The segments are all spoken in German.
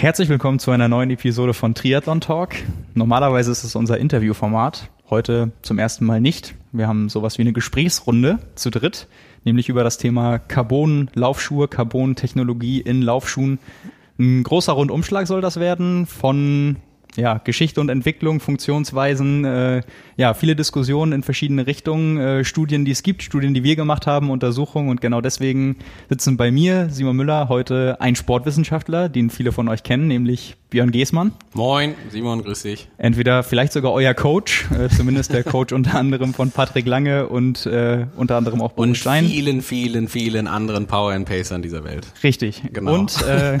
Herzlich willkommen zu einer neuen Episode von Triathlon Talk. Normalerweise ist es unser Interviewformat. Heute zum ersten Mal nicht. Wir haben sowas wie eine Gesprächsrunde zu dritt, nämlich über das Thema Carbon-Laufschuhe, Carbon-Technologie in Laufschuhen. Ein großer Rundumschlag soll das werden von ja, Geschichte und Entwicklung, Funktionsweisen, äh, ja, viele Diskussionen in verschiedene Richtungen, äh, Studien, die es gibt, Studien, die wir gemacht haben, Untersuchungen und genau deswegen sitzen bei mir, Simon Müller, heute ein Sportwissenschaftler, den viele von euch kennen, nämlich Björn Geßmann. Moin, Simon, grüß dich. Entweder vielleicht sogar euer Coach, äh, zumindest der Coach unter anderem von Patrick Lange und äh, unter anderem auch Und Stein. vielen, vielen, vielen anderen Power and Pacern dieser Welt. Richtig. Genau. Und äh,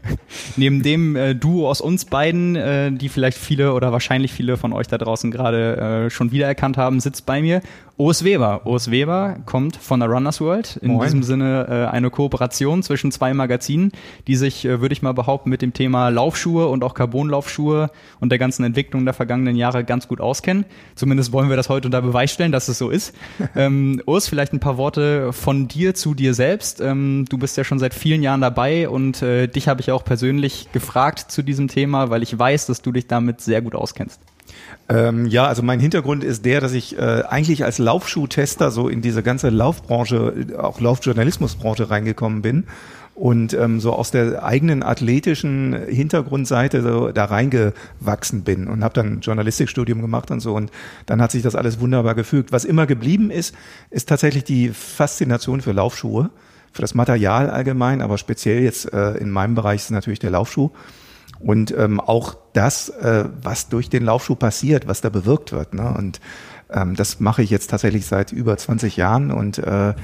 neben dem äh, Duo aus uns beiden, äh, die vielleicht viele oder wahrscheinlich viele von euch da draußen gerade äh, schon wiedererkannt haben, sitzt bei mir Urs Weber. Urs Weber kommt von der Runners World. In Moin. diesem Sinne äh, eine Kooperation zwischen zwei Magazinen, die sich, äh, würde ich mal behaupten, mit dem Thema Laufschuhe und auch Carbonlaufschuhe und der ganzen Entwicklung der vergangenen Jahre ganz gut auskennen. Zumindest wollen wir das heute unter Beweis stellen, dass es so ist. ähm, Urs, vielleicht ein paar Worte von dir zu dir selbst. Ähm, du bist ja schon seit vielen Jahren dabei und äh, dich habe ich auch persönlich gefragt zu diesem Thema, weil ich weiß, dass du dich damit sehr gut auskennst. Ähm, ja, also mein Hintergrund ist der, dass ich äh, eigentlich als Laufschuhtester so in diese ganze Laufbranche, auch Laufjournalismusbranche reingekommen bin und ähm, so aus der eigenen athletischen Hintergrundseite so da reingewachsen bin und habe dann Journalistikstudium gemacht und so und dann hat sich das alles wunderbar gefügt. Was immer geblieben ist, ist tatsächlich die Faszination für Laufschuhe, für das Material allgemein, aber speziell jetzt äh, in meinem Bereich ist natürlich der Laufschuh. Und ähm, auch das, äh, was durch den Laufschuh passiert, was da bewirkt wird. Ne? Und ähm, das mache ich jetzt tatsächlich seit über 20 Jahren und äh,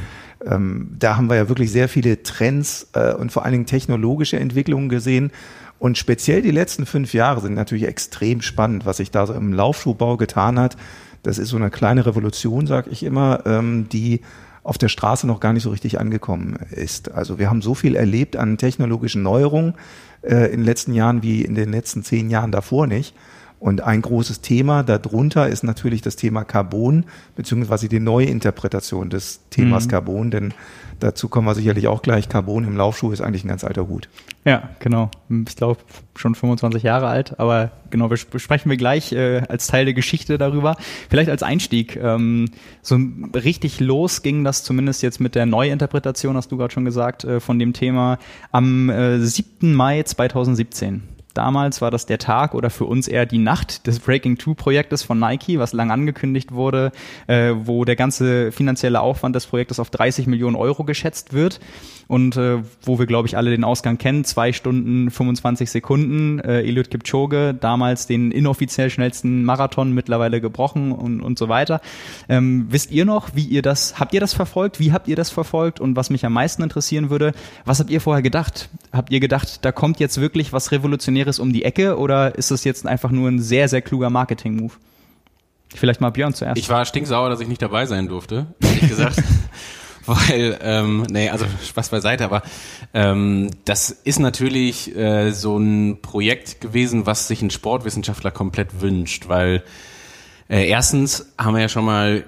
ähm, da haben wir ja wirklich sehr viele Trends äh, und vor allen Dingen technologische Entwicklungen gesehen. Und speziell die letzten fünf Jahre sind natürlich extrem spannend, was sich da so im Laufschuhbau getan hat. Das ist so eine kleine Revolution, sag ich immer, ähm, die auf der Straße noch gar nicht so richtig angekommen ist. Also wir haben so viel erlebt an technologischen Neuerungen äh, in den letzten Jahren wie in den letzten zehn Jahren davor nicht. Und ein großes Thema darunter ist natürlich das Thema Carbon, beziehungsweise die Neuinterpretation des Themas mhm. Carbon, denn dazu kommen wir sicherlich auch gleich. Carbon im Laufschuh ist eigentlich ein ganz alter Hut. Ja, genau. Ich glaube, schon 25 Jahre alt, aber genau, wir sprechen wir gleich äh, als Teil der Geschichte darüber. Vielleicht als Einstieg. Ähm, so richtig los ging das zumindest jetzt mit der Neuinterpretation, hast du gerade schon gesagt, äh, von dem Thema am äh, 7. Mai 2017. Damals war das der Tag oder für uns eher die Nacht des Breaking Two Projektes von Nike, was lang angekündigt wurde, äh, wo der ganze finanzielle Aufwand des Projektes auf 30 Millionen Euro geschätzt wird und äh, wo wir, glaube ich, alle den Ausgang kennen. Zwei Stunden 25 Sekunden. Äh, Eliud Kipchoge, damals den inoffiziell schnellsten Marathon, mittlerweile gebrochen und, und so weiter. Ähm, wisst ihr noch, wie ihr das, habt ihr das verfolgt? Wie habt ihr das verfolgt? Und was mich am meisten interessieren würde, was habt ihr vorher gedacht? Habt ihr gedacht, da kommt jetzt wirklich was Revolutionäres um die Ecke oder ist das jetzt einfach nur ein sehr, sehr kluger Marketing-Move? Vielleicht mal Björn zuerst. Ich war stinksauer, dass ich nicht dabei sein durfte, ehrlich gesagt. weil, ähm, nee, also Spaß beiseite, aber ähm, das ist natürlich äh, so ein Projekt gewesen, was sich ein Sportwissenschaftler komplett wünscht, weil äh, erstens haben wir ja schon mal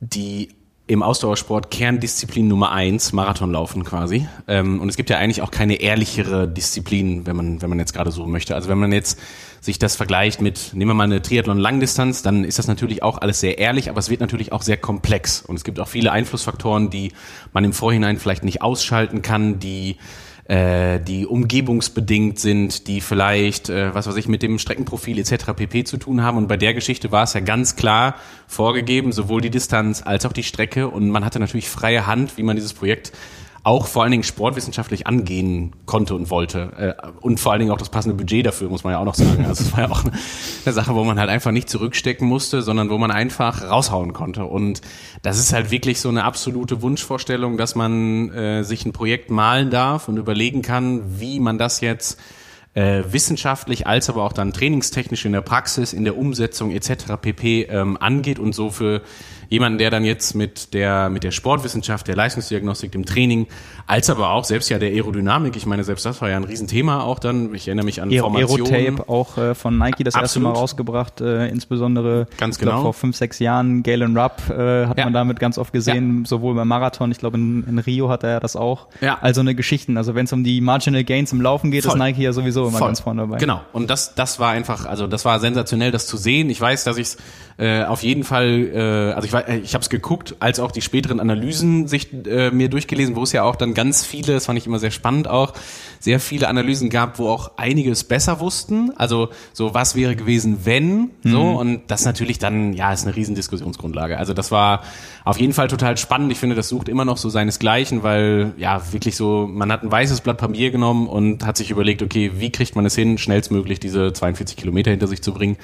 die im Ausdauersport Kerndisziplin Nummer eins, Marathonlaufen quasi. Ähm, und es gibt ja eigentlich auch keine ehrlichere Disziplin, wenn man, wenn man jetzt gerade so möchte. Also wenn man jetzt sich das vergleicht mit, nehmen wir mal eine Triathlon-Langdistanz, dann ist das natürlich auch alles sehr ehrlich, aber es wird natürlich auch sehr komplex. Und es gibt auch viele Einflussfaktoren, die man im Vorhinein vielleicht nicht ausschalten kann, die äh, die umgebungsbedingt sind, die vielleicht, äh, was weiß ich, mit dem Streckenprofil etc. pp. zu tun haben. Und bei der Geschichte war es ja ganz klar vorgegeben, sowohl die Distanz als auch die Strecke. Und man hatte natürlich freie Hand, wie man dieses Projekt auch vor allen Dingen sportwissenschaftlich angehen konnte und wollte. Äh, und vor allen Dingen auch das passende Budget dafür, muss man ja auch noch sagen. Also es war ja auch eine Sache, wo man halt einfach nicht zurückstecken musste, sondern wo man einfach raushauen konnte. Und das ist halt wirklich so eine absolute Wunschvorstellung, dass man äh, sich ein Projekt malen darf und überlegen kann, wie man das jetzt äh, wissenschaftlich als aber auch dann trainingstechnisch in der Praxis, in der Umsetzung etc. pp. Ähm, angeht und so für jemanden, der dann jetzt mit der, mit der Sportwissenschaft, der Leistungsdiagnostik, dem Training, als aber auch selbst ja der Aerodynamik, ich meine, selbst das war ja ein Riesenthema auch dann, ich erinnere mich an Aero, Formationen. Aerotape auch äh, von Nike das erste Mal Absolut. rausgebracht, äh, insbesondere Ganz ich glaub, genau. vor fünf, sechs Jahren. Galen Rupp äh, hat Ja. man damit ganz oft gesehen, sowohl beim Marathon, ich glaube in, in Rio hat er das auch. Ja. Also eine Geschichten. Also wenn es um die Marginal Gains im Laufen geht, Voll. ist Nike ja sowieso immer Voll. ganz vorne dabei. Genau. Und das, das war einfach, also das war sensationell, das zu sehen. Ich weiß, dass ich es äh, auf jeden Fall, äh, also ich, war- ich habe es geguckt, als auch die späteren Analysen sich äh, mir durchgelesen, wo es ja auch dann ganz viele, das fand ich immer sehr spannend auch, sehr viele Analysen gab, wo auch einige es besser wussten. Also so, was wäre gewesen, wenn, so. Und das natürlich dann, ja, ist eine riesen Diskussionsgrundlage. Also das war auf jeden Fall total spannend. Ich finde, das sucht immer noch so seinesgleichen, weil ja, wirklich so, man hat ein weißes Blatt Papier genommen und hat sich überlegt, okay, wie kriegt man es hin, schnellstmöglich diese 42 Kilometer hinter sich zu bringen.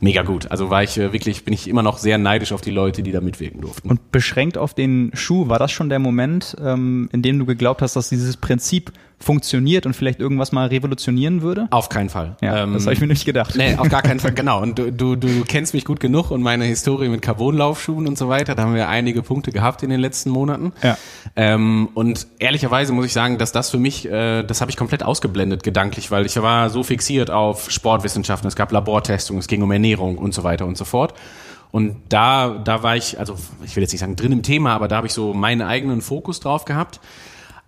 Mega gut. Also war ich äh, wirklich, bin ich immer noch sehr neidisch auf die Leute, die da mitwirken durften. Und beschränkt auf den Schuh, war das schon der Moment, ähm, in dem du geglaubt hast, dass dieses Prinzip funktioniert und vielleicht irgendwas mal revolutionieren würde? auf keinen Fall. Ja, Ähm, das habe ich mir nicht gedacht. Nee, auf gar keinen Fall, genau. Und du, du, du kennst mich gut genug und meine Historie mit Carbonlaufschuhen und so weiter. Da haben wir einige Punkte gehabt in den letzten Monaten. Ja. Ähm, und ehrlicherweise muss ich sagen, dass das für mich, äh, das habe ich komplett ausgeblendet gedanklich, weil ich war so fixiert auf Sportwissenschaften. Es gab Labortestungen, es ging um Ernährung und so weiter und so fort. Und da, da war ich, also ich will jetzt nicht sagen drin im Thema, aber da habe ich so meinen eigenen Fokus drauf gehabt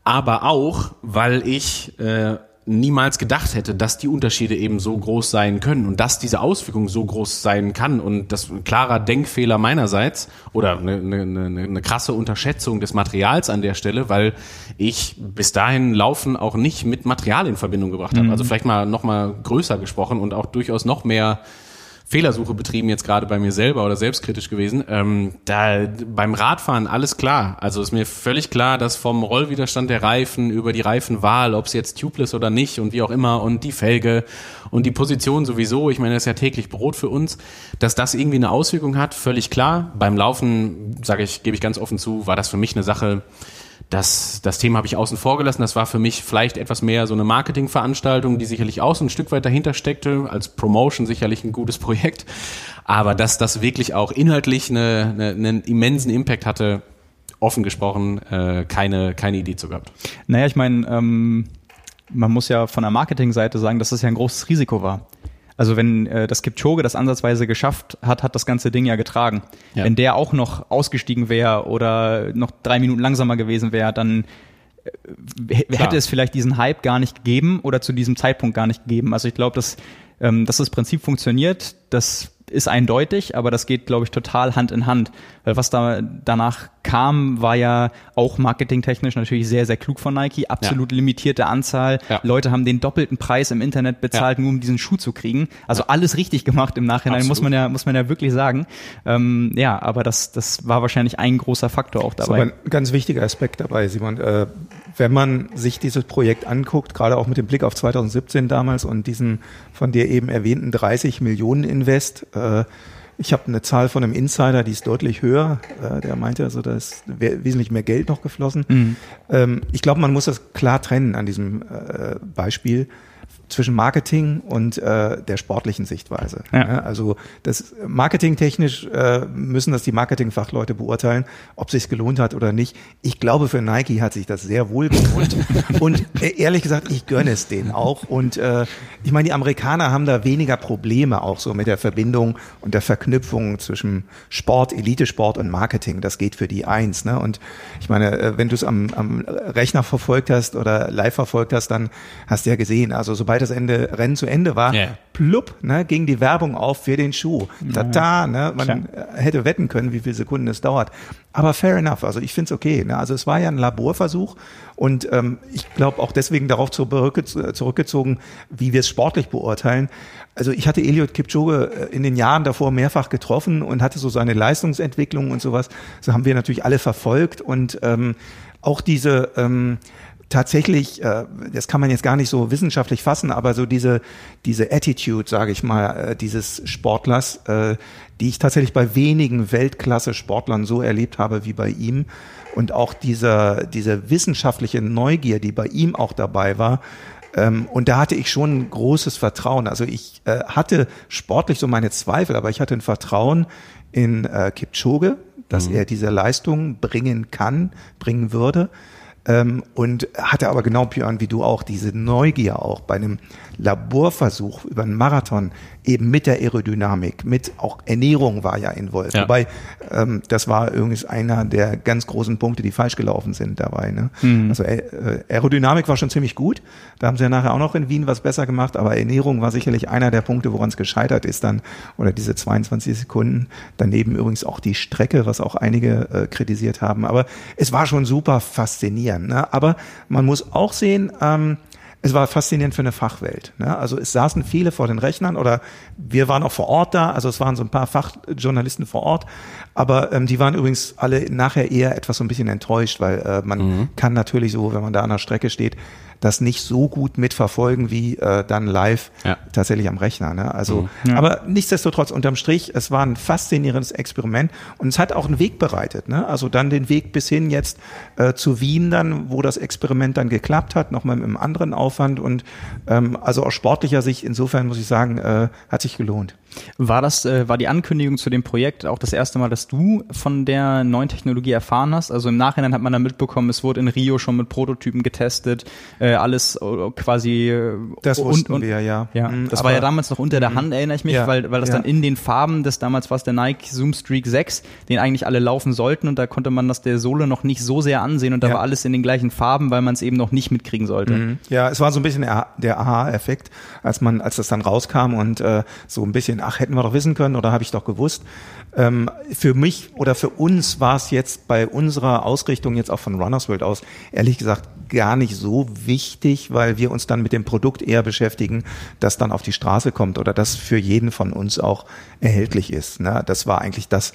aber auch, weil ich äh, niemals gedacht hätte, dass die Unterschiede eben so groß sein können und dass diese Auswirkung so groß sein kann und das ein klarer Denkfehler meinerseits oder eine, eine, eine, eine krasse Unterschätzung des Materials an der Stelle, weil ich bis dahin Laufen auch nicht mit Material in Verbindung gebracht habe. Also vielleicht mal noch mal größer gesprochen und auch durchaus noch mehr Fehlersuche betrieben jetzt gerade bei mir selber oder selbstkritisch gewesen. Ähm, da beim Radfahren alles klar. Also ist mir völlig klar, dass vom Rollwiderstand der Reifen über die Reifenwahl, ob es jetzt tubeless oder nicht und wie auch immer und die Felge und die Position sowieso, ich meine, das ist ja täglich Brot für uns, dass das irgendwie eine Auswirkung hat, völlig klar. Beim Laufen, sage ich, gebe ich ganz offen zu, war das für mich eine Sache, das, das Thema habe ich außen vor gelassen. Das war für mich vielleicht etwas mehr so eine Marketingveranstaltung, die sicherlich auch so ein Stück weit dahinter steckte. Als Promotion sicherlich ein gutes Projekt. Aber dass das wirklich auch inhaltlich eine, eine, einen immensen Impact hatte, offen gesprochen, äh, keine, keine Idee zu gehabt. Naja, ich meine, ähm, man muss ja von der Marketingseite sagen, dass das ja ein großes Risiko war. Also wenn äh, das Kipchoge das ansatzweise geschafft hat, hat das ganze Ding ja getragen. Ja. Wenn der auch noch ausgestiegen wäre oder noch drei Minuten langsamer gewesen wäre, dann äh, h- Klar. hätte es vielleicht diesen Hype gar nicht gegeben oder zu diesem Zeitpunkt gar nicht gegeben. Also ich glaube, dass, ähm, dass das Prinzip funktioniert, das ist eindeutig, aber das geht, glaube ich, total Hand in Hand. Weil was da danach kam, war ja auch marketingtechnisch natürlich sehr, sehr klug von Nike. Absolut limitierte Anzahl. Ja. Leute haben den doppelten Preis im Internet bezahlt, nur um diesen Schuh zu kriegen. Also alles richtig gemacht im Nachhinein, muss Absolut. man ja, muss man ja wirklich sagen. Ähm, ja, aber das, das war wahrscheinlich ein großer Faktor auch Das ist aber dabei. ein ganz wichtiger Aspekt dabei, Simon. Äh, wenn man sich dieses Projekt anguckt, gerade auch mit dem Blick auf 2017 damals und diesen von dir eben erwähnten 30 Millionen Invest, äh, ich habe eine Zahl von einem Insider, die ist deutlich höher. Äh, der meinte also, da ist we- wesentlich mehr Geld noch geflossen. Ähm, ich glaube, man muss das klar trennen an diesem äh, Beispiel zwischen Marketing und äh, der sportlichen Sichtweise. Ja. Also das marketingtechnisch äh, müssen das die Marketingfachleute beurteilen, ob sich gelohnt hat oder nicht. Ich glaube, für Nike hat sich das sehr wohl gelohnt. und äh, ehrlich gesagt, ich gönne es denen auch. Und äh, ich meine, die Amerikaner haben da weniger Probleme auch so mit der Verbindung und der Verknüpfung zwischen Sport, Elitesport und Marketing. Das geht für die eins. Ne? Und ich meine, äh, wenn du es am, am Rechner verfolgt hast oder live verfolgt hast, dann hast du ja gesehen, also sobald das Ende, Rennen zu Ende war, Ja. plupp, ne, ging die Werbung auf für den Schuh. Tata, ne, man Tja. hätte wetten können, wie viele Sekunden es dauert. Aber fair enough, also ich finde es okay. Ne? Also es war ja ein Laborversuch und ähm, ich glaube auch deswegen darauf zurückge zurückgezogen, wie wir es sportlich beurteilen. Also ich hatte Eliot Kipchoge äh, in den Jahren davor mehrfach getroffen und hatte so seine Leistungsentwicklung und sowas. So haben wir natürlich alle verfolgt und ähm, auch diese ähm, tatsächlich, äh, das kann man jetzt gar nicht so wissenschaftlich fassen, aber so diese, diese Attitude, sage ich mal, äh, dieses Sportlers, äh, die ich tatsächlich bei wenigen Weltklasse-Sportlern so erlebt habe wie bei ihm. Und auch dieser, diese wissenschaftliche Neugier, die bei ihm auch dabei war, Ähm, und da hatte ich schon großes Vertrauen. Also ich äh, hatte sportlich so meine Zweifel, aber ich hatte ein Vertrauen in äh, Kipchoge, dass mhm. er diese Leistung bringen kann, bringen würde. Ähm, und hatte aber genau, Björn, wie du auch, diese Neugier auch bei einem Laborversuch über einen Marathon eben mit der Aerodynamik, mit auch Ernährung war ja involviert. Ja. Wobei, ähm, das war übrigens einer der ganz großen Punkte, die falsch gelaufen sind dabei. Ne? Mhm. Also äh, Aerodynamik war schon ziemlich gut. Da haben sie ja nachher auch noch in Wien was besser gemacht, aber Ernährung war sicherlich einer der Punkte, woran es gescheitert ist dann, oder diese 22 Sekunden. Daneben übrigens auch die Strecke, was auch einige äh, kritisiert haben. Aber es war schon super faszinierend. Ne? Aber man muss auch sehen, ähm, es war faszinierend für eine Fachwelt. Ne? Also es saßen viele vor den Rechnern oder wir waren auch vor Ort da, also es waren so ein paar Fachjournalisten vor Ort, aber ähm, die waren übrigens alle nachher eher etwas so ein bisschen enttäuscht, weil äh, man mhm. kann natürlich so, wenn man da an der Strecke steht, das nicht so gut mitverfolgen wie äh, dann live ja. tatsächlich am Rechner. Ne? Also, mhm. ja. aber nichtsdestotrotz unterm Strich, es war ein faszinierendes Experiment und es hat auch einen Weg bereitet. Ne? Also dann den Weg bis hin jetzt äh, zu Wien dann, wo das Experiment dann geklappt hat, nochmal mit einem anderen Aufwand und ähm, also aus sportlicher Sicht insofern muss ich sagen, äh, hat sich gelohnt. War das, äh, war die Ankündigung zu dem Projekt auch das erste Mal, dass du von der neuen Technologie erfahren hast? Also im Nachhinein hat man dann mitbekommen, es wurde in Rio schon mit Prototypen getestet, äh, alles äh, quasi. Äh, das wussten und, wir, ja. ja mhm, das war ja damals noch unter der mhm. Hand, erinnere ich mich, ja, weil, weil das ja. dann in den Farben des damals war es der Nike Zoom Streak 6, den eigentlich alle laufen sollten und da konnte man das der Sohle noch nicht so sehr ansehen und da war alles in den gleichen Farben, weil man es eben noch nicht mitkriegen sollte. Mhm. Ja, es war so ein bisschen der, der Aha-Effekt, als man, als das dann rauskam und äh, so ein bisschen ach, hätten wir doch wissen können oder habe ich doch gewusst. Ähm, für mich oder für uns war es jetzt bei unserer Ausrichtung jetzt auch von Runners World aus ehrlich gesagt gar nicht so wichtig, weil wir uns dann mit dem Produkt eher beschäftigen, das dann auf die Straße kommt oder das für jeden von uns auch erhältlich ist. Ne? Das war eigentlich das,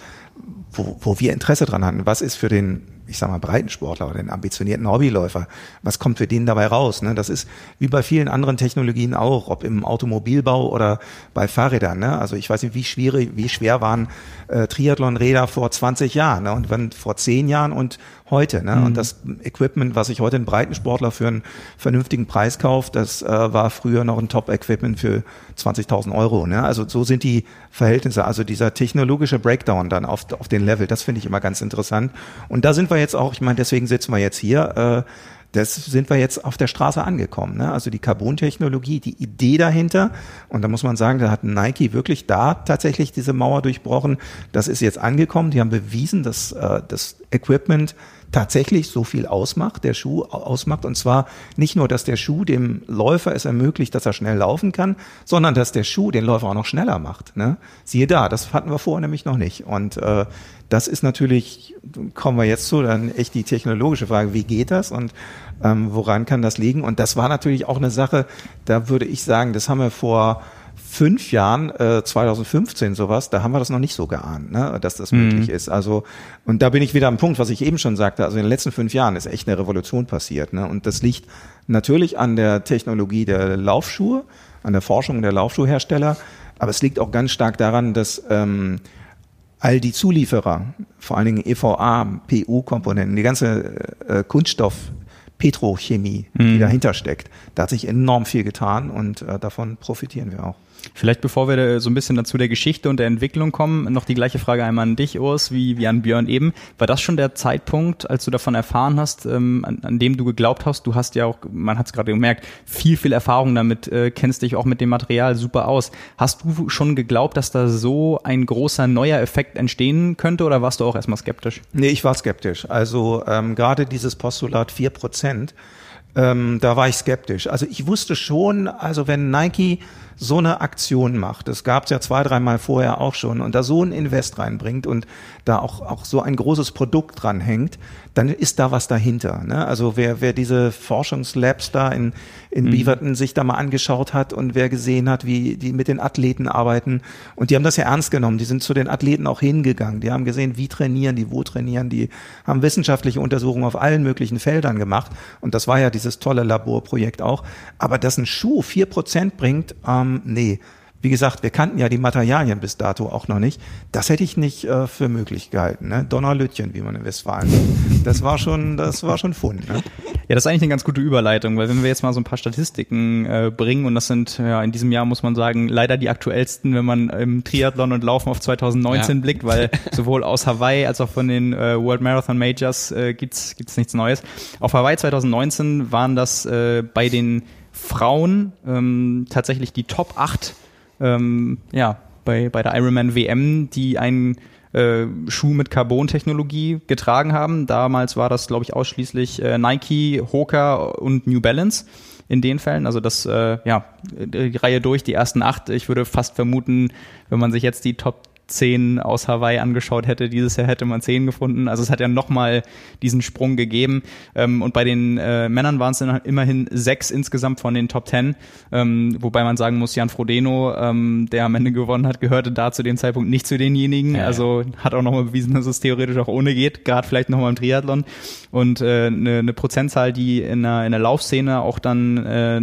wo, wo wir Interesse dran hatten. Was ist für den ich sag mal, Breitensportler oder den ambitionierten Hobbyläufer, was kommt für den dabei raus? Ne? Das ist wie bei vielen anderen Technologien auch, ob im Automobilbau oder bei Fahrrädern. Ne? Also ich weiß nicht, wie schwierig, wie schwer waren äh, Triathlonräder vor 20 Jahren ne? und wenn vor 10 Jahren und heute. Ne? Mhm. Und das Equipment, was sich heute ein Breitensportler für einen vernünftigen Preis kauft, das äh, war früher noch ein Top-Equipment für 20.000 Euro. Ne? Also so sind die Verhältnisse. Also dieser technologische Breakdown dann auf, auf den Level, das finde ich immer ganz interessant. Und da sind wir jetzt auch, ich meine, deswegen sitzen wir jetzt hier. Äh, das sind wir jetzt auf der Straße angekommen. Ne? Also die Carbon-Technologie, die Idee dahinter. Und da muss man sagen, da hat Nike wirklich da tatsächlich diese Mauer durchbrochen. Das ist jetzt angekommen. Die haben bewiesen, dass äh, das Equipment tatsächlich so viel ausmacht, der Schuh ausmacht. Und zwar nicht nur, dass der Schuh dem Läufer es ermöglicht, dass er schnell laufen kann, sondern dass der Schuh den Läufer auch noch schneller macht. Ne? Siehe da, das hatten wir vorher nämlich noch nicht. Und äh, das ist natürlich, kommen wir jetzt zu, dann echt die technologische Frage, wie geht das und ähm, woran kann das liegen? Und das war natürlich auch eine Sache, da würde ich sagen, das haben wir vor fünf Jahren, äh, 2015 sowas, da haben wir das noch nicht so geahnt, ne, dass das mhm. möglich ist. Also und da bin ich wieder am Punkt, was ich eben schon sagte. Also in den letzten fünf Jahren ist echt eine Revolution passiert, ne, und das liegt natürlich an der Technologie der Laufschuhe, an der Forschung der Laufschuhhersteller, aber es liegt auch ganz stark daran, dass ähm, all die Zulieferer, vor allen Dingen EVA, PU-Komponenten, die ganze äh, Kunststoff Petrochemie, mhm. die dahinter steckt. Da hat sich enorm viel getan und äh, davon profitieren wir auch. Vielleicht bevor wir so ein bisschen dazu der Geschichte und der Entwicklung kommen, noch die gleiche Frage einmal an dich, Urs, wie, wie an Björn eben. War das schon der Zeitpunkt, als du davon erfahren hast, ähm, an, an, dem du geglaubt hast? Du hast ja auch, man hat es gerade gemerkt, viel, viel Erfahrung damit, äh, kennst dich auch mit dem Material super aus. Hast du schon geglaubt, dass da so ein großer neuer Effekt entstehen könnte oder warst du auch erstmal skeptisch? Nee, ich war skeptisch. Also ähm, gerade dieses Postulat vier Prozent, ähm, da war ich skeptisch. Also ich wusste schon, also wenn Nike so eine Aktion macht, das gab es ja zwei, dreimal vorher auch schon, und da so ein Invest reinbringt und da auch, auch so ein großes Produkt dran hängt, dann ist da was dahinter. Ne? Also wer, wer diese Forschungslabs da in, in mhm. Beaverton sich da mal angeschaut hat und wer gesehen hat, wie die mit den Athleten arbeiten, und die haben das ja ernst genommen, die sind zu den Athleten auch hingegangen, die haben gesehen, wie trainieren die, wo trainieren die, haben wissenschaftliche Untersuchungen auf allen möglichen Feldern gemacht und das war ja dieses tolle Laborprojekt auch. Aber dass ein Schuh vier Prozent bringt, ähm, nee, wie gesagt, wir kannten ja die Materialien bis dato auch noch nicht. Das hätte ich nicht äh, für möglich gehalten. Ne? Donnerlütchen, wie man in Westfalen sagt. Das war schon, das war schon Fund. Ne? Ja, das ist eigentlich eine ganz gute Überleitung, weil wenn wir jetzt mal so ein paar Statistiken äh, bringen und das sind ja in diesem Jahr muss man sagen leider die aktuellsten, wenn man im Triathlon und Laufen auf 2019 ja. blickt, weil sowohl aus Hawaii als auch von den äh, World Marathon Majors äh, gibt's gibt's nichts Neues. Auf Hawaii 2019 waren das äh, bei den Frauen ähm, tatsächlich die Top 8 ähm, ja, bei, bei der Ironman WM, die einen äh, Schuh mit Carbon-Technologie getragen haben. Damals war das, glaube ich, ausschließlich äh, Nike, Hoka und New Balance in den Fällen. Also das, äh, ja, die Reihe durch, die ersten acht. Ich würde fast vermuten, wenn man sich jetzt die Top zehn aus Hawaii angeschaut hätte, dieses Jahr hätte man zehn gefunden. Also es hat ja nochmal diesen Sprung gegeben. Ähm, und bei den äh, Männern waren es dann immerhin sechs insgesamt von den Top Ten. Ähm, wobei man sagen muss, Jan Frodeno, ähm, der am Ende gewonnen hat, gehörte da zu dem Zeitpunkt nicht zu denjenigen. Ja, also hat auch nochmal bewiesen, dass es theoretisch auch ohne geht, gerade vielleicht nochmal im Triathlon. Und äh, eine, eine Prozentzahl, die in der, in der Laufszene auch dann äh,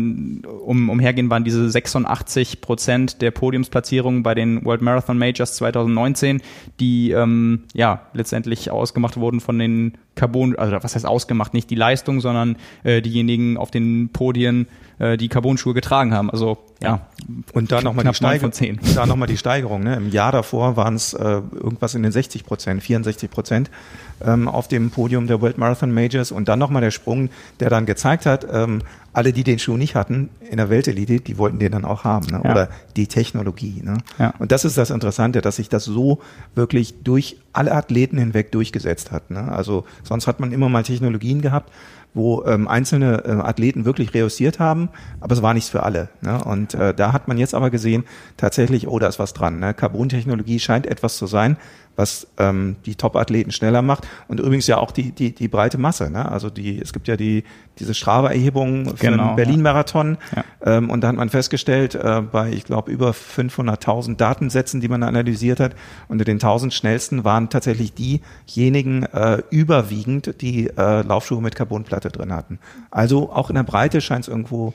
um, umhergehen, waren diese 86 Prozent der Podiumsplatzierungen bei den World Marathon Majors 2000 2019, die ähm, ja letztendlich ausgemacht wurden von den Carbon, also was heißt ausgemacht, nicht die Leistung, sondern äh, diejenigen auf den Podien, äh, die Carbon-Schuhe getragen haben. Also ja. Und da nochmal die, Steiger da noch die Steigerung. Ne? Im Jahr davor waren es äh, irgendwas in den 60 Prozent, 64 Prozent ähm, auf dem Podium der World Marathon Majors und dann nochmal der Sprung, der dann gezeigt hat, ähm, alle, die den Schuh nicht hatten in der Weltelite, die wollten den dann auch haben, ne? Ja. oder die Technologie. Ne? Ja. Und das ist das Interessante, dass sich das so wirklich durch alle Athleten hinweg durchgesetzt hat. Ne? Also sonst hat man immer mal Technologien gehabt, wo ähm, einzelne äh, Athleten wirklich reüssiert haben, aber es war nichts für alle. Ne? Und äh, da hat man jetzt aber gesehen, tatsächlich, oh, da ist was dran. Ne? Carbon-Technologie scheint etwas zu sein, was ähm, die Top-Athleten schneller macht und übrigens ja auch die, die, die breite Masse. Ne? Also die, es gibt ja die, diese Strava-Erhebung für genau, den Berlin-Marathon ja. ähm, und da hat man festgestellt, äh, bei, ich glaube, über 500.000 Datensätzen, die man analysiert hat, unter den 1000 schnellsten waren tatsächlich diejenigen äh, überwiegend, die äh, Laufschuhe mit Carbonplatte drin hatten. Also auch in der Breite scheint es irgendwo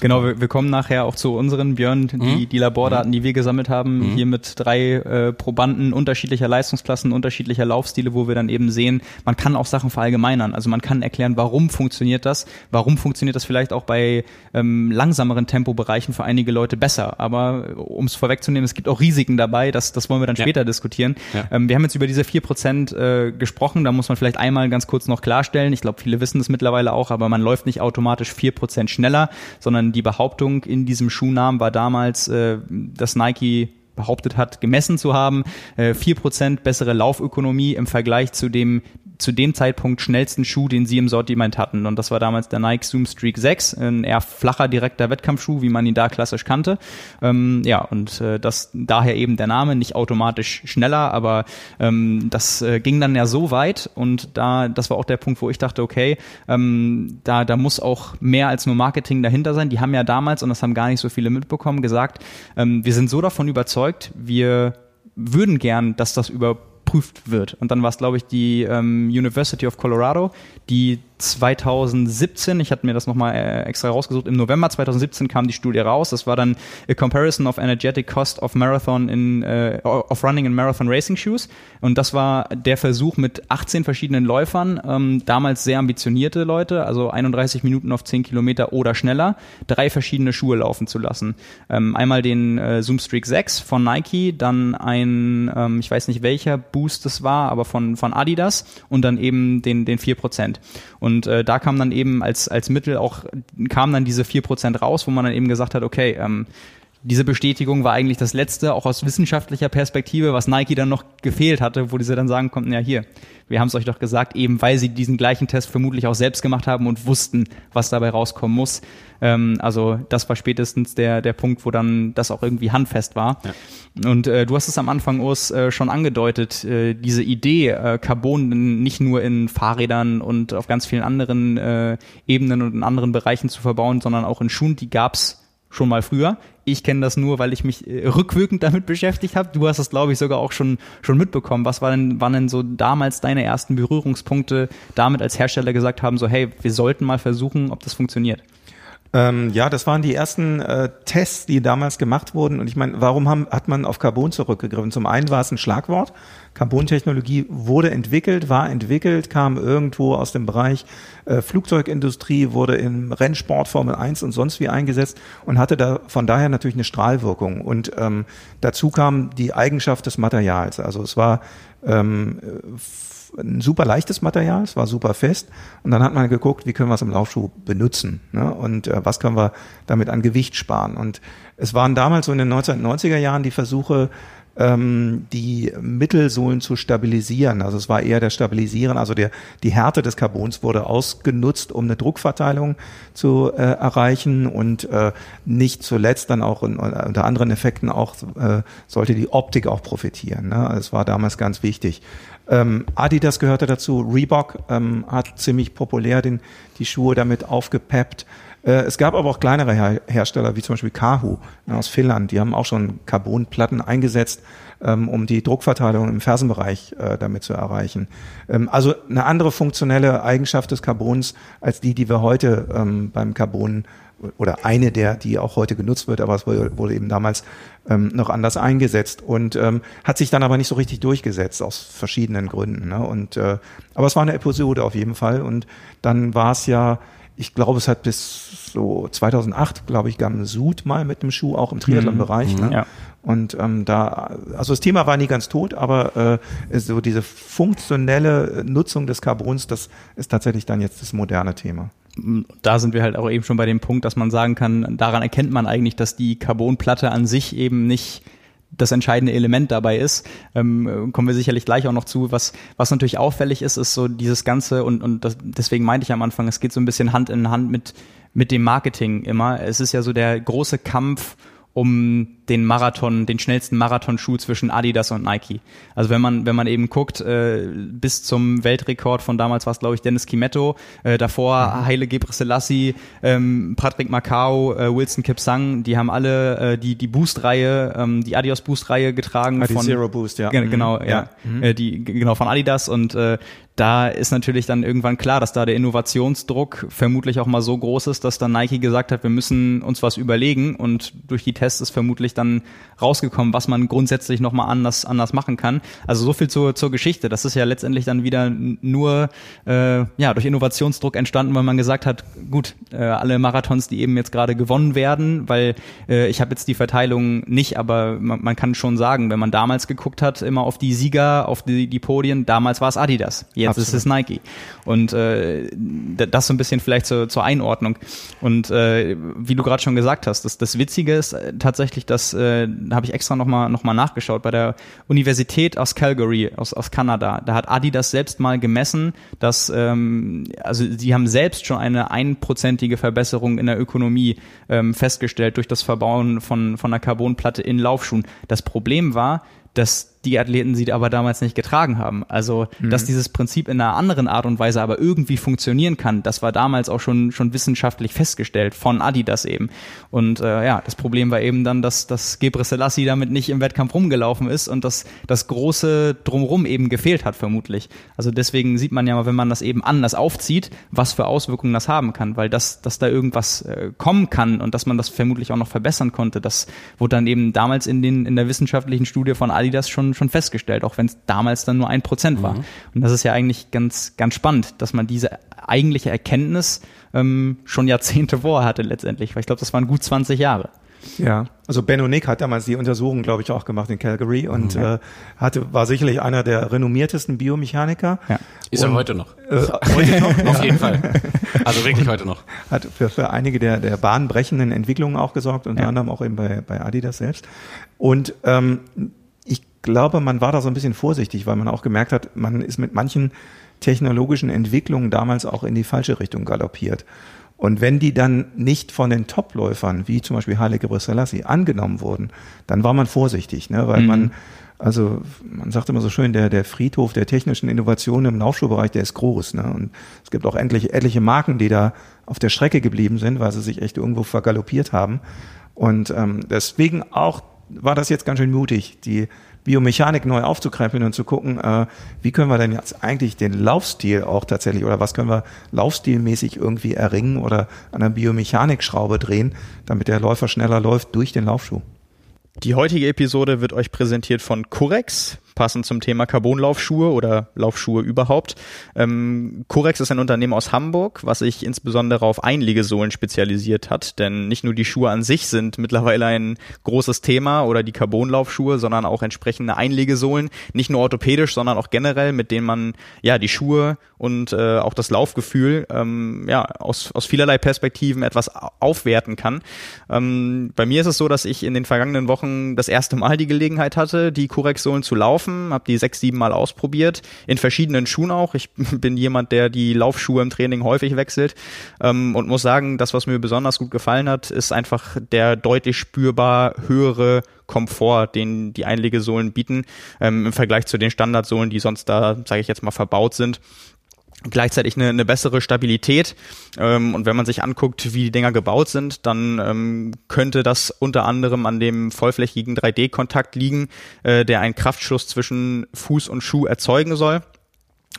Genau, wir, wir, kommen nachher auch zu unseren, Björn, die, mhm. die Labordaten, die wir gesammelt haben, mhm. hier mit drei äh, Probanden unterschiedlicher Leistungsklassen, unterschiedlicher Laufstile, wo wir dann eben sehen, man kann auch Sachen verallgemeinern. Also man kann erklären, warum funktioniert das, warum funktioniert das vielleicht auch bei ähm, langsameren Tempobereichen für einige Leute besser. Aber äh, um es vorwegzunehmen, es gibt auch Risiken dabei, das, das wollen wir dann ja. später diskutieren. Ja. Ähm, wir haben jetzt über diese vier Prozent äh, gesprochen, da muss man vielleicht einmal ganz kurz noch klarstellen, ich glaube, viele wissen das mittlerweile auch, aber man läuft nicht automatisch vier Prozent schneller, sondern die Behauptung in diesem Schuhnamen war damals, äh, dass Nike behauptet hat, gemessen zu haben, äh, vier Prozent bessere Laufökonomie im Vergleich zu dem zu dem Zeitpunkt schnellsten Schuh, den sie im Sortiment hatten. Und das war damals der Nike Zoom Streak 6, ein eher flacher, direkter Wettkampfschuh, wie man ihn da klassisch kannte. Ähm, ja, und äh, das daher eben der Name, nicht automatisch schneller, aber ähm, das äh, ging dann ja so weit und da, das war auch der Punkt, wo ich dachte, okay, ähm, da, da muss auch mehr als nur Marketing dahinter sein. Die haben ja damals, und das haben gar nicht so viele mitbekommen, gesagt, ähm, wir sind so davon überzeugt, wir würden gern, dass das über geprüft wird. Und dann war es, glaube ich, die ähm, University of Colorado, die 2017, ich hatte mir das nochmal äh, extra rausgesucht, im November 2017 kam die Studie raus. Das war dann A Comparison of Energetic Cost of Marathon in, äh, of Running in Marathon Racing Shoes. Und das war der Versuch mit 18 verschiedenen Läufern, ähm, damals sehr ambitionierte Leute, also 31 Minuten auf 10 Kilometer oder schneller, drei verschiedene Schuhe laufen zu lassen. Ähm, einmal den äh, Zoom Streak 6 von Nike, dann ein, ähm, ich weiß nicht welcher Boost das war, aber von, von Adidas und dann eben den, den 4%. Und äh, da kam dann eben als, als Mittel auch, kam dann diese 4% raus, wo man dann eben gesagt hat, okay, ähm, diese Bestätigung war eigentlich das Letzte, auch aus wissenschaftlicher Perspektive, was Nike dann noch gefehlt hatte, wo diese dann sagen konnten, ja hier, wir haben es euch doch gesagt, eben weil sie diesen gleichen Test vermutlich auch selbst gemacht haben und wussten, was dabei rauskommen muss. Ähm, also das war spätestens der, der Punkt, wo dann das auch irgendwie handfest war. Ja. Und äh, du hast es am Anfang, Urs, äh, schon angedeutet, äh, diese Idee, äh, Carbon nicht nur in Fahrrädern und auf ganz vielen anderen äh, Ebenen und in anderen Bereichen zu verbauen, sondern auch in Schuhen, die gab's schon mal früher. Ich kenne das nur, weil ich mich äh, rückwirkend damit beschäftigt habe. Du hast das, glaube ich, sogar auch schon, schon mitbekommen. Was war denn, waren denn so damals deine ersten Berührungspunkte damit als Hersteller gesagt haben, so hey, wir sollten mal versuchen, ob das funktioniert? Ähm, ja, das waren die ersten äh, Tests, die damals gemacht wurden. Und ich meine, warum haben, hat man auf Carbon zurückgegriffen? Zum einen war es ein Schlagwort. Carbon-Technologie wurde entwickelt, war entwickelt, kam irgendwo aus dem Bereich äh, Flugzeugindustrie, wurde im Rennsport Formel 1 und sonst wie eingesetzt und hatte da von daher natürlich eine Strahlwirkung. Und ähm, dazu kam die Eigenschaft des Materials. Also es war ähm, ein super leichtes Material, es war super fest. Und dann hat man geguckt, wie können wir es im Laufschuh benutzen ne? und äh, was können wir damit an Gewicht sparen. Und es waren damals so in den 1990er Jahren die Versuche, ähm, die Mittelsohlen zu stabilisieren. Also es war eher der Stabilisieren, also der, die Härte des Carbons wurde ausgenutzt, um eine Druckverteilung zu äh, erreichen und äh, nicht zuletzt dann auch in, unter anderen Effekten auch äh, sollte die Optik auch profitieren. Ne? Es war damals ganz wichtig. Ähm, Adidas gehörte dazu, Reebok ähm, hat ziemlich populär den, die Schuhe damit aufgepeppt. Äh, es gab aber auch kleinere Her Hersteller, wie zum Beispiel Kahu ne, aus Finnland, die haben auch schon Carbonplatten eingesetzt, ähm, um die Druckverteilung im Fersenbereich äh, damit zu erreichen. Ähm, also eine andere funktionelle Eigenschaft des Carbons als die, die wir heute ähm, beim Carbon oder eine der, die auch heute genutzt wird, aber es wurde eben damals ähm, noch anders eingesetzt und ähm, hat sich dann aber nicht so richtig durchgesetzt aus verschiedenen Gründen. Ne? Und äh, aber es war eine Episode auf jeden Fall und dann war es ja, ich glaube, es hat bis so 2008, glaube ich, Gamsud mal mit dem Schuh auch im Triathlon-Bereich. Mhm. Ne? Ja. Und ähm, da, also das Thema war nie ganz tot, aber äh, so diese funktionelle Nutzung des Carbons, das ist tatsächlich dann jetzt das moderne Thema da sind wir halt auch eben schon bei dem Punkt, dass man sagen kann, daran erkennt man eigentlich, dass die Carbonplatte an sich eben nicht das entscheidende Element dabei ist. Ähm, kommen wir sicherlich gleich auch noch zu. Was, was natürlich auffällig ist, ist so dieses Ganze, und, und das, deswegen meinte ich am Anfang, es geht so ein bisschen Hand in Hand mit, mit dem Marketing immer. Es ist ja so der große Kampf um den Marathon, den schnellsten Marathonschuh zwischen Adidas und Nike. Also wenn man, wenn man eben guckt, äh, bis zum Weltrekord von damals war es, glaube ich, Dennis Kimetto, äh, davor mhm. Haile Gebrselassie, ähm, Patrick Macau, äh, Wilson Kipsang, die haben alle äh, die, die Boost-Reihe, ähm, die Adios Boost-Reihe getragen. Ah, die von, Zero Boost, ja. Genau, mhm. ja. ja. Mhm. Äh, die, genau, von Adidas und äh, da ist natürlich dann irgendwann klar, dass da der Innovationsdruck vermutlich auch mal so groß ist, dass dann Nike gesagt hat, wir müssen uns was überlegen und durch die Tests ist vermutlich dann rausgekommen, was man grundsätzlich nochmal anders, anders machen kann. Also so viel zur, zur Geschichte. Das ist ja letztendlich dann wieder nur äh, ja, durch Innovationsdruck entstanden, weil man gesagt hat, gut, äh, alle Marathons, die eben jetzt gerade gewonnen werden, weil äh, ich habe jetzt die Verteilung nicht, aber man, man kann schon sagen, wenn man damals geguckt hat, immer auf die Sieger, auf die, die Podien, damals war es Adidas. Jetzt Absolut. ist es Nike. Und äh, das so ein bisschen vielleicht zur, zur Einordnung. Und äh, wie du gerade schon gesagt hast, das, das Witzige ist äh, tatsächlich, dass, äh, da habe ich extra nochmal noch mal nachgeschaut, bei der Universität aus Calgary, aus, aus Kanada, da hat Adidas selbst mal gemessen, dass, ähm, also sie haben selbst schon eine einprozentige Verbesserung in der Ökonomie ähm, festgestellt durch das Verbauen von, von einer Carbonplatte in Laufschuhen. Das Problem war, dass die Athleten sie aber damals nicht getragen haben. Also, mhm. dass dieses Prinzip in einer anderen Art und Weise aber irgendwie funktionieren kann, das war damals auch schon, schon wissenschaftlich festgestellt von Adidas eben. Und äh, ja, das Problem war eben dann, dass, dass Gebre Selassie damit nicht im Wettkampf rumgelaufen ist und dass das große Drumrum eben gefehlt hat, vermutlich. Also deswegen sieht man ja mal, wenn man das eben anders aufzieht, was für Auswirkungen das haben kann, weil das, dass da irgendwas äh, kommen kann und dass man das vermutlich auch noch verbessern konnte, das wurde dann eben damals in, den, in der wissenschaftlichen Studie von Adidas schon schon, festgestellt, auch wenn es damals dann nur ein Prozent war. Mhm. Und das ist ja eigentlich ganz, ganz spannend, dass man diese eigentliche Erkenntnis ähm, schon Jahrzehnte vorher hatte letztendlich, weil ich glaube, das waren gut 20 Jahre. Ja, also Benno Nick hat damals die Untersuchung, glaube ich, auch gemacht in Calgary und mhm. äh, hatte, war sicherlich einer der renommiertesten Biomechaniker. Ja. Ist und, er heute noch. Äh, heute noch? Auf jeden Fall. Also wirklich heute noch. Hat für, für einige der, der bahnbrechenden Entwicklungen auch gesorgt, unter ja. anderem auch eben bei, bei Adidas selbst. Und ähm, glaube, man war da so ein bisschen vorsichtig, weil man auch gemerkt hat, man ist mit manchen technologischen Entwicklungen damals auch in die falsche Richtung galoppiert. Und wenn die dann nicht von den Topläufern, wie zum Beispiel Haile Gebrselassie, angenommen wurden, dann war man vorsichtig, ne? weil mhm. man, also man sagt immer so schön, der, der Friedhof der technischen Innovationen im Laufschuhbereich, der ist groß. Ne? Und es gibt auch endlich etliche Marken, die da auf der Strecke geblieben sind, weil sie sich echt irgendwo vergaloppiert haben. Und ähm, deswegen auch war das jetzt ganz schön mutig, die Biomechanik neu aufzukrempeln und zu gucken, äh, wie können wir denn jetzt eigentlich den Laufstil auch tatsächlich oder was können wir laufstilmäßig irgendwie erringen oder an der Biomechanikschraube drehen, damit der Läufer schneller läuft durch den Laufschuh. Die heutige Episode wird euch präsentiert von Corex passend zum Thema Carbonlaufschuhe oder Laufschuhe überhaupt. Ähm, Corex ist ein Unternehmen aus Hamburg, was sich insbesondere auf Einlegesohlen spezialisiert hat, denn nicht nur die Schuhe an sich sind mittlerweile ein großes Thema oder die Carbonlaufschuhe, sondern auch entsprechende Einlegesohlen, nicht nur orthopädisch, sondern auch generell, mit denen man ja die Schuhe und äh, auch das Laufgefühl ähm, ja aus, aus vielerlei Perspektiven etwas aufwerten kann. Ähm, bei mir ist es so, dass ich in den vergangenen Wochen das erste Mal die Gelegenheit hatte, die Corex-Sohlen zu laufen gelaufen, habe die sechs, sieben Mal ausprobiert, in verschiedenen Schuhen auch. Ich bin jemand, der die Laufschuhe im Training häufig wechselt. Ähm, und muss sagen, das, was mir besonders gut gefallen hat, ist einfach der deutlich spürbar höhere Komfort, den die Einlegesohlen bieten, ähm, im Vergleich zu den Standardsohlen, die sonst da, sage ich jetzt mal, verbaut sind gleichzeitig eine, eine bessere Stabilität. Ähm, und wenn man sich anguckt, wie die Dinger gebaut sind, dann ähm, könnte das unter anderem an dem vollflächigen 3D-Kontakt liegen, äh, der einen Kraftschluss zwischen Fuß und Schuh erzeugen soll.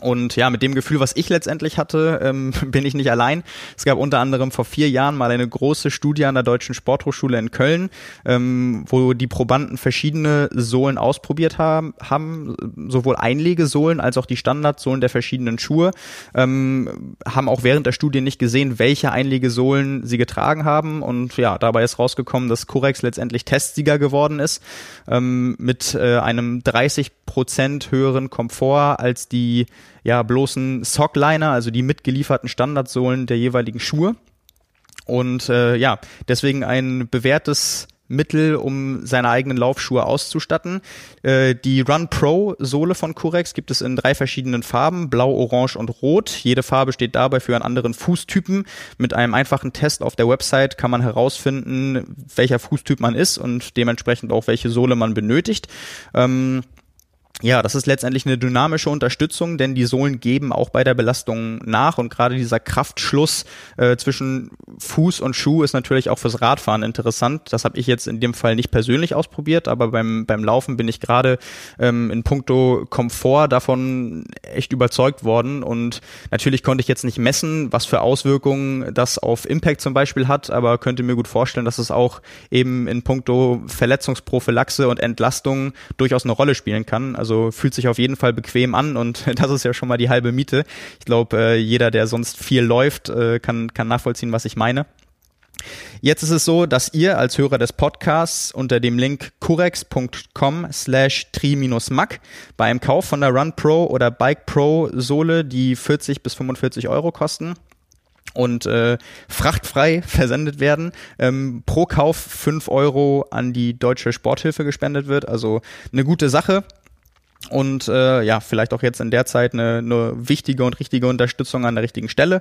Und ja, mit dem Gefühl, was ich letztendlich hatte, ähm, bin ich nicht allein. Es gab unter anderem vor vier Jahren mal eine große Studie an der Deutschen Sporthochschule in Köln, ähm, wo die Probanden verschiedene Sohlen ausprobiert haben, haben sowohl Einlegesohlen als auch die Standardsohlen der verschiedenen Schuhe, ähm, haben auch während der Studie nicht gesehen, welche Einlegesohlen sie getragen haben. Und ja, dabei ist rausgekommen, dass Corex letztendlich Testsieger geworden ist, ähm, mit äh, einem 30 Prozent höheren Komfort als die ja bloßen Sockliner, also die mitgelieferten Standardsohlen der jeweiligen Schuhe. Und äh, ja, deswegen ein bewährtes Mittel, um seine eigenen Laufschuhe auszustatten. Äh, die Run Pro Sohle von Corex gibt es in drei verschiedenen Farben, blau, orange und rot. Jede Farbe steht dabei für einen anderen Fußtypen. Mit einem einfachen Test auf der Website kann man herausfinden, welcher Fußtyp man ist und dementsprechend auch welche Sohle man benötigt. Ähm, ja, das ist letztendlich eine dynamische Unterstützung, denn die Sohlen geben auch bei der Belastung nach und gerade dieser Kraftschluss äh, zwischen Fuß und Schuh ist natürlich auch fürs Radfahren interessant. Das habe ich jetzt in dem Fall nicht persönlich ausprobiert, aber beim, beim Laufen bin ich gerade ähm, in puncto Komfort davon echt überzeugt worden und natürlich konnte ich jetzt nicht messen, was für Auswirkungen das auf Impact zum Beispiel hat, aber könnte mir gut vorstellen, dass es auch eben in puncto Verletzungsprophylaxe und Entlastung durchaus eine Rolle spielen kann. Also fühlt sich auf jeden Fall bequem an und das ist ja schon mal die halbe Miete. Ich glaube, äh, jeder, der sonst viel läuft, äh, kann, kann nachvollziehen, was ich meine. Jetzt ist es so, dass ihr als Hörer des Podcasts unter dem Link curex.com slash tri-mac bei einem Kauf von der Run Pro oder Bike Pro Sohle, die 40 bis 45 Euro kosten, und äh, frachtfrei versendet werden. Ähm, pro Kauf 5 Euro an die Deutsche Sporthilfe gespendet wird. Also eine gute Sache und äh, ja, vielleicht auch jetzt in der Zeit eine, eine wichtige und richtige Unterstützung an der richtigen Stelle.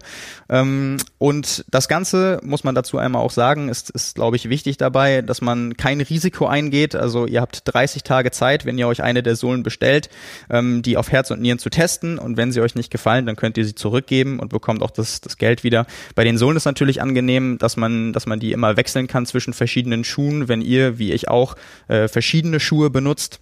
Ähm, und das Ganze, muss man dazu einmal auch sagen, ist, ist glaube ich, wichtig dabei, dass man kein Risiko eingeht. Also ihr habt 30 Tage Zeit, wenn ihr euch eine der Sohlen bestellt, ähm, die auf Herz und Nieren zu testen. Und wenn sie euch nicht gefallen, dann könnt ihr sie zurückgeben und bekommt auch das, das Geld wieder. Bei den Sohlen ist natürlich angenehm, dass man, dass man die immer wechseln kann zwischen verschiedenen Schuhen, wenn ihr, wie ich auch, äh, verschiedene Schuhe benutzt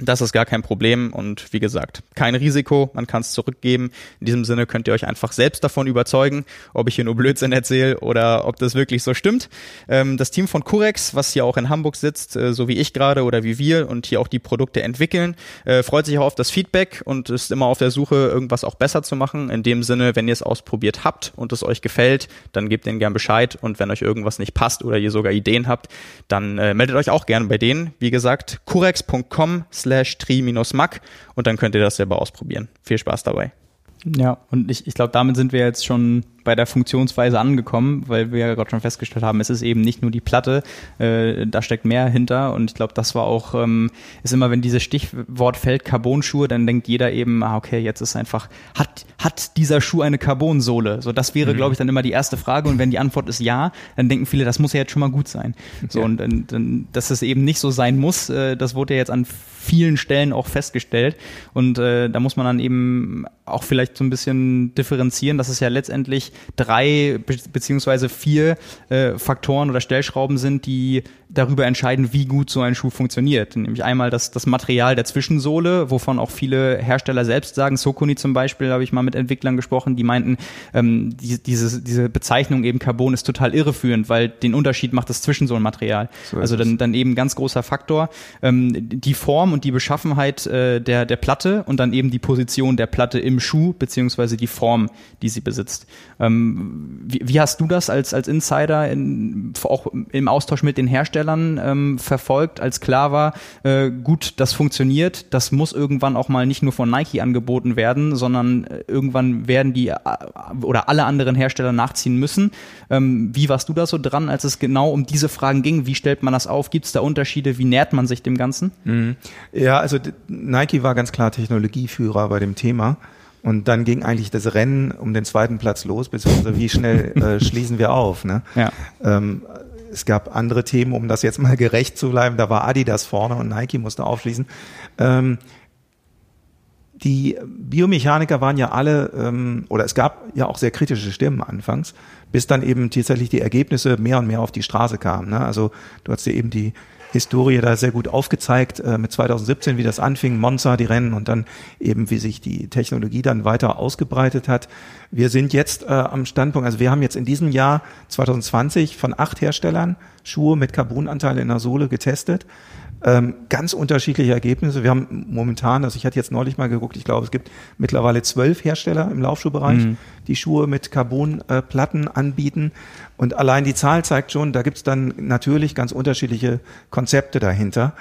das ist gar kein Problem und wie gesagt, kein Risiko, man kann es zurückgeben. In diesem Sinne könnt ihr euch einfach selbst davon überzeugen, ob ich hier nur Blödsinn erzähle oder ob das wirklich so stimmt. Ähm, das Team von Curex, was hier auch in Hamburg sitzt, äh, so wie ich gerade oder wie wir und hier auch die Produkte entwickeln, äh, freut sich auch auf das Feedback und ist immer auf der Suche, irgendwas auch besser zu machen. In dem Sinne, wenn ihr es ausprobiert habt und es euch gefällt, dann gebt denen gern Bescheid und wenn euch irgendwas nicht passt oder ihr sogar Ideen habt, dann äh, meldet euch auch gerne bei denen. Wie gesagt, curex.com slash tri-mac und dann könnt ihr das selber ausprobieren. Viel Spaß dabei. Ja, und ich, ich glaube, damit sind wir jetzt schon bei der Funktionsweise angekommen, weil wir ja gerade schon festgestellt haben, es ist eben nicht nur die Platte, äh, da steckt mehr hinter und ich glaube, das war auch, ähm, ist immer, wenn dieses Stichwort fällt, Carbon-Schuhe, dann denkt jeder eben, ah, okay, jetzt ist einfach, hat, hat dieser Schuh eine Carbonsohle? So, das wäre, mhm. glaube ich, dann immer die erste Frage und wenn die Antwort ist ja, dann denken viele, das muss ja jetzt schon mal gut sein. So, ja. und, und, und dass es eben nicht so sein muss, äh, das wurde ja jetzt an vielen Stellen auch festgestellt und äh, da muss man dann eben auch vielleicht vielleicht so ein bisschen differenzieren, dass es ja letztendlich drei be beziehungsweise vier äh, Faktoren oder Stellschrauben sind, die darüber entscheiden, wie gut so ein Schuh funktioniert. Nämlich einmal das, das Material der Zwischensohle, wovon auch viele Hersteller selbst sagen, Sokuni zum Beispiel, habe ich mal mit Entwicklern gesprochen, die meinten, ähm, die, diese, diese Bezeichnung eben Carbon ist total irreführend, weil den Unterschied macht das Zwischensohlenmaterial. So also dann, dann eben ganz großer Faktor. Ähm, die Form und die Beschaffenheit äh, der, der Platte und dann eben die Position der Platte im Schuh, beziehungsweise die Form, die sie besitzt. Ähm, wie, wie hast du das als, als Insider in, auch im Austausch mit den Herstellern ähm, verfolgt, als klar war, äh, gut, das funktioniert, das muss irgendwann auch mal nicht nur von Nike angeboten werden, sondern äh, irgendwann werden die äh, oder alle anderen Hersteller nachziehen müssen. Ähm, wie warst du da so dran, als es genau um diese Fragen ging? Wie stellt man das auf? Gibt es da Unterschiede? Wie nährt man sich dem Ganzen? Mhm. Ja, also Nike war ganz klar Technologieführer bei dem Thema. Und dann ging eigentlich das Rennen um den zweiten Platz los, beziehungsweise wie schnell äh, schließen wir auf. Ne? Ja. Ähm, es gab andere Themen, um das jetzt mal gerecht zu bleiben. Da war Adidas vorne und Nike musste aufschließen. Ähm, die Biomechaniker waren ja alle, ähm, oder es gab ja auch sehr kritische Stimmen anfangs, bis dann eben tatsächlich die Ergebnisse mehr und mehr auf die Straße kamen. Ne? Also du hast ja eben die Historie da sehr gut aufgezeigt, äh, mit 2017, wie das anfing, Monza, die Rennen und dann eben, wie sich die Technologie dann weiter ausgebreitet hat. Wir sind jetzt äh, am Standpunkt, also wir haben jetzt in diesem Jahr 2020 von acht Herstellern Schuhe mit Carbonanteil in der Sohle getestet. Ähm, ganz unterschiedliche Ergebnisse. Wir haben momentan, also ich hatte jetzt neulich mal geguckt, ich glaube, es gibt mittlerweile zwölf Hersteller im Laufschuhbereich, mhm. die Schuhe mit Carbonplatten äh, anbieten. Und allein die Zahl zeigt schon, da gibt es dann natürlich ganz unterschiedliche Konzepte dahinter.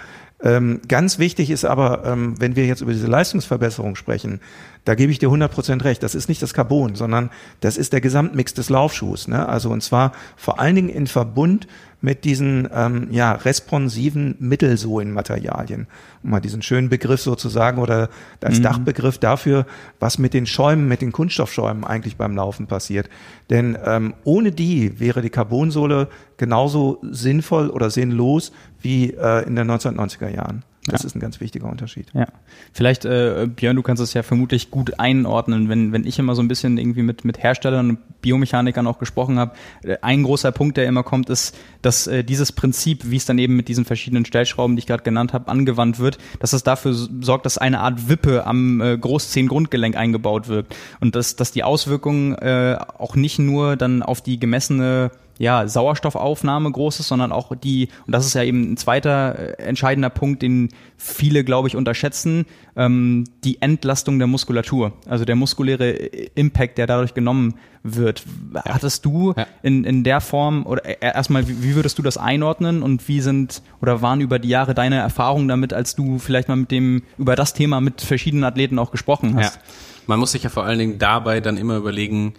Ähm, ganz wichtig ist aber, ähm, wenn wir jetzt über diese Leistungsverbesserung sprechen, da gebe ich dir 100% recht. Das ist nicht das Carbon, sondern das ist der Gesamtmix des Laufschuhs. Ne? Also und zwar vor allen Dingen in Verbund mit diesen ähm, ja, responsiven Mittelsohlenmaterialien. Um mal diesen schönen Begriff sozusagen oder als mhm. Dachbegriff dafür, was mit den Schäumen, mit den Kunststoffschäumen eigentlich beim Laufen passiert. Denn ähm, ohne die wäre die Carbonsohle genauso sinnvoll oder sinnlos wie äh, in den 1990er Jahren. Das ja. ist ein ganz wichtiger Unterschied. Ja. Vielleicht, äh, Björn, du kannst es ja vermutlich gut einordnen, wenn, wenn ich immer so ein bisschen irgendwie mit, mit Herstellern und Biomechanikern auch gesprochen habe. Äh, ein großer Punkt, der immer kommt, ist, dass äh, dieses Prinzip, wie es dann eben mit diesen verschiedenen Stellschrauben, die ich gerade genannt habe, angewandt wird, dass es dafür sorgt, dass eine Art Wippe am äh, Großzehengrundgelenk eingebaut wird. Und dass, dass die Auswirkungen äh, auch nicht nur dann auf die gemessene ja, Sauerstoffaufnahme groß ist, sondern auch die, und das ist ja eben ein zweiter äh, entscheidender Punkt, den viele, glaube ich, unterschätzen, ähm, die Entlastung der Muskulatur, also der muskuläre Impact, der dadurch genommen wird. Ja. Hattest du ja. in, in der Form, oder äh, erstmal, wie, wie würdest du das einordnen und wie sind oder waren über die Jahre deine Erfahrungen damit, als du vielleicht mal mit dem, über das Thema mit verschiedenen Athleten auch gesprochen hast? Ja. Man muss sich ja vor allen Dingen dabei dann immer überlegen,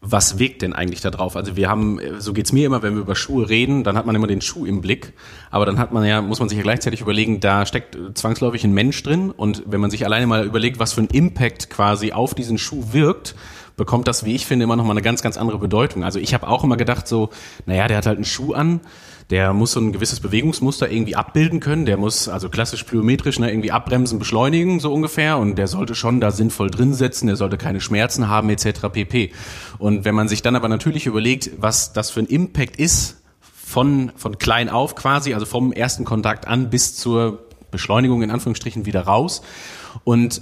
was wirkt denn eigentlich da drauf? Also wir haben, so geht's mir immer, wenn wir über Schuhe reden, dann hat man immer den Schuh im Blick, aber dann hat man ja, muss man sich ja gleichzeitig überlegen, da steckt zwangsläufig ein Mensch drin und wenn man sich alleine mal überlegt, was für ein Impact quasi auf diesen Schuh wirkt, bekommt das, wie ich finde, immer noch mal eine ganz, ganz andere Bedeutung. Also ich habe auch immer gedacht so, naja, der hat halt einen Schuh an, der muss so ein gewisses Bewegungsmuster irgendwie abbilden können, der muss also klassisch plyometrisch ne, irgendwie abbremsen, beschleunigen so ungefähr und der sollte schon da sinnvoll drin sitzen, der sollte keine Schmerzen haben etc. pp. Und wenn man sich dann aber natürlich überlegt, was das für ein Impact ist von, von klein auf quasi, also vom ersten Kontakt an bis zur Beschleunigung in Anführungsstrichen wieder raus und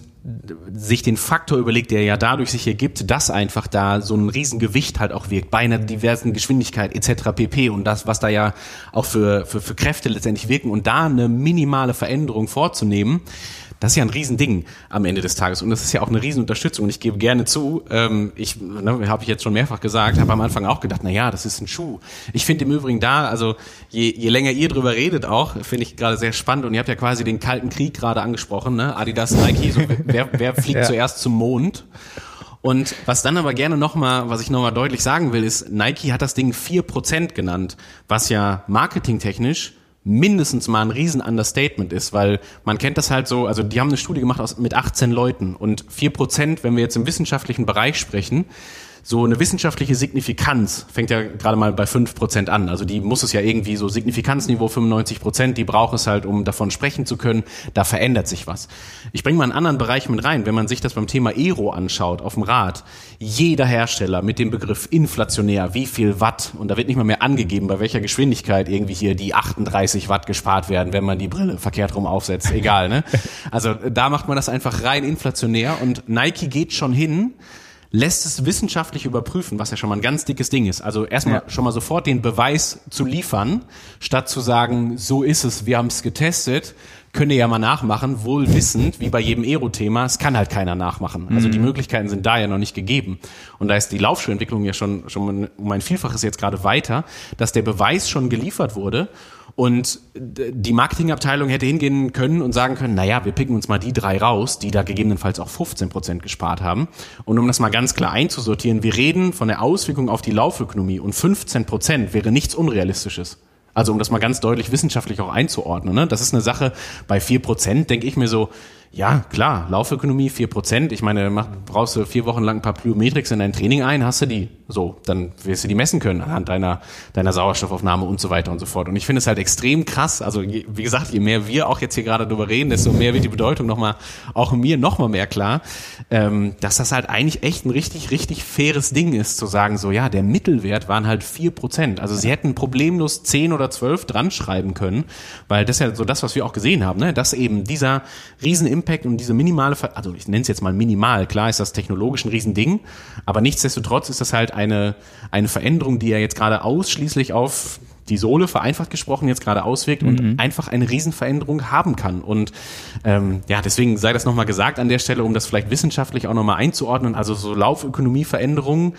sich den Faktor überlegt, der ja dadurch sich ergibt, dass einfach da so ein Riesengewicht halt auch wirkt, bei einer diversen Geschwindigkeit etc. pp. Und das, was da ja auch für, für, für Kräfte letztendlich wirken und da eine minimale Veränderung vorzunehmen, das ist ja ein Riesending am Ende des Tages und das ist ja auch eine Riesenunterstützung und ich gebe gerne zu, ähm, ich ne, habe ich jetzt schon mehrfach gesagt, habe am Anfang auch gedacht, na ja, das ist ein Schuh. Ich finde im Übrigen da, also je, je länger ihr drüber redet auch, finde ich gerade sehr spannend und ihr habt ja quasi den Kalten Krieg gerade angesprochen, ne? Adidas, Nike, so, wer, wer fliegt ja. zuerst zum Mond? Und was dann aber gerne nochmal, was ich nochmal deutlich sagen will, ist, Nike hat das Ding vier Prozent genannt, was ja marketingtechnisch mindestens mal ein riesen Understatement ist, weil man kennt das halt so, also die haben eine Studie gemacht aus, mit 18 Leuten und vier Prozent, wenn wir jetzt im wissenschaftlichen Bereich sprechen, so eine wissenschaftliche Signifikanz fängt ja gerade mal bei 5% an. Also die muss es ja irgendwie so Signifikanzniveau 95%, die braucht es halt, um davon sprechen zu können. Da verändert sich was. Ich bringe mal einen anderen Bereich mit rein. Wenn man sich das beim Thema Aero anschaut, auf dem Rad, jeder Hersteller mit dem Begriff inflationär, wie viel Watt, und da wird nicht mal mehr angegeben, bei welcher Geschwindigkeit irgendwie hier die 38 Watt gespart werden, wenn man die Brille verkehrt rum aufsetzt. Egal, ne? Also da macht man das einfach rein inflationär und Nike geht schon hin, lässt es wissenschaftlich überprüfen, was ja schon mal ein ganz dickes Ding ist. Also erstmal ja. schon mal sofort den Beweis zu liefern, statt zu sagen, so ist es, wir haben es getestet, könnt ihr ja mal nachmachen, wohl wissend, wie bei jedem Aero-Thema, es kann halt keiner nachmachen. Also die mhm. Möglichkeiten sind da ja noch nicht gegeben. Und da ist die Laufschuhentwicklung ja schon, schon um ein Vielfaches jetzt gerade weiter, dass der Beweis schon geliefert wurde und die Marketingabteilung hätte hingehen können und sagen können, naja, wir picken uns mal die drei raus, die da gegebenenfalls auch 15 Prozent gespart haben. Und um das mal ganz klar einzusortieren, wir reden von der Auswirkung auf die Laufökonomie und 15 Prozent wäre nichts Unrealistisches. Also um das mal ganz deutlich wissenschaftlich auch einzuordnen. Ne? Das ist eine Sache, bei vier Prozent denke ich mir so, ja, klar, Laufökonomie, vier Prozent. Ich meine, mach, brauchst du vier Wochen lang ein paar Plyometrics in dein Training ein, hast du die. So, dann wirst du die messen können anhand deiner, deiner Sauerstoffaufnahme und so weiter und so fort. Und ich finde es halt extrem krass. Also, wie gesagt, je mehr wir auch jetzt hier gerade drüber reden, desto mehr wird die Bedeutung nochmal, auch mir nochmal mehr klar, ähm, dass das halt eigentlich echt ein richtig, richtig faires Ding ist, zu sagen, so, ja, der Mittelwert waren halt vier Prozent. Also, sie hätten problemlos zehn oder zwölf dran schreiben können, weil das ist ja so das, was wir auch gesehen haben, ne? dass eben dieser riesen Impact und diese minimale, also ich nenne es jetzt mal minimal, klar ist das technologisch ein Riesending, aber nichtsdestotrotz ist das halt eine, eine Veränderung, die ja jetzt gerade ausschließlich auf die Sohle vereinfacht gesprochen jetzt gerade auswirkt und mhm. einfach eine Riesenveränderung haben kann. Und ähm, ja, deswegen sei das nochmal gesagt an der Stelle, um das vielleicht wissenschaftlich auch nochmal einzuordnen. Also so Laufökonomieveränderungen,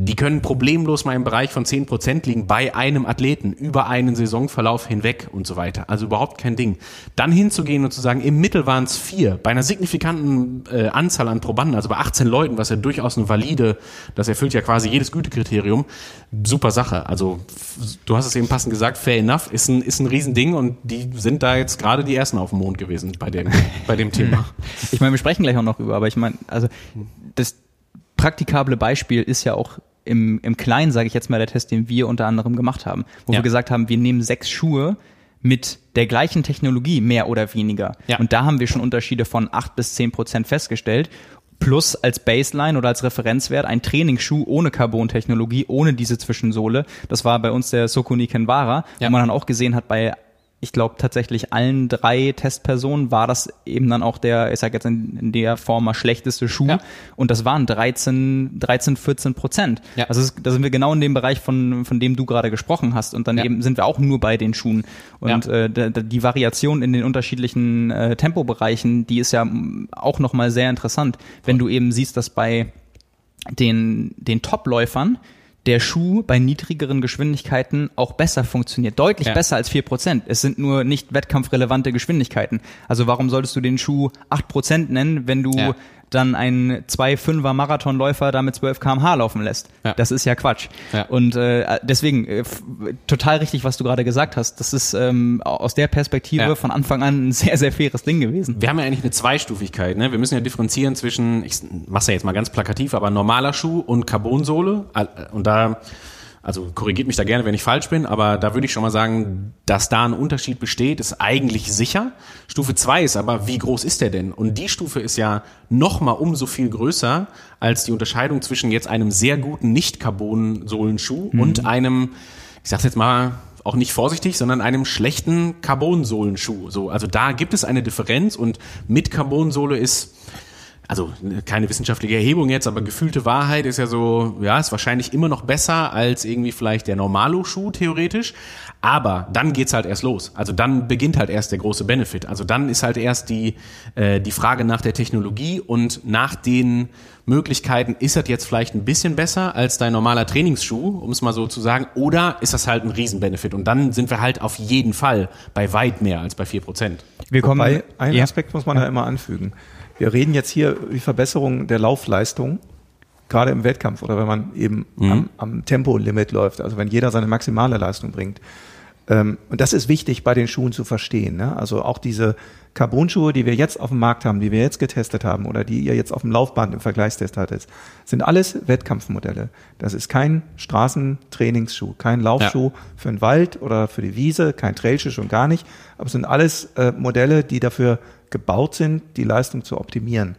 die können problemlos mal im Bereich von zehn Prozent liegen bei einem Athleten über einen Saisonverlauf hinweg und so weiter. Also überhaupt kein Ding. Dann hinzugehen und zu sagen, im Mittel waren es vier, bei einer signifikanten äh, Anzahl an Probanden, also bei 18 Leuten, was ja durchaus eine valide, das erfüllt ja quasi jedes Gütekriterium, super Sache. Also du hast es eben passend gesagt, fair enough, ist ein, ist ein Riesending und die sind da jetzt gerade die ersten auf dem Mond gewesen bei dem, bei dem Thema. Ich meine, wir sprechen gleich auch noch über, aber ich meine, also das praktikable Beispiel ist ja auch im, im Kleinen, sage ich jetzt mal, der Test, den wir unter anderem gemacht haben, wo ja. wir gesagt haben, wir nehmen sechs Schuhe mit der gleichen Technologie, mehr oder weniger. Ja. Und da haben wir schon Unterschiede von acht bis zehn Prozent festgestellt. Plus als Baseline oder als Referenzwert ein Trainingsschuh ohne Carbon-Technologie, ohne diese Zwischensohle. Das war bei uns der Sokuni Kenvara, ja. wo man dann auch gesehen hat, bei ich glaube tatsächlich allen drei Testpersonen war das eben dann auch der, ich sage jetzt in, der Form mal schlechteste Schuh ja. und das waren 13, 13, 14 Prozent. Ja. Also da sind wir genau in dem Bereich, von, von dem du gerade gesprochen hast und dann ja. eben sind wir auch nur bei den Schuhen und äh, die Variation in den unterschiedlichen äh, Tempobereichen, die ist ja auch nochmal sehr interessant, wenn du eben siehst, dass bei den, den Topläufern der Schuh bei niedrigeren Geschwindigkeiten auch besser funktioniert. Deutlich ja. besser als vier Prozent. Es sind nur nicht wettkampfrelevante Geschwindigkeiten. Also warum solltest du den Schuh acht Prozent nennen, wenn du ja dann einen 2,5er Marathonläufer da mit 12 kmh laufen lässt. Ja. Das ist ja Quatsch. Ja. Und äh, deswegen äh, total richtig, was du gerade gesagt hast. Das ist ähm, aus der Perspektive ja. von Anfang an ein sehr, sehr faires Ding gewesen. Wir haben ja eigentlich eine Zweistufigkeit. Ne? Wir müssen ja differenzieren zwischen, ich mach's ja jetzt mal ganz plakativ, aber normaler Schuh und Carbonsohle. Und da also korrigiert mich da gerne, wenn ich falsch bin, aber da würde ich schon mal sagen, dass da ein Unterschied besteht, ist eigentlich sicher. Stufe 2 ist aber, wie groß ist der denn? Und die Stufe ist ja noch mal umso viel größer als die Unterscheidung zwischen jetzt einem sehr guten Nicht-Carbon-Sohlenschuh mhm. und einem, ich sag's jetzt mal, auch nicht vorsichtig, sondern einem schlechten Carbonsohlenschuh. So, also da gibt es eine Differenz und mit Carbonsohle ist also keine wissenschaftliche Erhebung jetzt, aber gefühlte Wahrheit ist ja so, ja, ist wahrscheinlich immer noch besser als irgendwie vielleicht der Normalo-Schuh theoretisch. Aber dann geht's halt erst los. Also dann beginnt halt erst der große Benefit. Also dann ist halt erst die, äh, die Frage nach der Technologie und nach den Möglichkeiten, ist das jetzt vielleicht ein bisschen besser als dein normaler Trainingsschuh, um es mal so zu sagen, oder ist das halt ein Riesenbenefit? Und dann sind wir halt auf jeden Fall bei weit mehr als bei vier Prozent. Wir kommen, Wobei, ein ja. Aspekt muss man ja. da immer anfügen. Wir reden jetzt hier über Verbesserung der Laufleistung, gerade im Wettkampf oder wenn man eben mhm. am, am Tempolimit läuft, also wenn jeder seine maximale Leistung bringt. Ähm, und das ist wichtig bei den Schuhen zu verstehen. Ne? Also auch diese Carbon-Schuhe, die wir jetzt auf dem Markt haben, die wir jetzt getestet haben oder die ihr jetzt auf dem Laufband im Vergleichstest hattet, sind alles Wettkampfmodelle. Das ist kein Straßentrainingsschuh, kein Laufschuh ja. für den Wald oder für die Wiese, kein Trailschuh schon gar nicht. Aber es sind alles äh, Modelle, die dafür gebaut sind, die Leistung zu optimieren.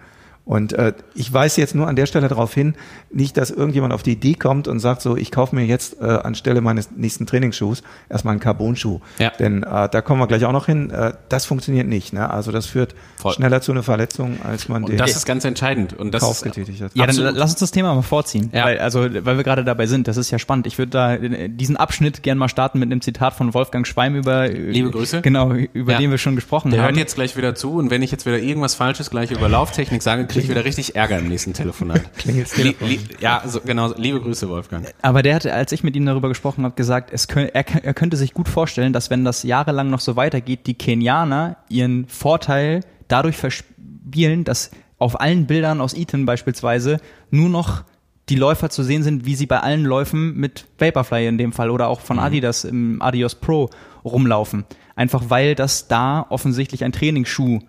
Und äh, ich weise jetzt nur an der Stelle darauf hin, nicht, dass irgendjemand auf die Idee kommt und sagt so, ich kaufe mir jetzt äh, anstelle meines nächsten Trainingsschuhs erstmal einen Carbon-Schuh. Ja. Denn äh, da kommen wir gleich auch noch hin. Äh, das funktioniert nicht. Ne? Also das führt Voll. schneller zu einer Verletzung, als man und den das ist ganz entscheidend. Und das Kauf getätigt hat. Ja, dann lass uns das Thema mal vorziehen. Ja. Weil, also, weil wir gerade dabei sind, das ist ja spannend. Ich würde da diesen Abschnitt gern mal starten mit einem Zitat von Wolfgang Schweim über Liebe Grüße. Genau, über ja. den wir schon gesprochen Der haben. Der hört jetzt gleich wieder zu und wenn ich jetzt wieder irgendwas Falsches gleich über Lauftechnik sage, kriege ich wieder richtig Ärger im nächsten Telefonat. Klingelt's Telefon. Li ja, so, genau. Liebe Grüße, Wolfgang. Aber der hatte, als ich mit ihm darüber gesprochen habe, gesagt, es könnt, er, er könnte sich gut vorstellen, dass wenn das jahrelang noch so weitergeht, die Kenianer ihren Vorteil dadurch verspielen, dass auf allen Bildern aus Eton beispielsweise nur noch die Läufer zu sehen sind, wie sie bei allen Läufen mit Vaporfly in dem Fall oder auch von mhm. Adidas im Adios Pro rumlaufen. Einfach weil das da offensichtlich ein Trainingsschuh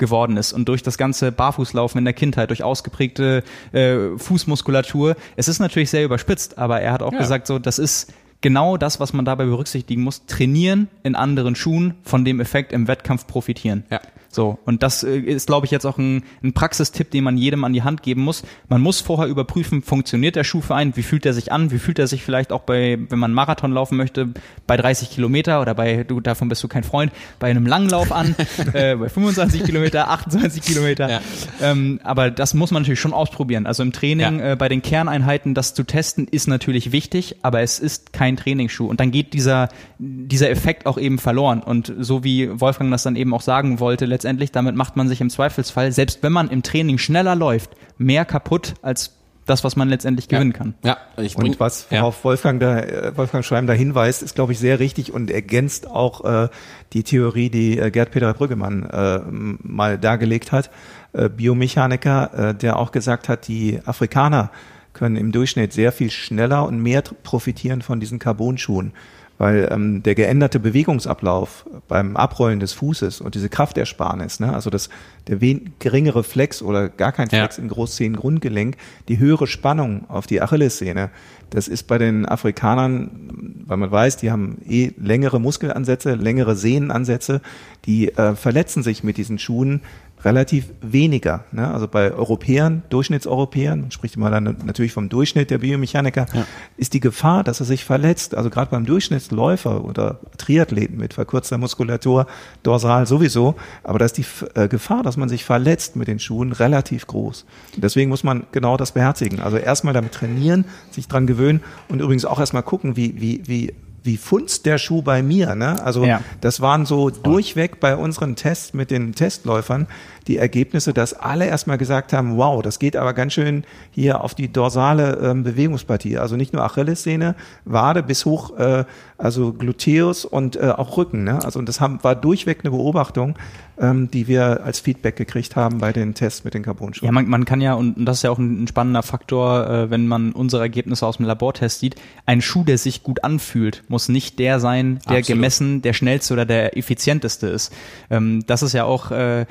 geworden ist und durch das ganze Barfußlaufen in der Kindheit, durch ausgeprägte äh, Fußmuskulatur. Es ist natürlich sehr überspitzt, aber er hat auch ja. gesagt, so das ist genau das, was man dabei berücksichtigen muss. Trainieren in anderen Schuhen, von dem Effekt im Wettkampf profitieren. Ja. So, und das äh, ist, glaube ich, jetzt auch ein, ein Praxistipp, den man jedem an die Hand geben muss. Man muss vorher überprüfen, funktioniert der Schuh für einen, wie fühlt er sich an, wie fühlt er sich vielleicht auch bei, wenn man Marathon laufen möchte, bei 30 Kilometer oder bei, du, davon bist du kein Freund, bei einem Langlauf an, äh, bei 25 Kilometer, 28 Kilometer. Ja. Ähm, aber das muss man natürlich schon ausprobieren. Also im Training, ja. äh, bei den Kerneinheiten, das zu testen, ist natürlich wichtig, aber es ist kein Trainingsschuh. Und dann geht dieser, dieser Effekt auch eben verloren. Und so wie Wolfgang das dann eben auch sagen wollte, letztendlich, damit macht man sich im Zweifelsfall, selbst wenn man im Training schneller läuft, mehr kaputt als das, was man letztendlich gewinnen ja. kann. Ja, ich und was, worauf ja. Wolfgang da, äh, Wolfgang Schreim da hinweist, ist, glaube ich, sehr richtig und ergänzt auch äh, die Theorie, die äh, Gerd-Peter Brüggemann äh, mal dargelegt hat, äh, Biomechaniker, äh, der auch gesagt hat, die Afrikaner können im Durchschnitt sehr viel schneller und mehr profitieren von diesen Carbonschuhen weil ähm, der geänderte Bewegungsablauf beim Abrollen des Fußes und diese Kraftersparnis, ne, also das, der geringere Flex oder gar kein Flex ja. im Großzehengrundgelenk, die höhere Spannung auf die Achillessehne, das ist bei den Afrikanern, weil man weiß, die haben eh längere Muskelansätze, längere Sehnenansätze, die äh, verletzen sich mit diesen Schuhen relativ weniger. Ne? Also bei Europäern, Durchschnittseuropäern, man spricht immer dann natürlich vom Durchschnitt der Biomechaniker, ja. ist die Gefahr, dass er sich verletzt, also gerade beim Durchschnittsläufer oder Triathleten mit verkürzter Muskulatur, dorsal sowieso, aber da ist die äh, Gefahr, dass man sich verletzt mit den Schuhen relativ groß. deswegen muss man genau das beherzigen. Also erstmal damit trainieren, sich dran gewöhnen und übrigens auch erstmal gucken, wie, wie, wie wie funzt der Schuh bei mir. Ne? Also ja. das waren so durchweg bei unseren Tests mit den Testläufern die Ergebnisse, dass alle erstmal gesagt haben, wow, das geht aber ganz schön hier auf die dorsale ähm, Bewegungspartie. Also nicht nur Achillessehne, Wade bis hoch, äh, also Gluteus und äh, auch Rücken. Ne? Also und das haben, war durchweg eine Beobachtung, ähm, die wir als Feedback gekriegt haben bei den Tests mit den Carbon-Schuhen. Ja, man, man kann ja, und das ist ja auch ein, ein spannender Faktor, äh, wenn man unsere Ergebnisse aus dem Labortest sieht, ein Schuh, der sich gut anfühlt, muss nicht der sein, der Absolut. gemessen der schnellste oder der effizienteste ist. Ähm, das ist ja auch äh,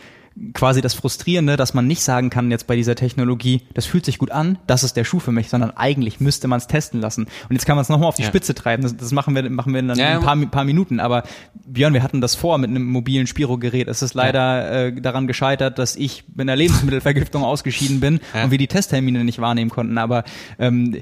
quasi das Frustrierende, dass man nicht sagen kann jetzt bei dieser Technologie, das fühlt sich gut an, das ist der Schuh für mich, sondern eigentlich müsste man es testen lassen. Und jetzt kann man es nochmal auf die ja. Spitze treiben. Das, das, machen wir, machen wir dann ja, in ein paar, paar, Minuten. Aber Björn, wir hatten das vor mit einem mobilen Spirogerät. Es ist leider ja. äh, daran gescheitert, dass ich mit einer Lebensmittelvergiftung ausgeschieden bin und wir die Testtermine nicht wahrnehmen konnten. Aber ähm,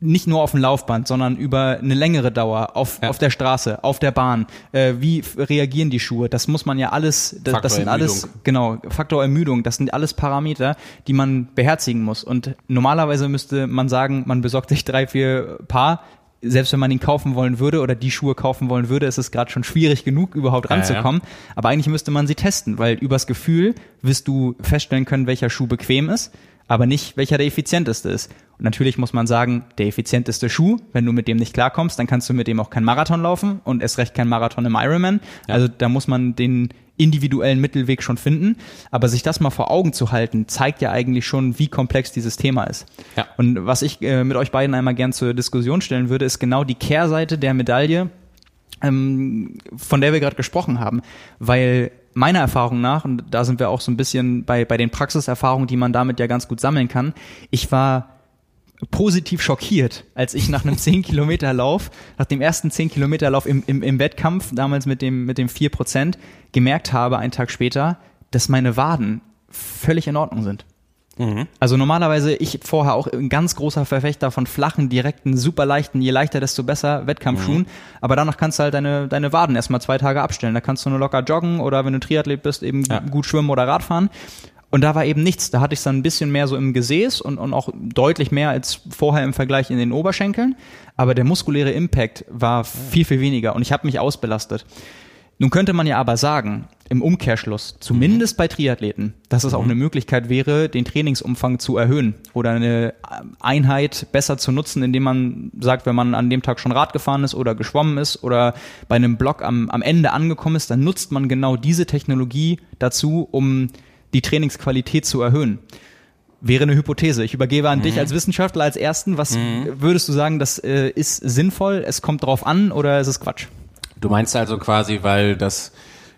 nicht nur auf dem Laufband, sondern über eine längere Dauer auf, ja. auf der Straße, auf der Bahn. Äh, wie reagieren die Schuhe? Das muss man ja alles, das, das sind alles, genau, Faktor Ermüdung, das sind alles Parameter, die man beherzigen muss. Und normalerweise müsste man sagen, man besorgt sich drei, vier Paar. Selbst wenn man ihn kaufen wollen würde oder die Schuhe kaufen wollen würde, ist es gerade schon schwierig genug, überhaupt ranzukommen. Ja, ja. Aber eigentlich müsste man sie testen, weil übers Gefühl wirst du feststellen können, welcher Schuh bequem ist aber nicht, welcher der effizienteste ist. Und natürlich muss man sagen, der effizienteste Schuh, wenn du mit dem nicht klarkommst, dann kannst du mit dem auch kein Marathon laufen und erst recht kein Marathon im Ironman. Ja. Also da muss man den individuellen Mittelweg schon finden. Aber sich das mal vor Augen zu halten, zeigt ja eigentlich schon, wie komplex dieses Thema ist. Ja. Und was ich äh, mit euch beiden einmal gern zur Diskussion stellen würde, ist genau die Kehrseite der Medaille ähm, von der wir gerade gesprochen haben, weil meiner Erfahrung nach, und da sind wir auch so ein bisschen bei, bei den Praxiserfahrungen, die man damit ja ganz gut sammeln kann, ich war positiv schockiert, als ich nach einem 10 Kilometer Lauf, nach dem ersten 10 Kilometer Lauf im, im, im Wettkampf, damals mit dem, mit dem 4 Prozent, gemerkt habe, einen Tag später, dass meine Waden völlig in Ordnung sind. Mhm. Also normalerweise ich vorher auch ein ganz großer Verfechter von flachen, direkten, super leichten, je leichter, desto besser Wettkampfschuhen. Mhm. Aber danach kannst du halt deine, deine Waden erstmal zwei Tage abstellen. Da kannst du nur locker joggen oder wenn du Triathlet bist, eben ja. gut schwimmen oder Radfahren. Und da war eben nichts. Da hatte ich es dann ein bisschen mehr so im Gesäß und, und auch deutlich mehr als vorher im Vergleich in den Oberschenkeln. Aber der muskuläre Impact war viel, viel weniger und ich habe mich ausbelastet. Nun könnte man ja aber sagen, im Umkehrschluss, zumindest bei Triathleten, dass es auch mhm. eine Möglichkeit wäre, den Trainingsumfang zu erhöhen oder eine Einheit besser zu nutzen, indem man sagt, wenn man an dem Tag schon Rad gefahren ist oder geschwommen ist oder bei einem Block am, am Ende angekommen ist, dann nutzt man genau diese Technologie dazu, um die Trainingsqualität zu erhöhen. Wäre eine Hypothese. Ich übergebe an mhm. dich als Wissenschaftler als Ersten. Was mhm. würdest du sagen, das äh, ist sinnvoll, es kommt drauf an oder ist es Quatsch? Du meinst also quasi, weil das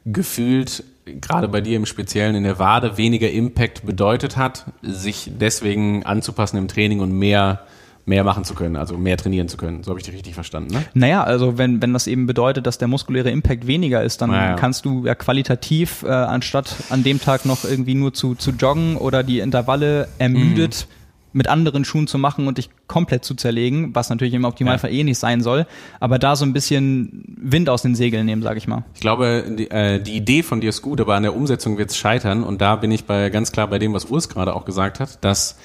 gefühlt gerade bei dir im Speziellen in der Wade weniger Impact bedeutet hat, sich deswegen anzupassen im Training und mehr mehr machen zu können, also mehr trainieren zu können. So habe ich dich richtig verstanden, ne? Naja, also wenn, wenn das eben bedeutet, dass der muskuläre Impact weniger ist, dann naja. kannst du ja qualitativ, äh, anstatt an dem Tag noch irgendwie nur zu, zu joggen oder die Intervalle ermüdet, mhm mit anderen Schuhen zu machen und dich komplett zu zerlegen, was natürlich im Optimalfall ja. eh nicht sein soll, aber da so ein bisschen Wind aus den Segeln nehmen, sage ich mal. Ich glaube, die, äh, die Idee von dir ist gut, aber an der Umsetzung wird es scheitern und da bin ich bei ganz klar bei dem, was Urs gerade auch gesagt hat, dass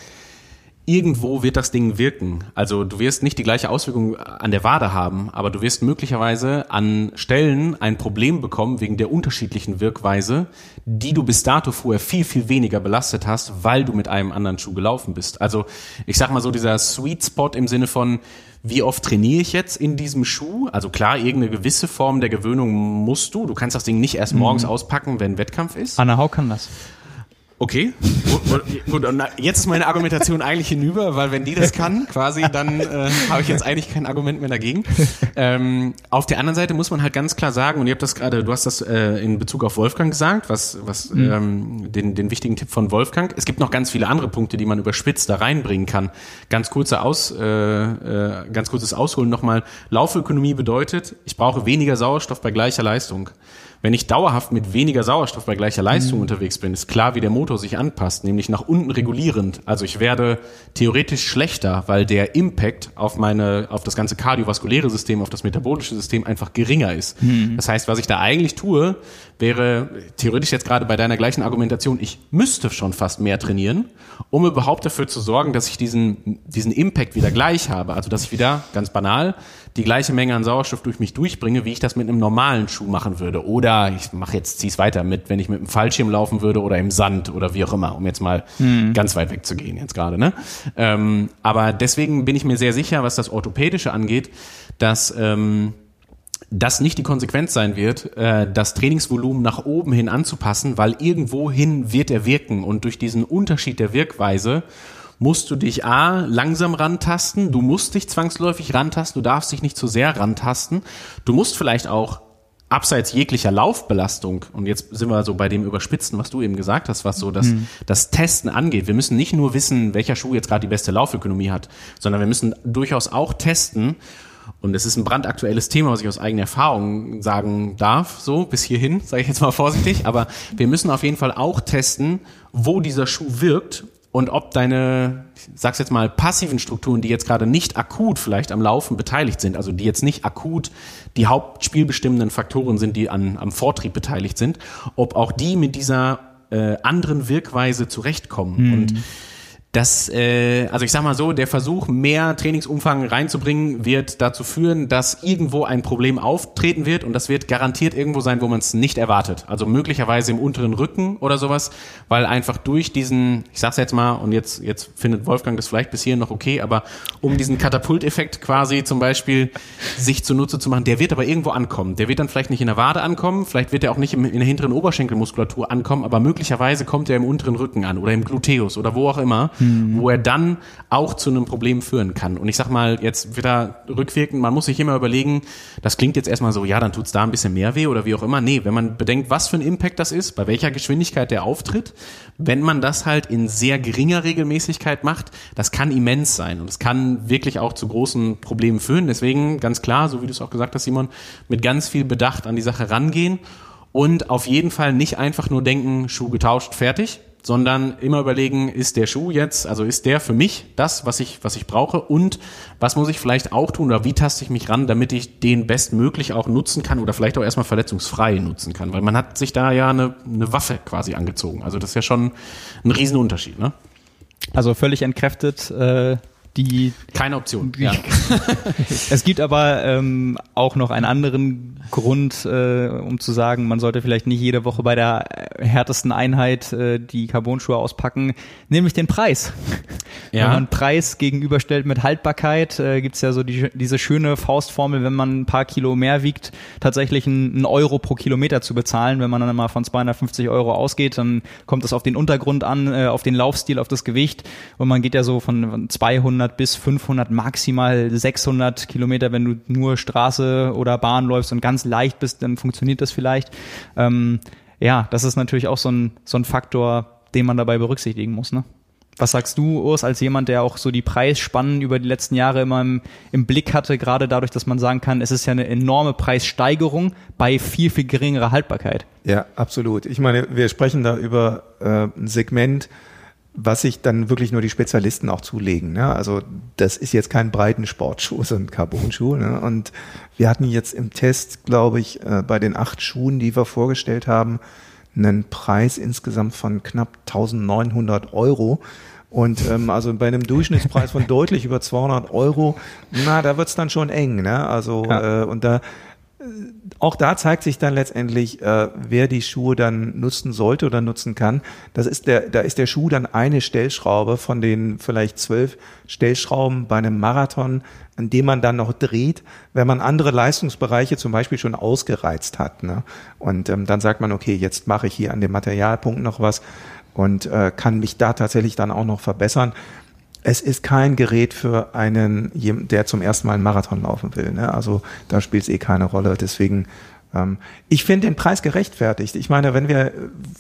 irgendwo wird das Ding wirken. Also du wirst nicht die gleiche Auswirkung an der Wade haben, aber du wirst möglicherweise an Stellen ein Problem bekommen wegen der unterschiedlichen Wirkweise, die du bis dato vorher viel, viel weniger belastet hast, weil du mit einem anderen Schuh gelaufen bist. Also ich sag mal so dieser Sweet Spot im Sinne von, wie oft trainiere ich jetzt in diesem Schuh? Also klar, irgendeine gewisse Form der Gewöhnung musst du. Du kannst das Ding nicht erst morgens mhm. auspacken, wenn Wettkampf ist. Anna Hau kann das. Okay, gut, und jetzt ist meine Argumentation eigentlich hinüber, weil wenn die das kann, quasi, dann äh, habe ich jetzt eigentlich kein Argument mehr dagegen. Ähm, auf der anderen Seite muss man halt ganz klar sagen, und ihr habt das gerade, du hast das äh, in Bezug auf Wolfgang gesagt, was, was mhm. ähm, den, den wichtigen Tipp von Wolfgang. Es gibt noch ganz viele andere Punkte, die man überspitzt da reinbringen kann. Ganz kurze Aus, äh, äh, ganz kurzes Ausholen nochmal. Laufökonomie bedeutet, ich brauche weniger Sauerstoff bei gleicher Leistung. Wenn ich dauerhaft mit weniger Sauerstoff bei gleicher Leistung mhm. unterwegs bin, ist klar, wie der Motor sich anpasst, nämlich nach unten regulierend. Also ich werde theoretisch schlechter, weil der Impact auf meine, auf das ganze kardiovaskuläre System, auf das metabolische System einfach geringer ist. Mhm. Das heißt, was ich da eigentlich tue, wäre theoretisch jetzt gerade bei deiner gleichen Argumentation, ich müsste schon fast mehr trainieren, um überhaupt dafür zu sorgen, dass ich diesen, diesen Impact wieder gleich habe. Also dass ich wieder, ganz banal, die gleiche Menge an Sauerstoff durch mich durchbringe, wie ich das mit einem normalen Schuh machen würde. Oder ich mache jetzt, zieh's weiter mit, wenn ich mit einem Fallschirm laufen würde oder im Sand oder wie auch immer, um jetzt mal mhm. ganz weit weg zu gehen jetzt gerade. Ne? Ähm, aber deswegen bin ich mir sehr sicher, was das Orthopädische angeht, dass ähm, das nicht die Konsequenz sein wird, äh, das Trainingsvolumen nach oben hin anzupassen, weil irgendwohin wird er wirken und durch diesen Unterschied der Wirkweise musst du dich A, langsam rantasten, du musst dich zwangsläufig rantasten, du darfst dich nicht zu sehr rantasten, du musst vielleicht auch abseits jeglicher Laufbelastung, und jetzt sind wir so bei dem Überspitzen, was du eben gesagt hast, was so das, mhm. das Testen angeht. Wir müssen nicht nur wissen, welcher Schuh jetzt gerade die beste Laufökonomie hat, sondern wir müssen durchaus auch testen, und es ist ein brandaktuelles Thema, was ich aus eigener Erfahrung sagen darf, so bis hierhin, sage ich jetzt mal vorsichtig, aber wir müssen auf jeden Fall auch testen, wo dieser Schuh wirkt und ob deine, ich sag's jetzt mal, passiven Strukturen, die jetzt gerade nicht akut vielleicht am Laufen beteiligt sind, also die jetzt nicht akut die hauptspielbestimmenden Faktoren sind, die an, am Vortrieb beteiligt sind, ob auch die mit dieser äh, anderen Wirkweise zurechtkommen. Mhm. Und das, äh, also ich sag mal so, der Versuch, mehr Trainingsumfang reinzubringen, wird dazu führen, dass irgendwo ein Problem auftreten wird und das wird garantiert irgendwo sein, wo man es nicht erwartet. Also möglicherweise im unteren Rücken oder sowas, weil einfach durch diesen, ich sag's jetzt mal, und jetzt, jetzt findet Wolfgang das vielleicht bis hierhin noch okay, aber um diesen Katapulteffekt quasi zum Beispiel sich zunutze zu machen, der wird aber irgendwo ankommen. Der wird dann vielleicht nicht in der Wade ankommen, vielleicht wird er auch nicht in der hinteren Oberschenkelmuskulatur ankommen, aber möglicherweise kommt er im unteren Rücken an oder im Gluteus oder wo auch immer. Mhm. wo er dann auch zu einem Problem führen kann. Und ich sag mal, jetzt wieder rückwirkend, man muss sich immer überlegen, das klingt jetzt erstmal so, ja, dann tut's da ein bisschen mehr weh oder wie auch immer. Nee, wenn man bedenkt, was für ein Impact das ist, bei welcher Geschwindigkeit der auftritt, wenn man das halt in sehr geringer Regelmäßigkeit macht, das kann immens sein und es kann wirklich auch zu großen Problemen führen. Deswegen ganz klar, so wie du es auch gesagt hast, Simon, mit ganz viel Bedacht an die Sache rangehen und auf jeden Fall nicht einfach nur denken, Schuh getauscht, fertig, sondern immer überlegen, ist der Schuh jetzt, also ist der für mich das, was ich, was ich brauche und was muss ich vielleicht auch tun oder wie taste ich mich ran, damit ich den bestmöglich auch nutzen kann oder vielleicht auch erstmal verletzungsfrei nutzen kann, weil man hat sich da ja eine, eine Waffe quasi angezogen. Also das ist ja schon ein Riesenunterschied, ne? Also völlig entkräftet äh, die keine Option. Ja. es gibt aber ähm, auch noch einen anderen Grund, äh, um zu sagen, man sollte vielleicht nicht jede Woche bei der härtesten Einheit äh, die Carbon-Schuhe auspacken, nämlich den Preis. Ja. Wenn man Preis gegenüberstellt mit Haltbarkeit, äh, gibt ja so die, diese schöne Faustformel, wenn man ein paar Kilo mehr wiegt, tatsächlich einen Euro pro Kilometer zu bezahlen. Wenn man dann mal von 250 Euro ausgeht, dann kommt es auf den Untergrund an, äh, auf den Laufstil, auf das Gewicht und man geht ja so von 200 bis 500, maximal 600 Kilometer, wenn du nur Straße oder Bahn läufst und ganz leicht bist, dann funktioniert das vielleicht. Ähm, ja, das ist natürlich auch so ein, so ein Faktor, den man dabei berücksichtigen muss. Ne? Was sagst du, Urs, als jemand, der auch so die Preisspannen über die letzten Jahre immer im, im, Blick hatte, gerade dadurch, dass man sagen kann, es ist ja eine enorme Preissteigerung bei viel, viel geringerer Haltbarkeit. Ja, absolut. Ich meine, wir sprechen da über äh, ein Segment, was sich dann wirklich nur die Spezialisten auch zulegen. Ne? Also das ist jetzt kein Breitensportschuh, sondern Carbon-Schuh. Ne? Und wir hatten jetzt im Test, glaube ich, äh, bei den acht Schuhen, die wir vorgestellt haben, einen Preis insgesamt von knapp 1900 Euro. Und ähm, also bei einem Durchschnittspreis von deutlich über 200 Euro, na, da wird's dann schon eng. Ne? Also ja. äh, und da auch da zeigt sich dann letztendlich, äh, wer die Schuhe dann nutzen sollte oder nutzen kann. Das ist der, da ist der Schuh dann eine Stellschraube von den vielleicht zwölf Stellschrauben bei einem Marathon, an dem man dann noch dreht, wenn man andere Leistungsbereiche zum Beispiel schon ausgereizt hat. Ne? Und ähm, dann sagt man, okay, jetzt mache ich hier an dem Materialpunkt noch was und äh, kann mich da tatsächlich dann auch noch verbessern es ist kein Gerät für einen, der zum ersten Mal einen Marathon laufen will. Ne? Also da spielt es eh keine Rolle. Deswegen, ähm, ich finde den Preis gerechtfertigt. Ich meine, wenn wir,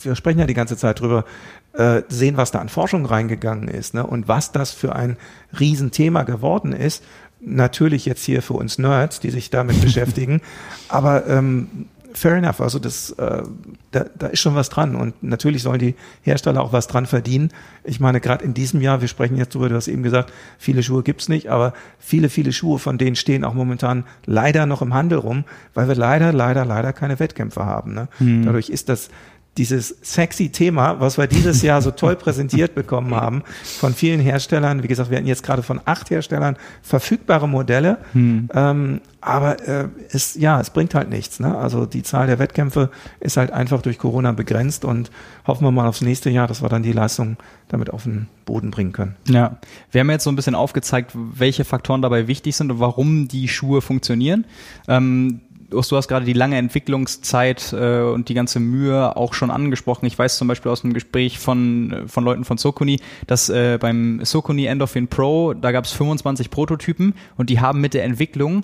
wir sprechen ja die ganze Zeit drüber, äh, sehen, was da an Forschung reingegangen ist ne? und was das für ein Riesenthema geworden ist. Natürlich jetzt hier für uns Nerds, die sich damit beschäftigen, aber ähm, fair enough. Also das, äh, da, da ist schon was dran. Und natürlich sollen die Hersteller auch was dran verdienen. Ich meine, gerade in diesem Jahr, wir sprechen jetzt drüber, du hast eben gesagt, viele Schuhe gibt's nicht, aber viele, viele Schuhe von denen stehen auch momentan leider noch im Handel rum, weil wir leider, leider, leider keine Wettkämpfe haben. Ne? Hm. Dadurch ist das dieses sexy Thema, was wir dieses Jahr so toll präsentiert bekommen haben von vielen Herstellern. Wie gesagt, wir hatten jetzt gerade von acht Herstellern verfügbare Modelle. Hm. Ähm, aber äh, es, ja, es bringt halt nichts. Ne? Also die Zahl der Wettkämpfe ist halt einfach durch Corona begrenzt und hoffen wir mal aufs nächste Jahr, dass wir dann die Leistung damit auf den Boden bringen können. Ja, wir haben jetzt so ein bisschen aufgezeigt, welche Faktoren dabei wichtig sind und warum die Schuhe funktionieren. Ähm, du hast gerade die lange Entwicklungszeit äh, und die ganze Mühe auch schon angesprochen. Ich weiß zum Beispiel aus einem Gespräch von, von Leuten von Sokuni, dass äh, beim Sokuni Endorphin Pro, da gab es 25 Prototypen und die haben mit der Entwicklung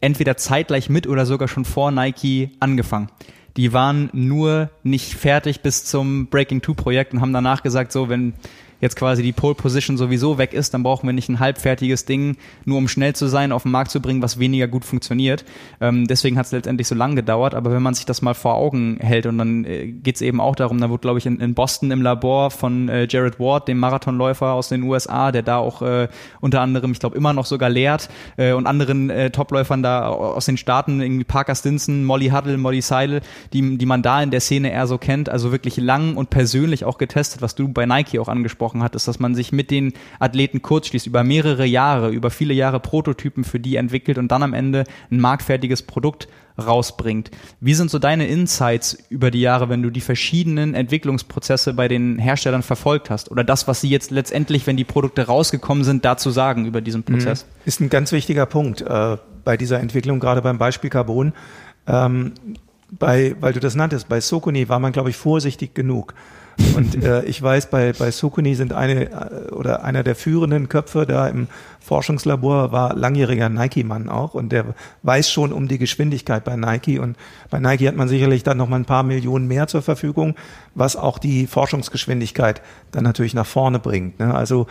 entweder zeitgleich mit oder sogar schon vor Nike angefangen. Die waren nur nicht fertig bis zum Breaking Two Projekt und haben danach gesagt, so, wenn jetzt quasi die Pole Position sowieso weg ist, dann brauchen wir nicht ein halbfertiges Ding, nur um schnell zu sein, auf den Markt zu bringen, was weniger gut funktioniert. Ähm, deswegen hat es letztendlich so lange gedauert. Aber wenn man sich das mal vor Augen hält und dann äh, geht es eben auch darum, da wurde, glaube ich, in, in, Boston im Labor von äh, Jared Ward, dem Marathonläufer aus den USA, der da auch äh, unter anderem, ich glaube, immer noch sogar lehrt äh, und anderen äh, Topläufern da aus den Staaten, irgendwie Parker Stinson, Molly Huddle, Molly Seidel, die, die man da in der Szene eher so kennt, also wirklich lang und persönlich auch getestet, was du bei Nike auch angesprochen angesprochen hat, ist, dass man sich mit den Athleten kurzschließt, über mehrere Jahre, über viele Jahre Prototypen für die entwickelt und dann am Ende ein marktfertiges Produkt rausbringt. Wie sind so deine Insights über die Jahre, wenn du die verschiedenen Entwicklungsprozesse bei den Herstellern verfolgt hast? Oder das, was sie jetzt letztendlich, wenn die Produkte rausgekommen sind, dazu sagen über diesen Prozess? Mhm. Ist ein ganz wichtiger Punkt äh, bei dieser Entwicklung, gerade beim Beispiel Carbon. Ähm, bei, weil du das nanntest, bei Sokuni war man, glaube ich, vorsichtig genug. Und äh, ich weiß, bei, bei Sukuni sind eine äh, oder einer der führenden Köpfe da im Forschungslabor war langjähriger Nike-Mann auch und der weiß schon um die Geschwindigkeit bei Nike und bei Nike hat man sicherlich dann noch mal ein paar Millionen mehr zur Verfügung, was auch die Forschungsgeschwindigkeit dann natürlich nach vorne bringt. Ne? Also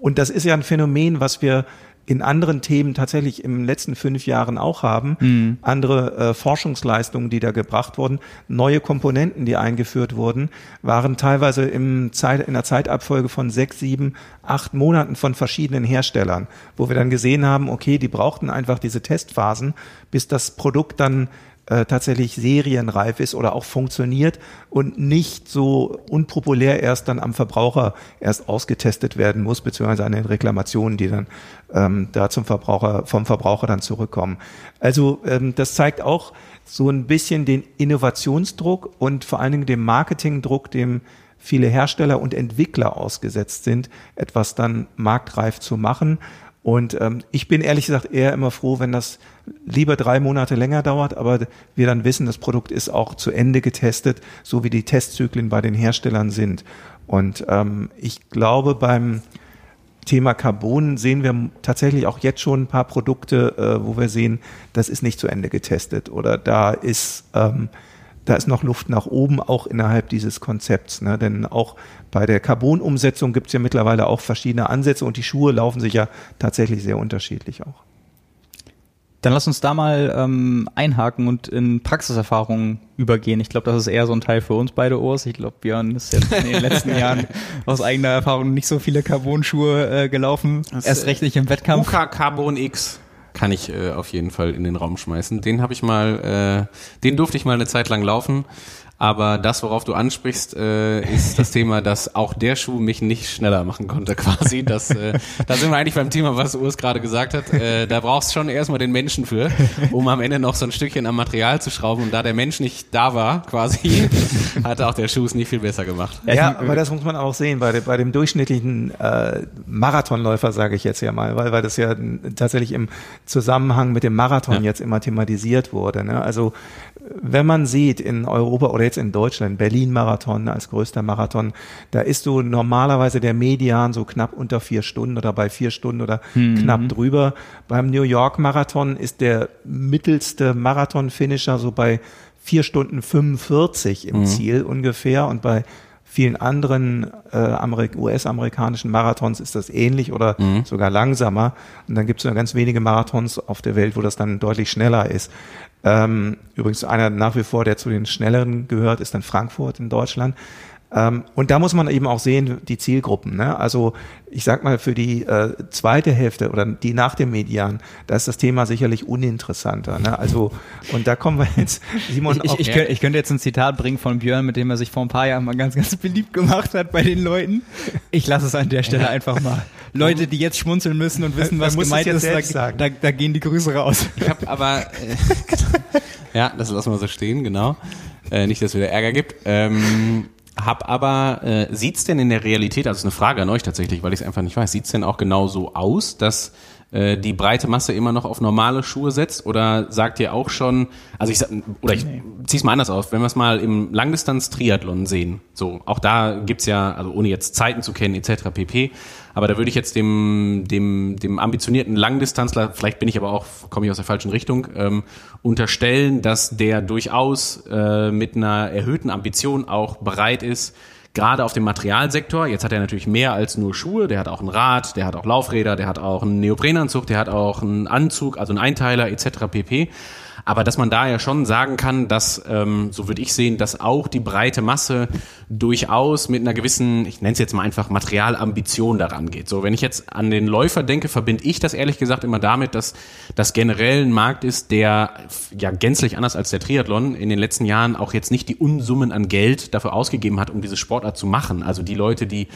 und das ist ja ein Phänomen, was wir in anderen Themen tatsächlich im letzten fünf Jahren auch haben. Mhm. Andere äh, Forschungsleistungen, die da gebracht wurden, neue Komponenten, die eingeführt wurden, waren teilweise im Zeit, in der Zeitabfolge von sechs, sieben, acht Monaten von verschiedenen Herstellern, wo wir dann gesehen haben, okay, die brauchten einfach diese Testphasen, bis das Produkt dann äh, tatsächlich serienreif ist oder auch funktioniert und nicht so unpopulär erst dann am Verbraucher erst ausgetestet werden muss, beziehungsweise an den Reklamationen, die dann ähm, da zum Verbraucher, vom Verbraucher dann zurückkommen. Also ähm, das zeigt auch so ein bisschen den Innovationsdruck und vor allen Dingen den Marketingdruck, dem viele Hersteller und Entwickler ausgesetzt sind, etwas dann marktreif zu machen. Und ähm, ich bin ehrlich gesagt eher immer froh, wenn das lieber drei Monate länger dauert, aber wir dann wissen, das Produkt ist auch zu Ende getestet, so wie die Testzyklen bei den Herstellern sind. Und ähm, ich glaube, beim Thema Carbon sehen wir tatsächlich auch jetzt schon ein paar Produkte, äh, wo wir sehen, das ist nicht zu Ende getestet oder da ist ähm, da ist noch Luft nach oben, auch innerhalb dieses Konzepts. Ne? Denn auch bei der Carbon-Umsetzung gibt es ja mittlerweile auch verschiedene Ansätze und die Schuhe laufen sich ja tatsächlich sehr unterschiedlich auch. Dann lass uns da mal ähm, einhaken und in Praxiserfahrungen übergehen. Ich glaube, das ist eher so ein Teil für uns beide Urs. Ich glaube, Björn ist jetzt in den letzten Jahren aus eigener Erfahrung nicht so viele Carbon-Schuhe äh, gelaufen. Das Erst recht nicht im Wettkampf. UK Carbon X kann ich äh, auf jeden Fall in den Raum schmeißen. Den habe ich mal, äh, den durfte ich mal eine Zeit lang laufen. Aber das, worauf du ansprichst, äh, ist das Thema, dass auch der Schuh mich nicht schneller machen konnte, quasi. Das, äh, da sind wir eigentlich beim Thema, was Urs gerade gesagt hat. Äh, da brauchst du schon erstmal den Menschen für, um am Ende noch so ein Stückchen am Material zu schrauben. Und da der Mensch nicht da war, quasi, hat auch der Schuh es nicht viel besser gemacht. Ja, aber das muss man auch sehen bei, bei dem durchschnittlichen äh, Marathonläufer, sage ich jetzt ja mal, weil, weil das ja tatsächlich im Zusammenhang mit dem Marathon ja. jetzt immer thematisiert wurde. Ne? Also wenn man sieht in Europa oder jetzt in Deutschland, Berlin-Marathon als größter Marathon, da ist so normalerweise der Median so knapp unter vier Stunden oder bei vier Stunden oder mhm. knapp drüber. Beim New York-Marathon ist der mittelste Marathon-Finisher so bei vier Stunden 45 im mhm. Ziel ungefähr und bei vielen anderen äh, US-amerikanischen Marathons ist das ähnlich oder mhm. sogar langsamer. Und dann gibt es ja ganz wenige Marathons auf der Welt, wo das dann deutlich schneller ist. Ähm, übrigens einer nach wie vor, der zu den schnelleren gehört, ist dann Frankfurt in Deutschland. Ähm, und da muss man eben auch sehen, die Zielgruppen. Ne? Also ich sag mal, für die äh, zweite Hälfte oder die nach dem Median, da ist das Thema sicherlich uninteressanter. Ne? Also, und da kommen wir jetzt, Simon. Ich, ich, ich, könnte, ich könnte jetzt ein Zitat bringen von Björn, mit dem er sich vor ein paar Jahren mal ganz, ganz beliebt gemacht hat bei den Leuten. Ich lasse es an der Stelle einfach mal. Leute, die jetzt schmunzeln müssen und wissen, was gemeint ist, da, da, da, gehen die Grüße raus. Ich habe aber, äh, ja, das lassen wir so stehen, genau. Äh, nicht, dass es wieder Ärger gibt. Ähm, hab aber, äh, sieht's denn in der Realität, also ist eine Frage an euch tatsächlich, weil ich es einfach nicht weiß, sieht's denn auch genau so aus, dass äh, die breite Masse immer noch auf normale Schuhe setzt? Oder sagt ihr auch schon, also ich oder ich nee. zieh's mal anders auf, wenn wir es mal im Langdistanz-Triathlon sehen, so, auch da gibt's ja, also ohne jetzt Zeiten zu kennen, etc. pp. Aber da würde ich jetzt dem, dem, dem ambitionierten Langdistanzler, vielleicht bin ich aber auch, komme ich aus der falschen Richtung, ähm, unterstellen, dass der durchaus äh, mit einer erhöhten Ambition auch bereit ist, gerade auf dem Materialsektor, jetzt hat er natürlich mehr als nur Schuhe, der hat auch ein Rad, der hat auch Laufräder, der hat auch einen Neoprenanzug, der hat auch einen Anzug, also einen Einteiler etc. pp. Aber dass man da ja schon sagen kann, dass, ähm, so würde ich sehen, dass auch die breite Masse durchaus mit einer gewissen, ich nenne es jetzt mal einfach Materialambition daran geht. So, wenn ich jetzt an den Läufer denke, verbinde ich das ehrlich gesagt immer damit, dass das generell ein Markt ist, der ja gänzlich anders als der Triathlon in den letzten Jahren auch jetzt nicht die Unsummen an Geld dafür ausgegeben hat, um diese Sportart zu machen. Also die Leute, die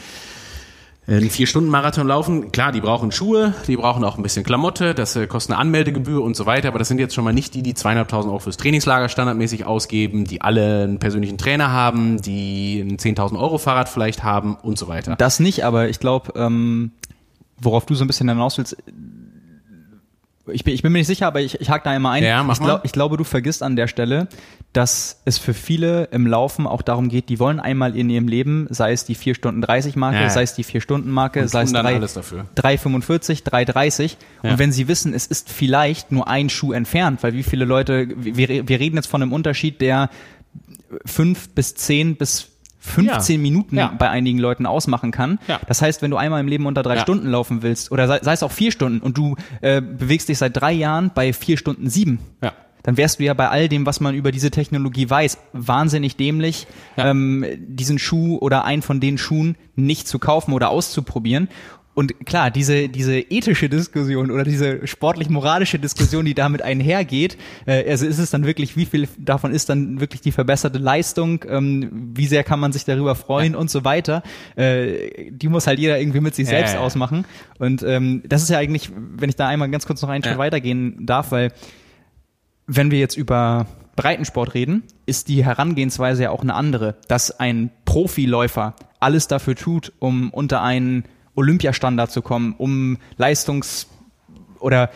einen Vier-Stunden-Marathon laufen, klar, die brauchen Schuhe, die brauchen auch ein bisschen Klamotte, das äh, kostet eine Anmeldegebühr und so weiter, aber das sind jetzt schon mal nicht die, die zweieinhalbtausend Euro fürs Trainingslager standardmäßig ausgeben, die alle einen persönlichen Trainer haben, die ein 10.000 Euro Fahrrad vielleicht haben und so weiter. Das nicht, aber ich glaube, ähm, worauf du so ein bisschen hinaus willst, ich bin, ich bin mir nicht sicher, aber ich, ich hake da einmal ein. Ja, mach ich, glaub, mal. ich glaube, du vergisst an der Stelle, dass es für viele im Laufen auch darum geht, die wollen einmal in ihrem Leben, sei es die 4 Stunden 30 Marke, Ja. sei es die 4 Stunden Marke, sei es tun dann drei- alles dafür. 3,45, 3,30 Ja. und wenn sie wissen, es ist vielleicht nur ein Schuh entfernt, weil wie viele Leute, wir, wir reden jetzt von einem Unterschied, der fünf bis zehn bis 15 Ja. Minuten Ja. bei einigen Leuten ausmachen kann. Ja. Das heißt, wenn du einmal im Leben unter drei. Stunden laufen willst, oder sei, sei es auch vier Stunden und du äh, bewegst dich seit drei Jahren bei vier Stunden sieben, Ja. dann wärst du ja bei all dem, was man über diese Technologie weiß, wahnsinnig dämlich, ähm, diesen Schuh oder einen von den Schuhen nicht zu kaufen oder auszuprobieren. Und klar, diese, diese ethische Diskussion oder diese sportlich-moralische Diskussion, die damit einhergeht, äh, also ist es dann wirklich, wie viel davon ist dann wirklich die verbesserte Leistung, ähm, wie sehr kann man sich darüber freuen und so weiter, äh, die muss halt jeder irgendwie mit sich Ja, selbst ja, ja. ausmachen. Und ähm, das ist ja eigentlich, wenn ich da einmal ganz kurz noch einen Schritt Ja. weitergehen darf, weil wenn wir jetzt über Breitensport reden, ist die Herangehensweise ja auch eine andere, dass ein Profiläufer alles dafür tut, um unter einen Olympiastandard zu kommen, um Leistungs- oder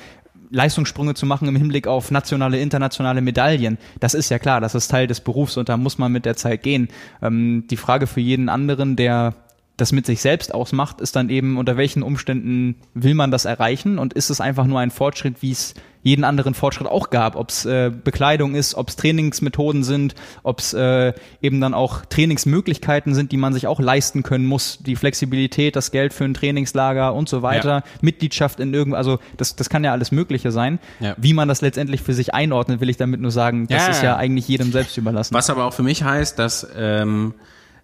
Leistungssprünge zu machen im Hinblick auf nationale, internationale Medaillen. Das ist ja klar, das ist Teil des Berufs und da muss man mit der Zeit gehen. Ähm, die Frage für jeden anderen, der das mit sich selbst ausmacht, ist dann eben, unter welchen Umständen will man das erreichen und ist es einfach nur ein Fortschritt, wie es jeden anderen Fortschritt auch gab, ob es äh, Bekleidung ist, ob es Trainingsmethoden sind, ob es äh, eben dann auch Trainingsmöglichkeiten sind, die man sich auch leisten können muss, die Flexibilität, das Geld für ein Trainingslager und so weiter, Ja. Mitgliedschaft in irgendwo, also das, das kann ja alles Mögliche sein. Ja. Wie man das letztendlich für sich einordnet, will ich damit nur sagen, das Ja, ist ja. ja eigentlich jedem selbst überlassen. Was aber auch für mich heißt, dass ähm,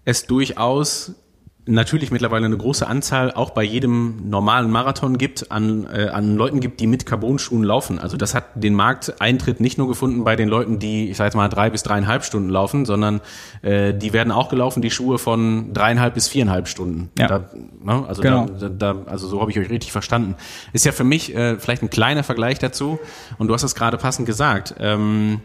es durchaus natürlich mittlerweile eine große Anzahl auch bei jedem normalen Marathon gibt an, äh, an Leuten gibt, die mit Carbon-Schuhen laufen. Also das hat den Markteintritt nicht nur gefunden bei den Leuten, die, ich sag jetzt mal, drei bis dreieinhalb Stunden laufen, sondern äh, die werden auch gelaufen, die Schuhe von dreieinhalb bis viereinhalb Stunden. Ja. Da, ne, also, Genau. da, da, also so habe ich euch richtig verstanden. Ist ja für mich äh, vielleicht ein kleiner Vergleich dazu und du hast es gerade passend gesagt. Ähm,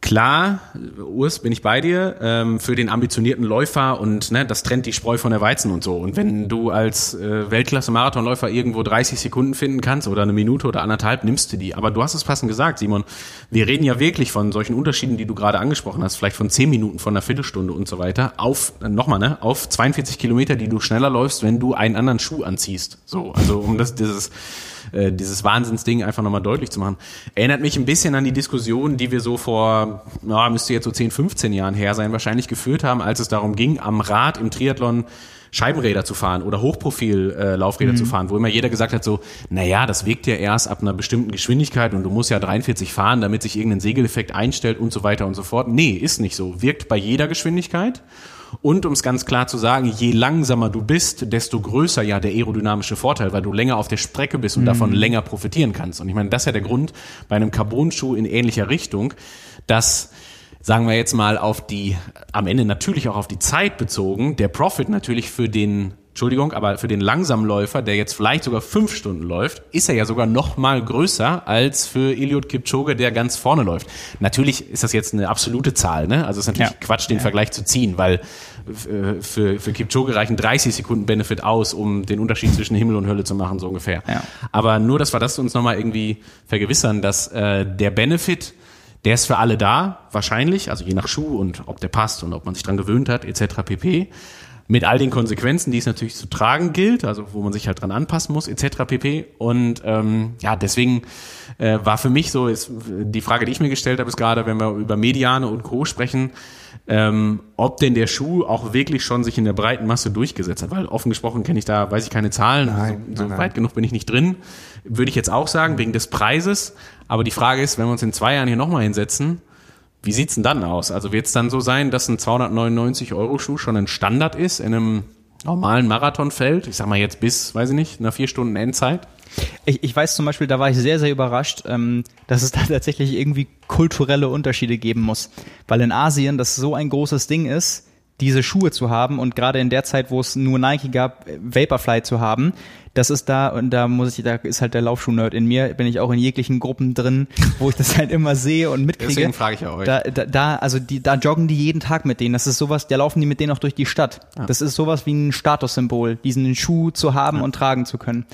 Klar, Urs, bin ich bei dir, ähm, für den ambitionierten Läufer und ne, das trennt die Spreu von der Weizen und so. Und wenn du als äh, Weltklasse-Marathonläufer irgendwo 30 Sekunden finden kannst oder eine Minute oder anderthalb, nimmst du die. Aber du hast es passend gesagt, Simon. Wir reden ja wirklich von solchen Unterschieden, die du gerade angesprochen hast, vielleicht von 10 Minuten, von einer Viertelstunde und so weiter, auf, äh, nochmal, ne, auf 42 Kilometer, die du schneller läufst, wenn du einen anderen Schuh anziehst. So, also um das, dieses, äh, dieses Wahnsinnsding einfach nochmal deutlich zu machen. Erinnert mich ein bisschen an die Diskussion, die wir so vor, ja, müsste jetzt so 10, 15 Jahren her sein, wahrscheinlich geführt haben, als es darum ging, am Rad im Triathlon Scheibenräder zu fahren oder Hochprofil-Laufräder äh, Laufräder zu fahren, wo immer jeder gesagt hat so, na ja, das wirkt ja erst ab einer bestimmten Geschwindigkeit und du musst ja 43 fahren, damit sich irgendein Segeleffekt einstellt und so weiter und so fort. Nee, ist nicht so. Wirkt bei jeder Geschwindigkeit. Und um es ganz klar zu sagen, je langsamer du bist, desto größer ja der aerodynamische Vorteil, weil du länger auf der Strecke bist und davon länger profitieren kannst. Und ich meine, das ist ja der Grund bei einem Carbon-Schuh in ähnlicher Richtung, dass sagen wir jetzt mal auf die, am Ende natürlich auch auf die Zeit bezogen, der Profit natürlich für den Entschuldigung, aber für den Langsamläufer, der jetzt vielleicht sogar fünf Stunden läuft, ist er ja sogar noch mal größer als für Eliud Kipchoge, der ganz vorne läuft. Natürlich ist das jetzt eine absolute Zahl, ne? Also es ist natürlich Ja. Quatsch, den Vergleich zu ziehen, weil äh, für, für Kipchoge reichen 30 Sekunden Benefit aus, um den Unterschied zwischen Himmel und Hölle zu machen, so ungefähr. Ja. Aber nur, dass wir das uns nochmal irgendwie vergewissern, dass äh, der Benefit, der ist für alle da, wahrscheinlich, also je nach Schuh und ob der passt und ob man sich dran gewöhnt hat, etc. pp. Mit all den Konsequenzen, die es natürlich zu tragen gilt, also wo man sich halt dran anpassen muss, etc. pp. Und ähm, ja, deswegen äh, war für mich so ist die Frage, die ich mir gestellt habe, ist gerade, wenn wir über Mediane und Co. sprechen, ähm, ob denn der Schuh auch wirklich schon sich in der breiten Masse durchgesetzt hat. Weil offen gesprochen kenne ich da, weiß ich keine Zahlen, Nein, so, so nein, nein. weit genug bin ich nicht drin. Würde ich jetzt auch sagen, wegen des Preises. Aber die Frage ist, wenn wir uns in zwei Jahren hier nochmal hinsetzen, wie sieht's denn dann aus? Also wird es dann so sein, dass ein 299 Euro Schuh schon ein Standard ist in einem normalen Marathonfeld? Ich sag mal jetzt bis, weiß ich nicht, einer vier Stunden Endzeit? Ich, ich weiß zum Beispiel, da war ich sehr, sehr überrascht, ähm, dass es da tatsächlich irgendwie kulturelle Unterschiede geben muss. Weil in Asien das so ein großes Ding ist, diese Schuhe zu haben und gerade in der Zeit, wo es nur Nike gab, äh, Vaporfly zu haben, das ist da und da muss ich, da ist halt der Laufschuh-Nerd in mir, bin ich auch in jeglichen Gruppen drin, wo ich das halt immer sehe und mitkriege. Deswegen frage ich ja euch. Da, da, da, also die, da joggen die jeden Tag mit denen. Das ist sowas, da laufen die mit denen auch durch die Stadt. Das ist sowas wie ein Statussymbol, diesen Schuh zu haben und tragen zu können.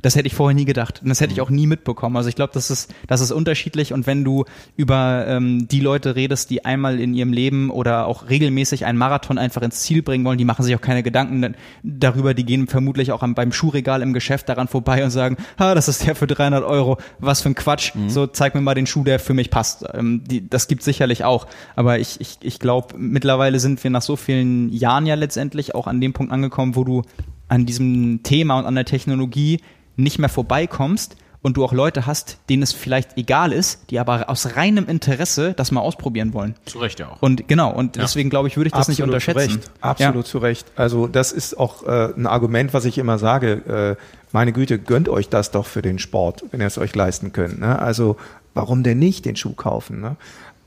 Das hätte ich vorher nie gedacht. Und das hätte ich auch nie mitbekommen. Also ich glaube, das ist, das ist unterschiedlich. Und wenn du über ähm, die Leute redest, die einmal in ihrem Leben oder auch regelmäßig einen Marathon einfach ins Ziel bringen wollen, die machen sich auch keine Gedanken darüber. Die gehen vermutlich auch beim Schuhregal im Geschäft daran vorbei und sagen, ha, das ist der für 300 Euro. Was für ein Quatsch. Mhm. So, zeig mir mal den Schuh, der für mich passt. Ähm, die, das gibt sicherlich auch. Aber ich, ich, ich glaube, mittlerweile sind wir nach so vielen Jahren ja letztendlich auch an dem Punkt angekommen, wo du an diesem Thema und an der Technologie nicht mehr vorbeikommst und du auch Leute hast, denen es vielleicht egal ist, die aber aus reinem Interesse das mal ausprobieren wollen. Zu Recht ja auch. Und genau, und ja. deswegen glaube ich, würde ich das Absolut nicht unterschätzen. Zu Recht. Absolut ja. zu Recht. Also das ist auch äh, ein Argument, was ich immer sage. Äh, meine Güte, gönnt euch das doch für den Sport, wenn ihr es euch leisten könnt. Ne? Also warum denn nicht den Schuh kaufen? Ne?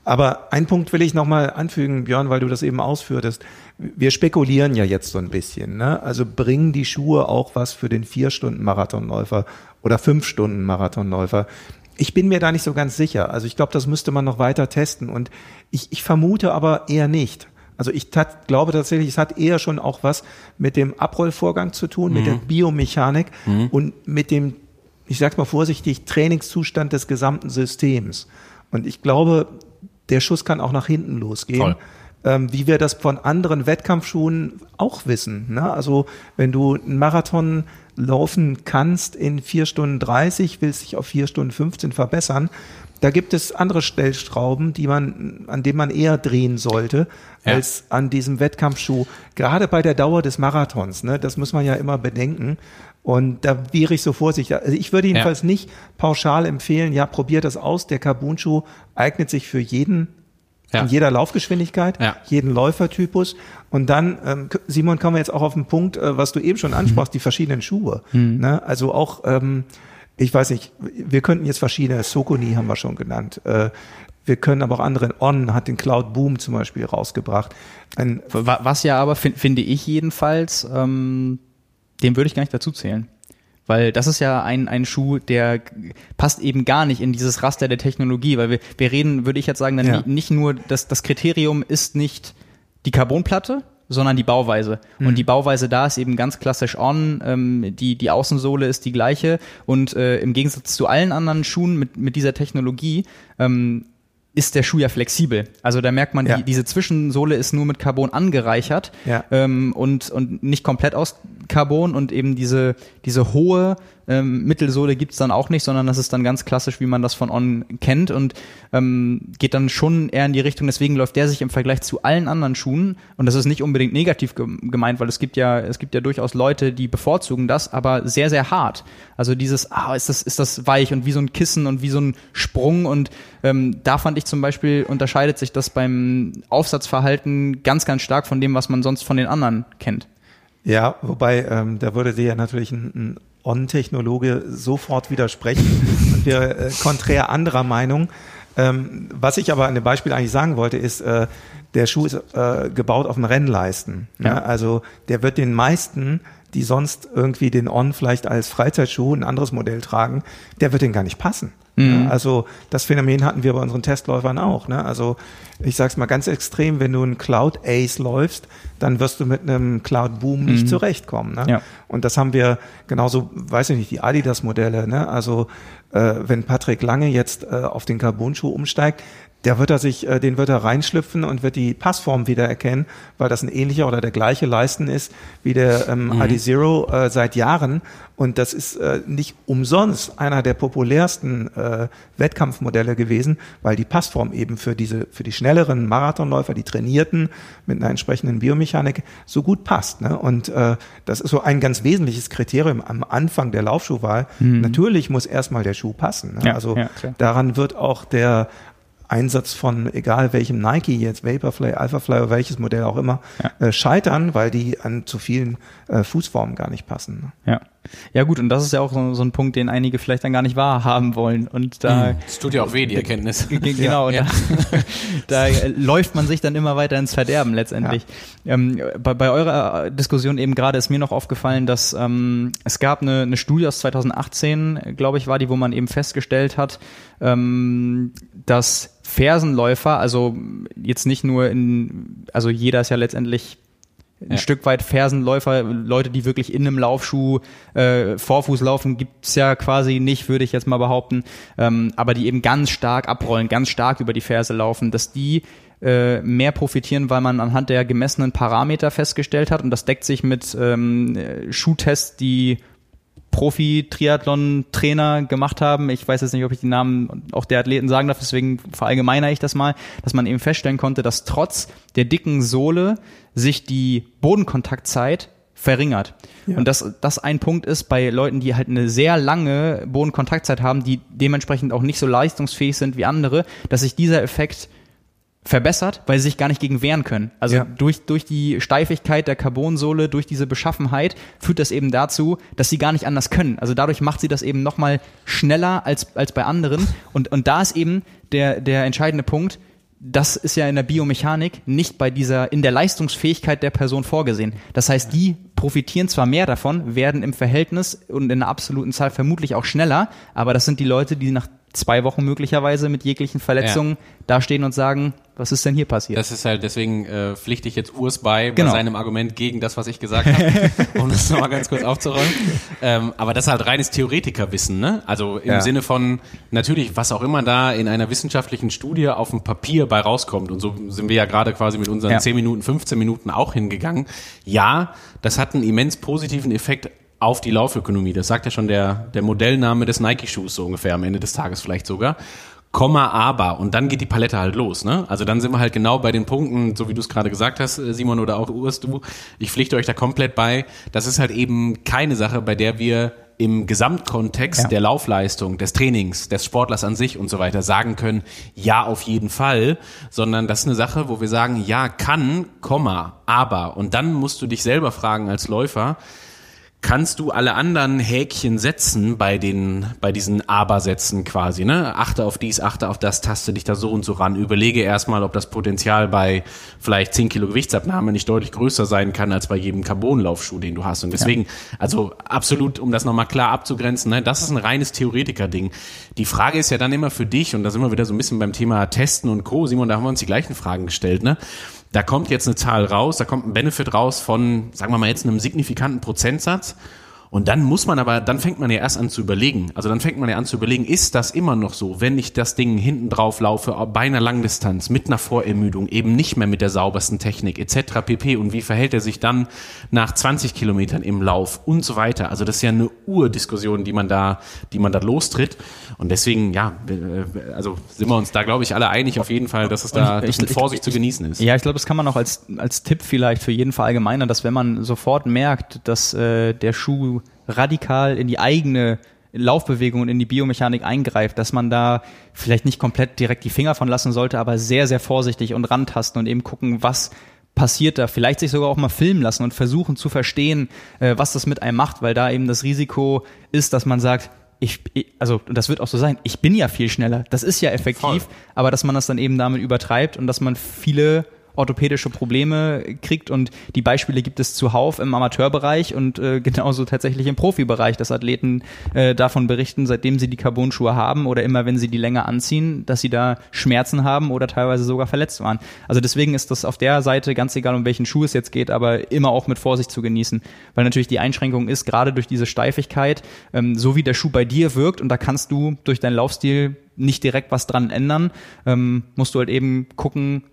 Aber ein Punkt will ich nochmal anfügen, Björn, weil du das eben ausführtest. Wir spekulieren ja jetzt so ein bisschen. Ne? Also bringen die Schuhe auch was für den Vier-Stunden-Marathonläufer oder Fünf-Stunden-Marathonläufer? Ich bin mir da nicht so ganz sicher. Also ich glaube, das müsste man noch weiter testen. Und ich, ich vermute aber eher nicht. Also ich tat, glaube tatsächlich, es hat eher schon auch was mit dem Abrollvorgang zu tun, mhm. mit der Biomechanik mhm. und mit dem, ich sag's mal vorsichtig, Trainingszustand des gesamten Systems. Und ich glaube, der Schuss kann auch nach hinten losgehen. Ähm, wie wir das von anderen Wettkampfschuhen auch wissen. Ne? Also wenn du einen Marathon laufen kannst in vier Stunden 30, willst dich auf vier Stunden 15 verbessern, da gibt es andere Stellstrauben, die man, an denen man eher drehen sollte, ja. als an diesem Wettkampfschuh. Gerade bei der Dauer des Marathons, ne, das muss man ja immer bedenken. Und da wäre ich so vorsichtig. Also ich würde jedenfalls ja. nicht pauschal empfehlen, ja, probiert das aus. Der Carbon-Schuh eignet sich für jeden, ja. in jeder Laufgeschwindigkeit, ja. jeden Läufertypus. Und dann, ähm, Simon, kommen wir jetzt auch auf den Punkt, äh, was du eben schon ansprachst, mhm. die verschiedenen Schuhe. Mhm. Ne? Also auch, ähm, ich weiß nicht, wir könnten jetzt verschiedene, Sokoni haben wir schon genannt. Äh, wir können aber auch andere, On hat den Cloud Boom zum Beispiel rausgebracht. Ein was ja aber, find, finde ich jedenfalls, ähm den würde ich gar nicht dazu zählen. Weil das ist ja ein, ein Schuh, der passt eben gar nicht in dieses Raster der Technologie, weil wir, wir reden, würde ich jetzt sagen, dann ja. nicht nur, dass das Kriterium ist nicht die Carbonplatte, sondern die Bauweise. Mhm. Und die Bauweise da ist eben ganz klassisch on, ähm, die, die Außensohle ist die gleiche und äh, im Gegensatz zu allen anderen Schuhen mit, mit dieser Technologie ähm, ist der Schuh ja flexibel. Also da merkt man, ja. die, diese Zwischensohle ist nur mit Carbon angereichert ja. ähm, und, und nicht komplett aus Carbon und eben diese, diese hohe ähm, Mittelsohle gibt's dann auch nicht, sondern das ist dann ganz klassisch, wie man das von On kennt und ähm, geht dann schon eher in die Richtung. Deswegen läuft der sich im Vergleich zu allen anderen Schuhen und das ist nicht unbedingt negativ gemeint, weil es gibt ja es gibt ja durchaus Leute, die bevorzugen das, aber sehr sehr hart. Also dieses ah ist das ist das weich und wie so ein Kissen und wie so ein Sprung und ähm, da fand ich zum Beispiel unterscheidet sich das beim Aufsatzverhalten ganz ganz stark von dem, was man sonst von den anderen kennt. Ja, wobei ähm, da würde dir ja natürlich ein, ein On-Technologe sofort widersprechen und wir äh, konträr anderer Meinung. Ähm, was ich aber an dem Beispiel eigentlich sagen wollte, ist, äh, der Schuh ist äh, gebaut auf dem Rennleisten. Ja. ja. Also der wird den meisten, die sonst irgendwie den On vielleicht als Freizeitschuh, ein anderes Modell tragen, der wird den gar nicht passen. Mhm. Ja, also das Phänomen hatten wir bei unseren Testläufern auch. Ne? Also ich sage es mal ganz extrem, wenn du einen Cloud Ace läufst, dann wirst du mit einem Cloud Boom nicht mhm. zurechtkommen. Ne? Ja. Und das haben wir genauso, weiß ich nicht, die Adidas-Modelle. Ne? Also äh, wenn Patrick Lange jetzt äh, auf den Carbon-Schuh umsteigt, der wird er sich, äh, den wird er reinschlüpfen und wird die Passform wieder erkennen, weil das ein ähnlicher oder der gleiche Leisten ist wie der ähm, mhm. ID Zero äh, seit Jahren. Und das ist äh, nicht umsonst einer der populärsten äh, Wettkampfmodelle gewesen, weil die Passform eben für diese, für die schnelleren Marathonläufer, die trainierten mit einer entsprechenden Biomechanik so gut passt. Ne? Und äh, das ist so ein ganz wesentliches Kriterium am Anfang der Laufschuhwahl. Mhm. Natürlich muss erstmal der Schuh passen. Ne? Ja, also ja, daran wird auch der Einsatz von egal welchem Nike jetzt, Vaporfly, Alphafly oder welches Modell auch immer, ja. äh, scheitern, weil die an zu vielen äh, Fußformen gar nicht passen. Ne? Ja. Ja gut, und das ist ja auch so, so, ein Punkt, den einige vielleicht dann gar nicht wahrhaben wollen. Und da es tut ja auch weh, die Erkenntnis. Genau, ja. da, da läuft man sich dann immer weiter ins Verderben letztendlich. Ja. Ähm, bei, bei eurer Diskussion eben gerade ist mir noch aufgefallen, dass ähm, es gab eine, eine Studie aus 2018, glaube ich, war die, wo man eben festgestellt hat, ähm, dass Fersenläufer, also jetzt nicht nur in, also jeder ist ja letztendlich ein ja. Stück weit Fersenläufer, Leute, die wirklich in einem Laufschuh äh, Vorfuß laufen, gibt's ja quasi nicht, würde ich jetzt mal behaupten, ähm, aber die eben ganz stark abrollen, ganz stark über die Ferse laufen, dass die äh, mehr profitieren, weil man anhand der gemessenen Parameter festgestellt hat und das deckt sich mit ähm, Schuhtests, die Profi-Triathlon-Trainer gemacht haben. Ich weiß jetzt nicht, ob ich die Namen auch der Athleten sagen darf, deswegen verallgemeiner ich das mal, dass man eben feststellen konnte, dass trotz der dicken Sohle sich die Bodenkontaktzeit verringert. Ja. Und dass das ein Punkt ist bei Leuten, die halt eine sehr lange Bodenkontaktzeit haben, die dementsprechend auch nicht so leistungsfähig sind wie andere, dass sich dieser Effekt verbessert, weil sie sich gar nicht gegen wehren können. Also ja. durch, durch die Steifigkeit der Carbonsohle, durch diese Beschaffenheit führt das eben dazu, dass sie gar nicht anders können. Also dadurch macht sie das eben nochmal schneller als, als bei anderen. Und, und da ist eben der, der entscheidende Punkt, das ist ja in der Biomechanik nicht bei dieser, in der Leistungsfähigkeit der Person vorgesehen. Das heißt, die profitieren zwar mehr davon, werden im Verhältnis und in einer absoluten Zahl vermutlich auch schneller, aber das sind die Leute, die nach zwei Wochen möglicherweise mit jeglichen Verletzungen ja. dastehen und sagen, was ist denn hier passiert? Das ist halt, deswegen äh, pflichte ich jetzt Urs bei, genau. bei seinem Argument gegen das, was ich gesagt habe, um das nochmal ganz kurz aufzurollen. Ähm, aber das ist halt reines Theoretikerwissen, ne? Also im ja. Sinne von, natürlich, was auch immer da in einer wissenschaftlichen Studie auf dem Papier bei rauskommt, und so sind wir ja gerade quasi mit unseren ja. 10 Minuten, 15 Minuten auch hingegangen. Ja, das hat einen immens positiven Effekt auf die Laufökonomie. Das sagt ja schon der, der Modellname des Nike-Schuhs so ungefähr am Ende des Tages vielleicht sogar. Komma, aber. Und dann geht die Palette halt los. Ne? Also dann sind wir halt genau bei den Punkten, so wie du es gerade gesagt hast, äh, Simon oder auch Urs, du. Ich pflichte euch da komplett bei. Das ist halt eben keine Sache, bei der wir im Gesamtkontext ja. der Laufleistung, des Trainings, des Sportlers an sich und so weiter sagen können, ja, auf jeden Fall, sondern das ist eine Sache, wo wir sagen, ja, kann, Komma, aber. Und dann musst du dich selber fragen als Läufer, kannst du alle anderen Häkchen setzen bei den, bei diesen Aber-Sätzen quasi, ne? Achte auf dies, achte auf das, taste dich da so und so ran. Überlege erstmal, ob das Potenzial bei vielleicht 10 Kilo Gewichtsabnahme nicht deutlich größer sein kann als bei jedem Carbonlaufschuh, den du hast. Und deswegen, ja. also absolut, um das nochmal klar abzugrenzen, ne? Das ist ein reines Theoretiker-Ding. Die Frage ist ja dann immer für dich, und da sind wir wieder so ein bisschen beim Thema Testen und Co. Simon, da haben wir uns die gleichen Fragen gestellt, ne? Da kommt jetzt eine Zahl raus, da kommt ein Benefit raus von, sagen wir mal jetzt einem signifikanten Prozentsatz und dann muss man aber, dann fängt man ja erst an zu überlegen. Also dann fängt man ja an zu überlegen, ist das immer noch so, wenn ich das Ding hinten drauf laufe, bei einer Langdistanz, mit einer Vorermüdung, eben nicht mehr mit der saubersten Technik etc. pp. Und wie verhält er sich dann nach 20 Kilometern im Lauf und so weiter. Also das ist ja eine Urdiskussion, die man da, die man da lostritt. Und deswegen, ja, also sind wir uns da, glaube ich, alle einig auf jeden Fall, dass es da ich, mit Vorsicht ich, zu genießen ist. Ja, ich glaube, das kann man auch als, als Tipp vielleicht für jeden verallgemeinern, dass wenn man sofort merkt, dass äh, der Schuh radikal in die eigene Laufbewegung und in die Biomechanik eingreift, dass man da vielleicht nicht komplett direkt die Finger von lassen sollte, aber sehr, sehr vorsichtig und rantasten und eben gucken, was passiert da. Vielleicht sich sogar auch mal filmen lassen und versuchen zu verstehen, äh, was das mit einem macht, weil da eben das Risiko ist, dass man sagt, ich, also das wird auch so sein, ich bin ja viel schneller. Das ist ja effektiv, Voll. aber dass man das dann eben damit übertreibt und dass man viele orthopädische Probleme kriegt und die Beispiele gibt es zuhauf im Amateurbereich und äh, genauso tatsächlich im Profibereich, dass Athleten äh, davon berichten, seitdem sie die Carbon-Schuhe haben oder immer wenn sie die länger anziehen, dass sie da Schmerzen haben oder teilweise sogar verletzt waren. Also deswegen ist das auf der Seite ganz egal, um welchen Schuh es jetzt geht, aber immer auch mit Vorsicht zu genießen, weil natürlich die Einschränkung ist, gerade durch diese Steifigkeit, ähm, so wie der Schuh bei dir wirkt und da kannst du durch deinen Laufstil nicht direkt was dran ändern, ähm, musst du halt eben gucken,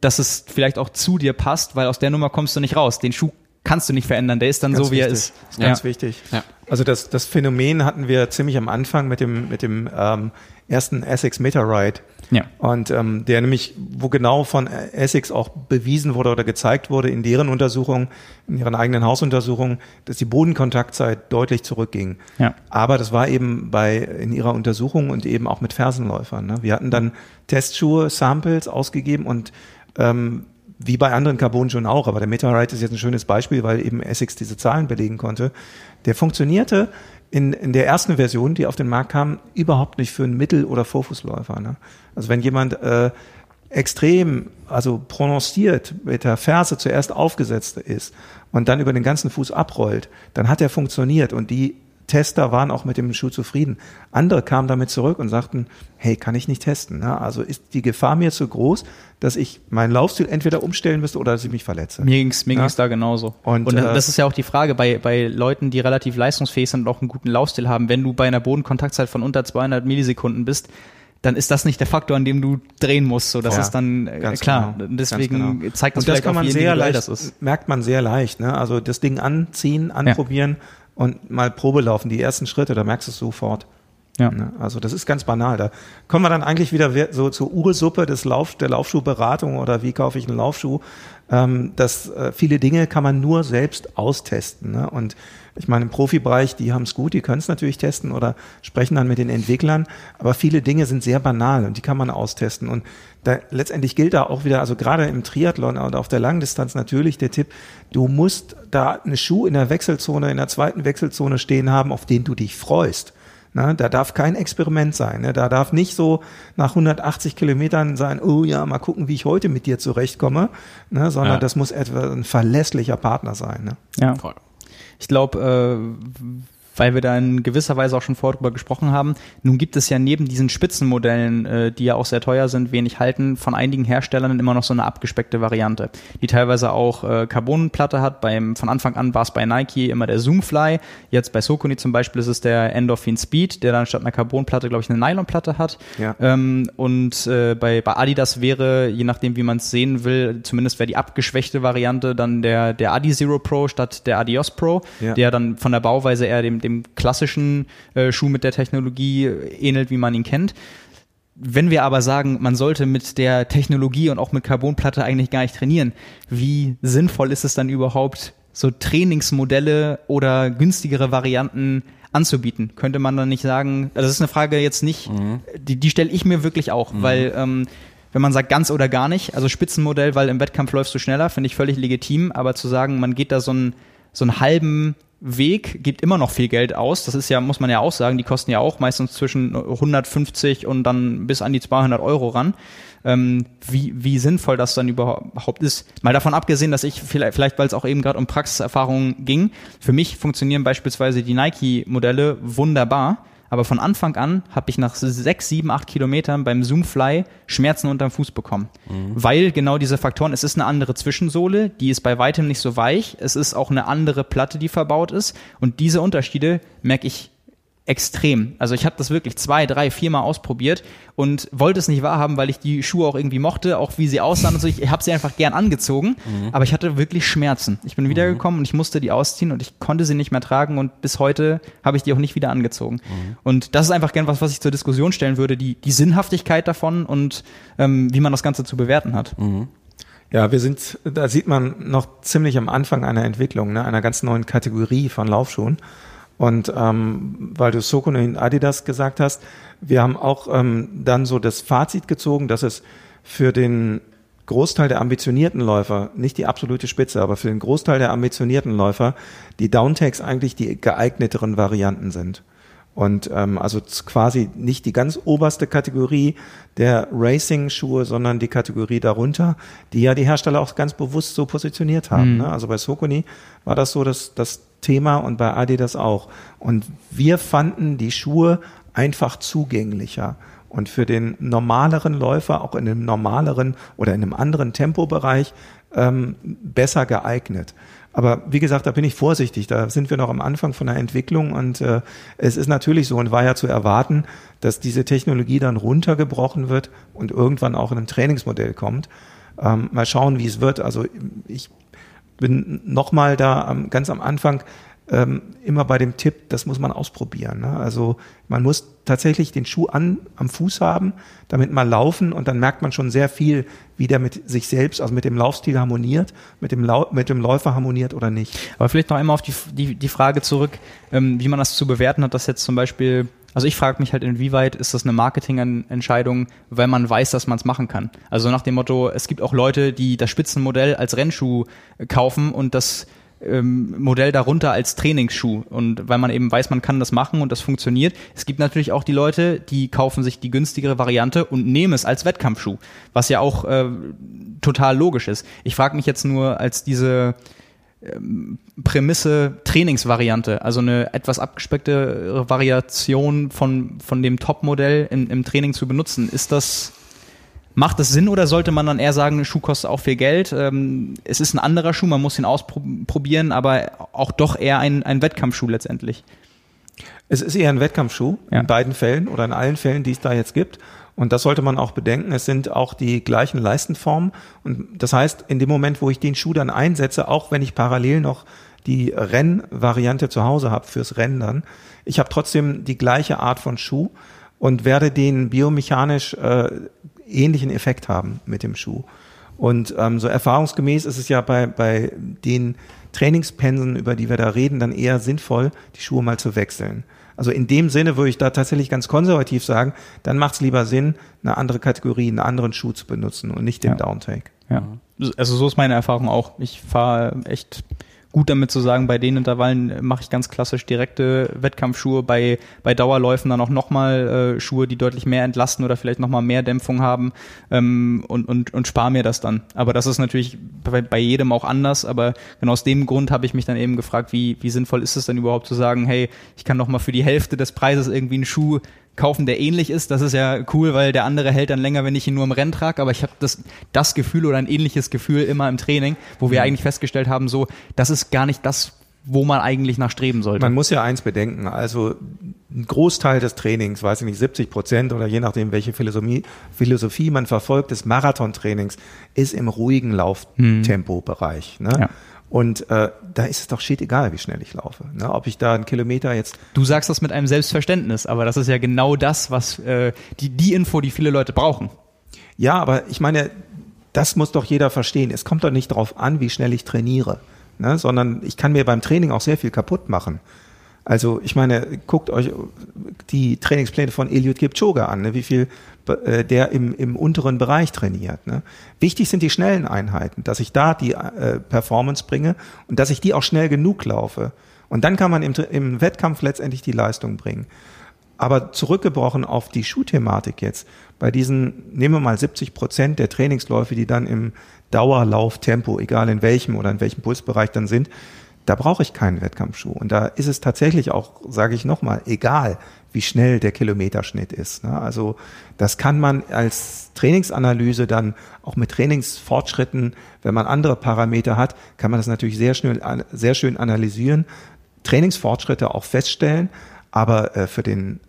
dass es vielleicht auch zu dir passt, weil aus der Nummer kommst du nicht raus. Den Schuh kannst du nicht verändern, der ist dann ganz so, wie wichtig. er ist. ist ganz ja. wichtig. Ja. Also das, das Phänomen hatten wir ziemlich am Anfang mit dem, mit dem ähm, ersten Essex Meterride. Ja. Und ähm, der nämlich, wo genau von Essex auch bewiesen wurde oder gezeigt wurde in deren Untersuchung, in ihren eigenen Hausuntersuchungen, dass die Bodenkontaktzeit deutlich zurückging. Ja. Aber das war eben bei in ihrer Untersuchung und eben auch mit Fersenläufern. Ne? Wir hatten dann Testschuhe, Samples ausgegeben und ähm, wie bei anderen Carbon-Schuhen auch, aber der Meteorite ist jetzt ein schönes Beispiel, weil eben Essex diese Zahlen belegen konnte. Der funktionierte in, in der ersten Version, die auf den Markt kam, überhaupt nicht für einen Mittel- oder Vorfußläufer. Ne? Also wenn jemand äh, extrem, also prononciert mit der Ferse zuerst aufgesetzt ist und dann über den ganzen Fuß abrollt, dann hat er funktioniert und die Tester waren auch mit dem Schuh zufrieden. Andere kamen damit zurück und sagten, hey, kann ich nicht testen. Ne? Also ist die Gefahr mir zu groß, dass ich meinen Laufstil entweder umstellen müsste oder dass ich mich verletze. Mir ging's mir ja? ging's da genauso. Und, und äh, das ist ja auch die Frage bei, bei Leuten, die relativ leistungsfähig sind und auch einen guten Laufstil haben. Wenn du bei einer Bodenkontaktzeit von unter 200 Millisekunden bist, dann ist das nicht der Faktor, an dem du drehen musst. So, das ja, ist dann äh, klar. Genau, Deswegen genau. zeigt das, und das kann man sehr leicht, das ist. merkt man sehr leicht. Ne? Also das Ding anziehen, anprobieren ja. Und mal Probe laufen. Die ersten Schritte, da merkst du es sofort. Ja. Ne? Also das ist ganz banal. Da kommen wir dann eigentlich wieder so zur Ursuppe des Lauf, der Laufschuhberatung oder wie kaufe ich einen Laufschuh. Ähm, dass äh, viele Dinge kann man nur selbst austesten. Ne? Und ich meine, im Profibereich, die haben es gut, die können es natürlich testen oder sprechen dann mit den Entwicklern, aber viele Dinge sind sehr banal und die kann man austesten. Und da, letztendlich gilt da auch wieder, also gerade im Triathlon und auf der Langdistanz natürlich der Tipp, du musst da eine Schuh in der Wechselzone, in der zweiten Wechselzone stehen haben, auf den du dich freust. Na, da darf kein Experiment sein. Ne? Da darf nicht so nach 180 Kilometern sein, oh ja, mal gucken, wie ich heute mit dir zurechtkomme, ne? sondern ja. das muss etwa ein verlässlicher Partner sein. Ne? Ja. Voll. Ich glaube, äh, weil wir da in gewisser Weise auch schon vorher drüber gesprochen haben. Nun gibt es ja neben diesen Spitzenmodellen, äh, die ja auch sehr teuer sind, wenig halten, von einigen Herstellern immer noch so eine abgespeckte Variante, die teilweise auch äh, Carbonplatte hat. Beim, von Anfang an war es bei Nike immer der Zoomfly. Jetzt bei Socony zum Beispiel ist es der Endorphin Speed, der dann statt einer Carbonplatte, glaube ich, eine Nylonplatte hat. Ja. Ähm, und äh, bei, bei Adidas wäre, je nachdem, wie man es sehen will, zumindest wäre die abgeschwächte Variante dann der, der Adi Zero Pro statt der Adios Pro, ja. der dann von der Bauweise eher dem, dem klassischen äh, Schuh mit der Technologie ähnelt, wie man ihn kennt. Wenn wir aber sagen, man sollte mit der Technologie und auch mit Carbonplatte eigentlich gar nicht trainieren, wie sinnvoll ist es dann überhaupt, so Trainingsmodelle oder günstigere Varianten anzubieten? Könnte man dann nicht sagen, also das ist eine Frage jetzt nicht, mhm. die, die stelle ich mir wirklich auch, mhm. weil ähm, wenn man sagt ganz oder gar nicht, also Spitzenmodell, weil im Wettkampf läufst du schneller, finde ich völlig legitim, aber zu sagen, man geht da so einen, so einen halben Weg gibt immer noch viel Geld aus. Das ist ja, muss man ja auch sagen, die kosten ja auch meistens zwischen 150 und dann bis an die 200 Euro ran. Ähm, wie, wie sinnvoll das dann überhaupt ist. Mal davon abgesehen, dass ich vielleicht, vielleicht weil es auch eben gerade um Praxiserfahrungen ging, für mich funktionieren beispielsweise die Nike-Modelle wunderbar aber von Anfang an habe ich nach sechs, sieben, acht Kilometern beim Zoomfly Schmerzen unterm Fuß bekommen. Mhm. Weil genau diese Faktoren, es ist eine andere Zwischensohle, die ist bei weitem nicht so weich, es ist auch eine andere Platte, die verbaut ist und diese Unterschiede merke ich extrem. Also ich habe das wirklich zwei, drei, viermal ausprobiert und wollte es nicht wahrhaben, weil ich die Schuhe auch irgendwie mochte, auch wie sie aussahen und so. Ich habe sie einfach gern angezogen, mhm. aber ich hatte wirklich Schmerzen. Ich bin wiedergekommen mhm. und ich musste die ausziehen und ich konnte sie nicht mehr tragen und bis heute habe ich die auch nicht wieder angezogen. Mhm. Und das ist einfach gern was, was ich zur Diskussion stellen würde, die, die Sinnhaftigkeit davon und ähm, wie man das Ganze zu bewerten hat. Mhm. Ja, wir sind, da sieht man noch ziemlich am Anfang einer Entwicklung, ne, einer ganz neuen Kategorie von Laufschuhen. Und ähm, weil du Soko und Adidas gesagt hast, wir haben auch ähm, dann so das Fazit gezogen, dass es für den Großteil der ambitionierten Läufer, nicht die absolute Spitze, aber für den Großteil der ambitionierten Läufer, die Downtakes eigentlich die geeigneteren Varianten sind. Und ähm, also quasi nicht die ganz oberste Kategorie der Racing-Schuhe, sondern die Kategorie darunter, die ja die Hersteller auch ganz bewusst so positioniert haben. Mhm. Ne? Also bei Sokoni war das so, dass das Thema und bei Adidas auch. Und wir fanden die Schuhe einfach zugänglicher und für den normaleren Läufer auch in einem normaleren oder in einem anderen Tempobereich ähm, besser geeignet. Aber wie gesagt, da bin ich vorsichtig. Da sind wir noch am Anfang von der Entwicklung und äh, es ist natürlich so und war ja zu erwarten, dass diese Technologie dann runtergebrochen wird und irgendwann auch in einem Trainingsmodell kommt. Ähm, mal schauen, wie es wird. Also ich bin nochmal da am, ganz am Anfang ähm, immer bei dem Tipp, das muss man ausprobieren. Ne? Also man muss tatsächlich den Schuh an, am Fuß haben, damit mal laufen und dann merkt man schon sehr viel, wie der mit sich selbst, also mit dem Laufstil harmoniert, mit dem, Lau mit dem Läufer harmoniert oder nicht. Aber vielleicht noch einmal auf die, die, die Frage zurück, ähm, wie man das zu bewerten hat, dass jetzt zum Beispiel also ich frage mich halt, inwieweit ist das eine Marketingentscheidung, weil man weiß, dass man es machen kann. Also nach dem Motto, es gibt auch Leute, die das Spitzenmodell als Rennschuh kaufen und das ähm, Modell darunter als Trainingsschuh und weil man eben weiß, man kann das machen und das funktioniert. Es gibt natürlich auch die Leute, die kaufen sich die günstigere Variante und nehmen es als Wettkampfschuh, was ja auch äh, total logisch ist. Ich frage mich jetzt nur, als diese ähm, Prämisse Trainingsvariante, also eine etwas abgespeckte Variation von, von dem Top-Modell im, im Training zu benutzen. Ist das, macht das Sinn oder sollte man dann eher sagen, ein Schuh kostet auch viel Geld? Ähm, es ist ein anderer Schuh, man muss ihn ausprobieren, aber auch doch eher ein, ein Wettkampfschuh letztendlich. Es ist eher ein Wettkampfschuh Ja. in beiden Fällen oder in allen Fällen, die es da jetzt gibt. Und das sollte man auch bedenken. Es sind auch die gleichen Leistenformen. Und das heißt, in dem Moment, wo ich den Schuh dann einsetze, auch wenn ich parallel noch die Rennvariante zu Hause habe fürs Rennen dann, ich habe trotzdem die gleiche Art von Schuh und werde den biomechanisch äh, ähnlichen Effekt haben mit dem Schuh. Und ähm, so erfahrungsgemäß ist es ja bei, bei den Trainingspensen, über die wir da reden, dann eher sinnvoll, die Schuhe mal zu wechseln. Also in dem Sinne würde ich da tatsächlich ganz konservativ sagen, dann macht es lieber Sinn, eine andere Kategorie, einen anderen Schuh zu benutzen und nicht den Ja. Downtake. Ja. Also so ist meine Erfahrung auch. Ich fahre echt gut damit zu sagen, bei den Intervallen mache ich ganz klassisch direkte Wettkampfschuhe, bei, bei Dauerläufen dann auch nochmal äh, Schuhe, die deutlich mehr entlasten oder vielleicht nochmal mehr Dämpfung haben ähm, und, und, und spare mir das dann. Aber das ist natürlich bei, bei jedem auch anders, aber genau aus dem Grund habe ich mich dann eben gefragt, wie, wie sinnvoll ist es denn überhaupt zu sagen, hey, ich kann nochmal für die Hälfte des Preises irgendwie einen Schuh kaufen, der ähnlich ist. Das ist ja cool, weil der andere hält dann länger, wenn ich ihn nur im Rennen trage. Aber ich habe das, das Gefühl oder ein ähnliches Gefühl immer im Training, wo wir eigentlich festgestellt haben, so, das ist gar nicht das, wo man eigentlich nachstreben sollte. Man muss ja eins bedenken, also ein Großteil des Trainings, weiß ich nicht, 70 Prozent oder je nachdem, welche Philosophie, Philosophie man verfolgt, des Marathontrainings, ist im ruhigen Lauftempo-Bereich. Ne? Ja. Und äh, da ist es doch shit egal, wie schnell ich laufe. Ne? Ob ich da einen Kilometer jetzt du sagst das mit einem Selbstverständnis, aber das ist ja genau das, was äh, die, die Info, die viele Leute brauchen. Ja, aber ich meine, das muss doch jeder verstehen. Es kommt doch nicht darauf an, wie schnell ich trainiere, ne? sondern ich kann mir beim Training auch sehr viel kaputt machen. Also ich meine, guckt euch die Trainingspläne von Eliud Kipchoge an, ne? wie viel der im, im unteren Bereich trainiert. Ne? Wichtig sind die schnellen Einheiten, dass ich da die äh, Performance bringe und dass ich die auch schnell genug laufe. Und dann kann man im, im Wettkampf letztendlich die Leistung bringen. Aber zurückgebrochen auf die Schuhthematik jetzt, bei diesen, nehmen wir mal 70 Prozent der Trainingsläufe, die dann im Dauerlauftempo, egal in welchem oder in welchem Pulsbereich dann sind, da brauche ich keinen Wettkampfschuh. Und da ist es tatsächlich auch, sage ich nochmal, egal, wie schnell der Kilometerschnitt ist. ne? Also das kann man als Trainingsanalyse dann auch mit Trainingsfortschritten, wenn man andere Parameter hat, kann man das natürlich sehr schnell, sehr schön analysieren, Trainingsfortschritte auch feststellen. Aber äh, für den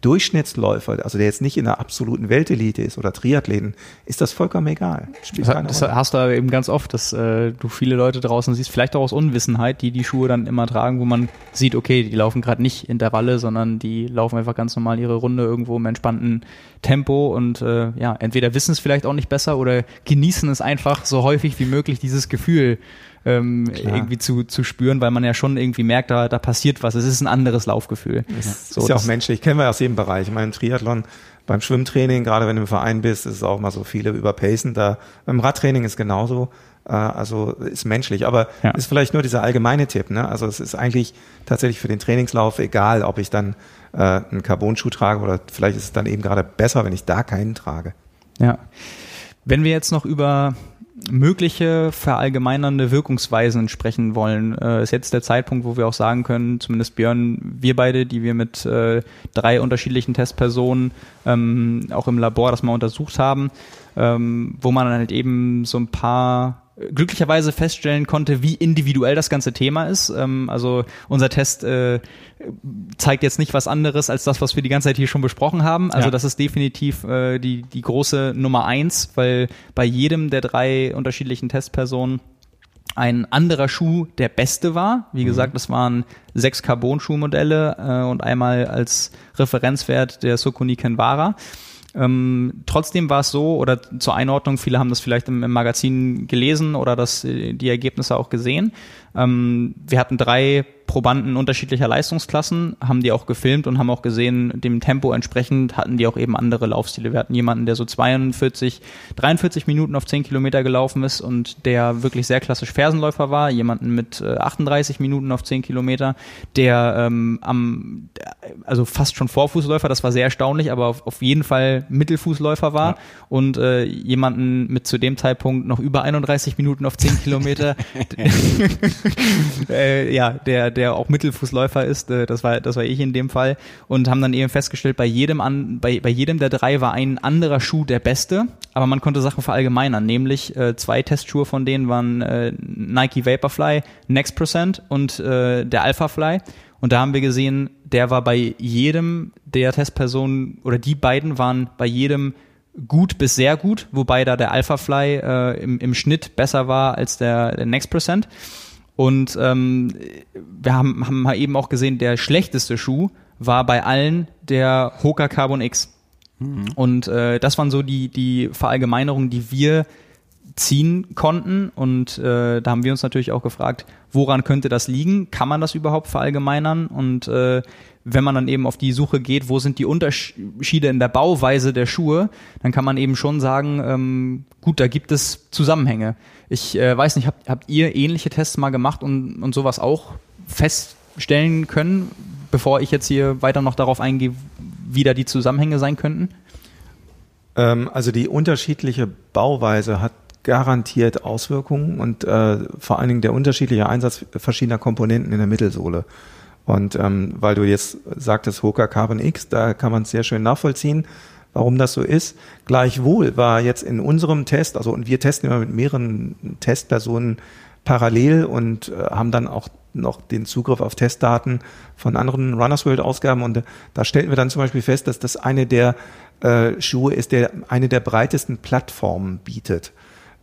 Durchschnittsläufer, also der jetzt nicht in der absoluten Weltelite ist oder Triathleten, ist das vollkommen egal. Spielt Das, das Rolle. hast du aber eben ganz oft, dass äh, du viele Leute draußen siehst, vielleicht auch aus Unwissenheit, die die Schuhe dann immer tragen, wo man sieht, okay, die laufen gerade nicht Intervalle, sondern die laufen einfach ganz normal ihre Runde irgendwo im entspannten Tempo und äh, ja, entweder wissen es vielleicht auch nicht besser oder genießen es einfach so häufig wie möglich, dieses Gefühl ähm, irgendwie zu, zu spüren, weil man ja schon irgendwie merkt, da, da passiert was. Es ist ein anderes Laufgefühl. Das So, ist ja auch menschlich, kennen wir aus jedem Bereich. Ich meine, Triathlon, beim Schwimmtraining, gerade wenn du im Verein bist, ist es auch mal so viele überpacen. Da, beim Radtraining ist genauso, äh, also ist menschlich. Aber Ja. ist vielleicht nur dieser allgemeine Tipp. Ne? Also es ist eigentlich tatsächlich für den Trainingslauf egal, ob ich dann äh, einen Carbon-Schuh trage oder vielleicht ist es dann eben gerade besser, wenn ich da keinen trage. Ja. Wenn wir jetzt noch über mögliche verallgemeinernde Wirkungsweisen sprechen wollen, äh, ist jetzt der Zeitpunkt, wo wir auch sagen können, zumindest Björn, wir beide, die wir mit äh, drei unterschiedlichen Testpersonen ähm, auch im Labor das mal untersucht haben, ähm, wo man halt eben so ein paar glücklicherweise feststellen konnte, wie individuell das ganze Thema ist. Ähm, also unser Test äh, zeigt jetzt nicht was anderes als das, was wir die ganze Zeit hier schon besprochen haben. Also Ja. Mhm. das ist definitiv äh, die, die große Nummer eins, weil bei jedem der drei unterschiedlichen Testpersonen ein anderer Schuh der beste war. Wie gesagt, es waren sechs Carbon-Schuhmodelle äh, und einmal als Referenzwert der Sokuni Kenvara. Ähm, trotzdem war es so, oder zur Einordnung, viele haben das vielleicht im, im Magazin gelesen oder das, äh, die Ergebnisse auch gesehen. Ähm, wir hatten drei Probanden unterschiedlicher Leistungsklassen, haben die auch gefilmt und haben auch gesehen, dem Tempo entsprechend hatten die auch eben andere Laufstile. Wir hatten jemanden, der so 42, 43 Minuten auf 10 Kilometer gelaufen ist und der wirklich sehr klassisch Fersenläufer war, jemanden mit äh, 38 Minuten auf 10 Kilometer, der ähm, am, also fast schon Vorfußläufer, das war sehr erstaunlich, aber auf, auf jeden Fall Mittelfußläufer war. Und äh, jemanden mit zu dem Zeitpunkt noch über 31 Minuten auf 10 Kilometer, äh, ja, der, der auch Mittelfußläufer ist, äh, das war, das war ich in dem Fall. Und haben dann eben festgestellt, bei jedem an, bei, bei jedem der drei war ein anderer Schuh der beste, aber man konnte Sachen verallgemeinern, nämlich äh, zwei Testschuhe von denen waren äh, Nike Vaporfly, Next Percent und äh, der Alpha Fly. Und da haben wir gesehen, der war bei jedem der Testpersonen oder die beiden waren bei jedem gut bis sehr gut, wobei da der Alpha Fly äh, im, im Schnitt besser war als der, der Next Percent. Und ähm, wir haben, haben eben auch gesehen, der schlechteste Schuh war bei allen der Hoka Carbon X. Mhm. Und äh, das waren so die, die Verallgemeinerungen, die wir ziehen konnten. Und äh, da haben wir uns natürlich auch gefragt, woran könnte das liegen? Kann man das überhaupt verallgemeinern? Und äh, wenn man dann eben auf die Suche geht, wo sind die Unterschiede in der Bauweise der Schuhe, dann kann man eben schon sagen, ähm, gut, da gibt es Zusammenhänge. Ich äh, weiß nicht, habt, habt ihr ähnliche Tests mal gemacht und, und sowas auch feststellen können, bevor ich jetzt hier weiter noch darauf eingehe, wie da die Zusammenhänge sein könnten? Ähm, also die unterschiedliche Bauweise hat garantiert Auswirkungen und äh, vor allen Dingen der unterschiedliche Einsatz verschiedener Komponenten in der Mittelsohle. Und ähm, weil du jetzt sagtest, Hoka Carbon X, da kann man es sehr schön nachvollziehen, warum das so ist. Gleichwohl war jetzt in unserem Test, also und wir testen immer mit mehreren Testpersonen parallel und äh, haben dann auch noch den Zugriff auf Testdaten von anderen Runners World Ausgaben und äh, da stellten wir dann zum Beispiel fest, dass das eine der äh, Schuhe ist, der eine der breitesten Plattformen bietet.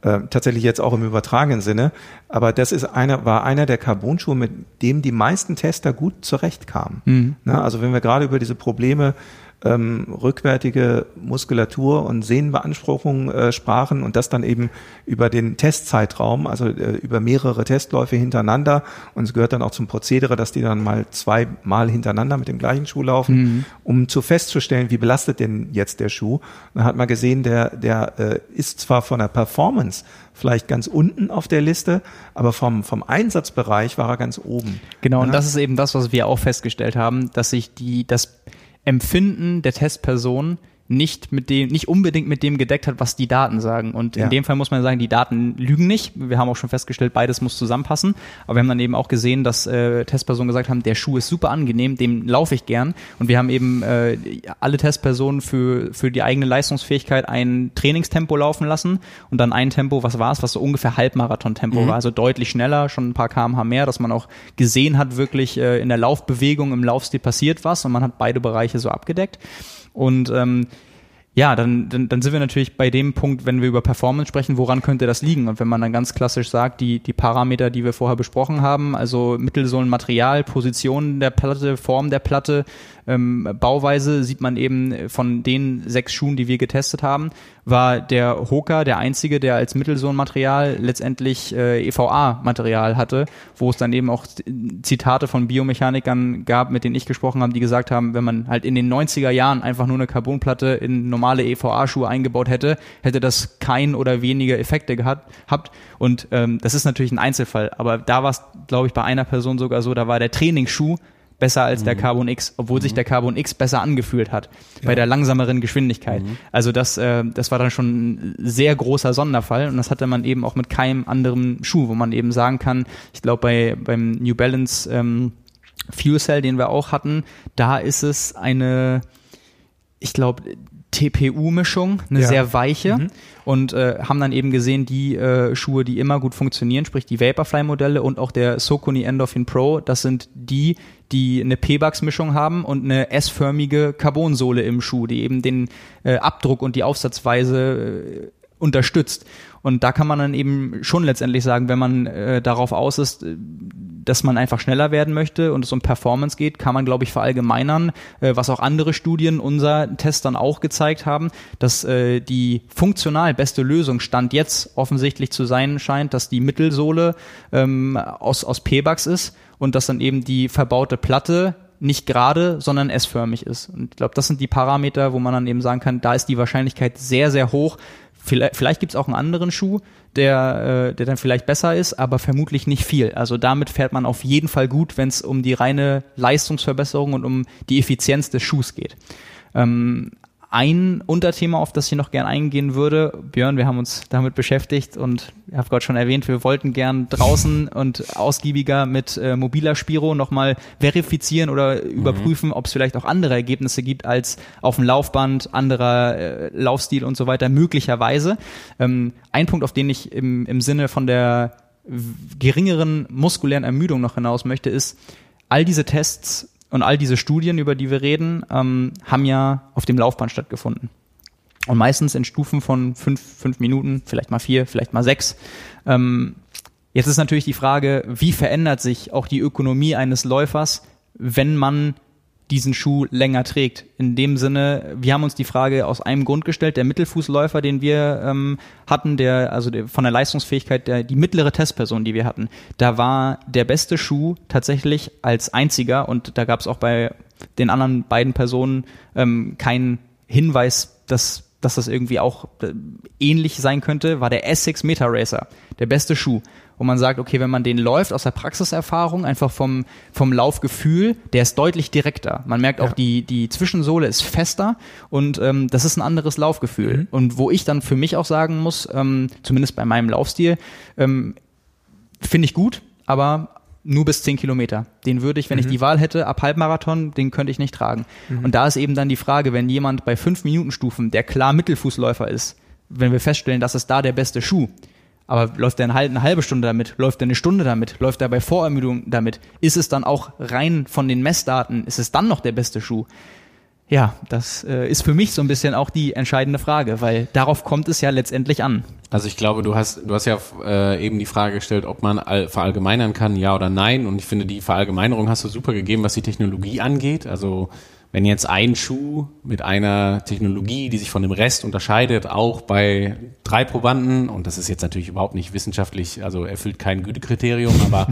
Äh, tatsächlich jetzt auch im übertragenen Sinne. Aber das ist einer, war einer der Carbon-Schuhe, mit dem die meisten Tester gut zurechtkamen. Mhm. Na, also wenn wir gerade über diese Probleme ähm, rückwärtige Muskulatur und Sehnenbeanspruchung äh, sprachen und das dann eben über den Testzeitraum, also äh, über mehrere Testläufe hintereinander. Und es gehört dann auch zum Prozedere, dass die dann mal zweimal hintereinander mit dem gleichen Schuh laufen, mhm. um zu festzustellen, wie belastet denn jetzt der Schuh. dann hat man gesehen, der, der äh, ist zwar von der Performance vielleicht ganz unten auf der Liste, aber vom, vom Einsatzbereich war er ganz oben. Genau, ja? und das ist eben das, was wir auch festgestellt haben, dass sich die, das Empfinden der Testperson nicht mit dem, nicht unbedingt mit dem gedeckt hat, was die Daten sagen. Und in dem Fall muss man sagen, die Daten lügen nicht. Wir haben auch schon festgestellt, beides muss zusammenpassen. Aber wir haben dann eben auch gesehen, dass äh, Testpersonen gesagt haben, der Schuh ist super angenehm, dem laufe ich gern. Und wir haben eben äh, alle Testpersonen für, für die eigene Leistungsfähigkeit ein Trainingstempo laufen lassen und dann ein Tempo, was war es, was so ungefähr Halbmarathon-Tempo mhm. war, also deutlich schneller, schon ein paar kmh mehr, dass man auch gesehen hat, wirklich äh, in der Laufbewegung, im Laufstil passiert was und man hat beide Bereiche so abgedeckt. Und ähm, ja, dann, dann, dann sind wir natürlich bei dem Punkt, wenn wir über Performance sprechen, woran könnte das liegen? Und wenn man dann ganz klassisch sagt, die, die Parameter, die wir vorher besprochen haben, also Mittelsohlenmaterial, Position der Platte, Form der Platte, ähm, Bauweise, sieht man eben von den sechs Schuhen, die wir getestet haben, war der Hoka der einzige, der als Mittelsohnmaterial letztendlich äh, EVA-Material hatte, wo es dann eben auch Zitate von Biomechanikern gab, mit denen ich gesprochen habe, die gesagt haben, wenn man halt in den 90er Jahren einfach nur eine Carbonplatte in normale EVA-Schuhe eingebaut hätte, hätte das kein oder weniger Effekte gehabt. Habt. Und ähm, das ist natürlich ein Einzelfall, aber da war es, glaube ich, bei einer Person sogar so, da war der Trainingsschuh besser als mhm. der Carbon X, obwohl mhm. sich der Carbon X besser angefühlt hat ja. bei der langsameren Geschwindigkeit. Mhm. Also das, äh, das war dann schon ein sehr großer Sonderfall und das hatte man eben auch mit keinem anderen Schuh, wo man eben sagen kann, ich glaube bei beim New Balance ähm, Fuel Cell, den wir auch hatten, da ist es eine ich glaube, TPU-Mischung, eine ja. sehr weiche. Mhm. Und äh, haben dann eben gesehen, die äh, Schuhe, die immer gut funktionieren, sprich die Vaporfly-Modelle und auch der Sokuni Endorphin Pro, das sind die, die eine P-Bugs-Mischung haben und eine S-förmige Carbonsohle im Schuh, die eben den äh, Abdruck und die Aufsatzweise äh, unterstützt. Und da kann man dann eben schon letztendlich sagen, wenn man äh, darauf aus ist, äh, dass man einfach schneller werden möchte und es um Performance geht, kann man, glaube ich, verallgemeinern, äh, was auch andere Studien unser Test dann auch gezeigt haben, dass äh, die funktional beste Lösung Stand jetzt offensichtlich zu sein scheint, dass die Mittelsohle ähm, aus, aus P-Bugs ist und dass dann eben die verbaute Platte nicht gerade, sondern S-förmig ist. Und ich glaube, das sind die Parameter, wo man dann eben sagen kann, da ist die Wahrscheinlichkeit sehr, sehr hoch, Vielleicht, vielleicht gibt es auch einen anderen Schuh, der, äh, der dann vielleicht besser ist, aber vermutlich nicht viel. Also damit fährt man auf jeden Fall gut, wenn es um die reine Leistungsverbesserung und um die Effizienz des Schuhs geht. Ähm, ein Unterthema, auf das ich noch gern eingehen würde. Björn, wir haben uns damit beschäftigt und ich habe gerade schon erwähnt, wir wollten gern draußen und ausgiebiger mit äh, mobiler Spiro nochmal verifizieren oder überprüfen, mhm. ob es vielleicht auch andere Ergebnisse gibt als auf dem Laufband, anderer äh, Laufstil und so weiter, möglicherweise. Ähm, ein Punkt, auf den ich im, im Sinne von der geringeren muskulären Ermüdung noch hinaus möchte, ist, all diese Tests und all diese Studien, über die wir reden, ähm, haben ja auf dem Laufband stattgefunden. Und meistens in Stufen von fünf, fünf Minuten, vielleicht mal vier, vielleicht mal sechs. Ähm, jetzt ist natürlich die Frage, wie verändert sich auch die Ökonomie eines Läufers, wenn man diesen Schuh länger trägt. In dem Sinne, wir haben uns die Frage aus einem Grund gestellt, der Mittelfußläufer, den wir ähm, hatten, der, also der, von der Leistungsfähigkeit, der, die mittlere Testperson, die wir hatten, da war der beste Schuh tatsächlich als einziger. Und da gab es auch bei den anderen beiden Personen ähm, keinen Hinweis, dass dass das irgendwie auch äh, ähnlich sein könnte, war der Essex Meta Racer, der beste Schuh wo man sagt, okay, wenn man den läuft aus der Praxiserfahrung, einfach vom, vom Laufgefühl, der ist deutlich direkter. Man merkt auch, ja. die, die Zwischensohle ist fester und ähm, das ist ein anderes Laufgefühl. Mhm. Und wo ich dann für mich auch sagen muss, ähm, zumindest bei meinem Laufstil, ähm, finde ich gut, aber nur bis 10 Kilometer. Den würde ich, wenn mhm. ich die Wahl hätte, ab Halbmarathon, den könnte ich nicht tragen. Mhm. Und da ist eben dann die Frage, wenn jemand bei 5 Minuten Stufen, der klar Mittelfußläufer ist, wenn wir feststellen, das ist da der beste Schuh, aber läuft er eine halbe Stunde damit? Läuft er eine Stunde damit? Läuft er bei Vorermüdung damit? Ist es dann auch rein von den Messdaten, ist es dann noch der beste Schuh? Ja, das äh, ist für mich so ein bisschen auch die entscheidende Frage, weil darauf kommt es ja letztendlich an. Also ich glaube, du hast, du hast ja äh, eben die Frage gestellt, ob man all, verallgemeinern kann, ja oder nein. Und ich finde, die Verallgemeinerung hast du super gegeben, was die Technologie angeht. Also wenn jetzt ein Schuh mit einer Technologie, die sich von dem Rest unterscheidet, auch bei drei Probanden, und das ist jetzt natürlich überhaupt nicht wissenschaftlich, also erfüllt kein Gütekriterium, aber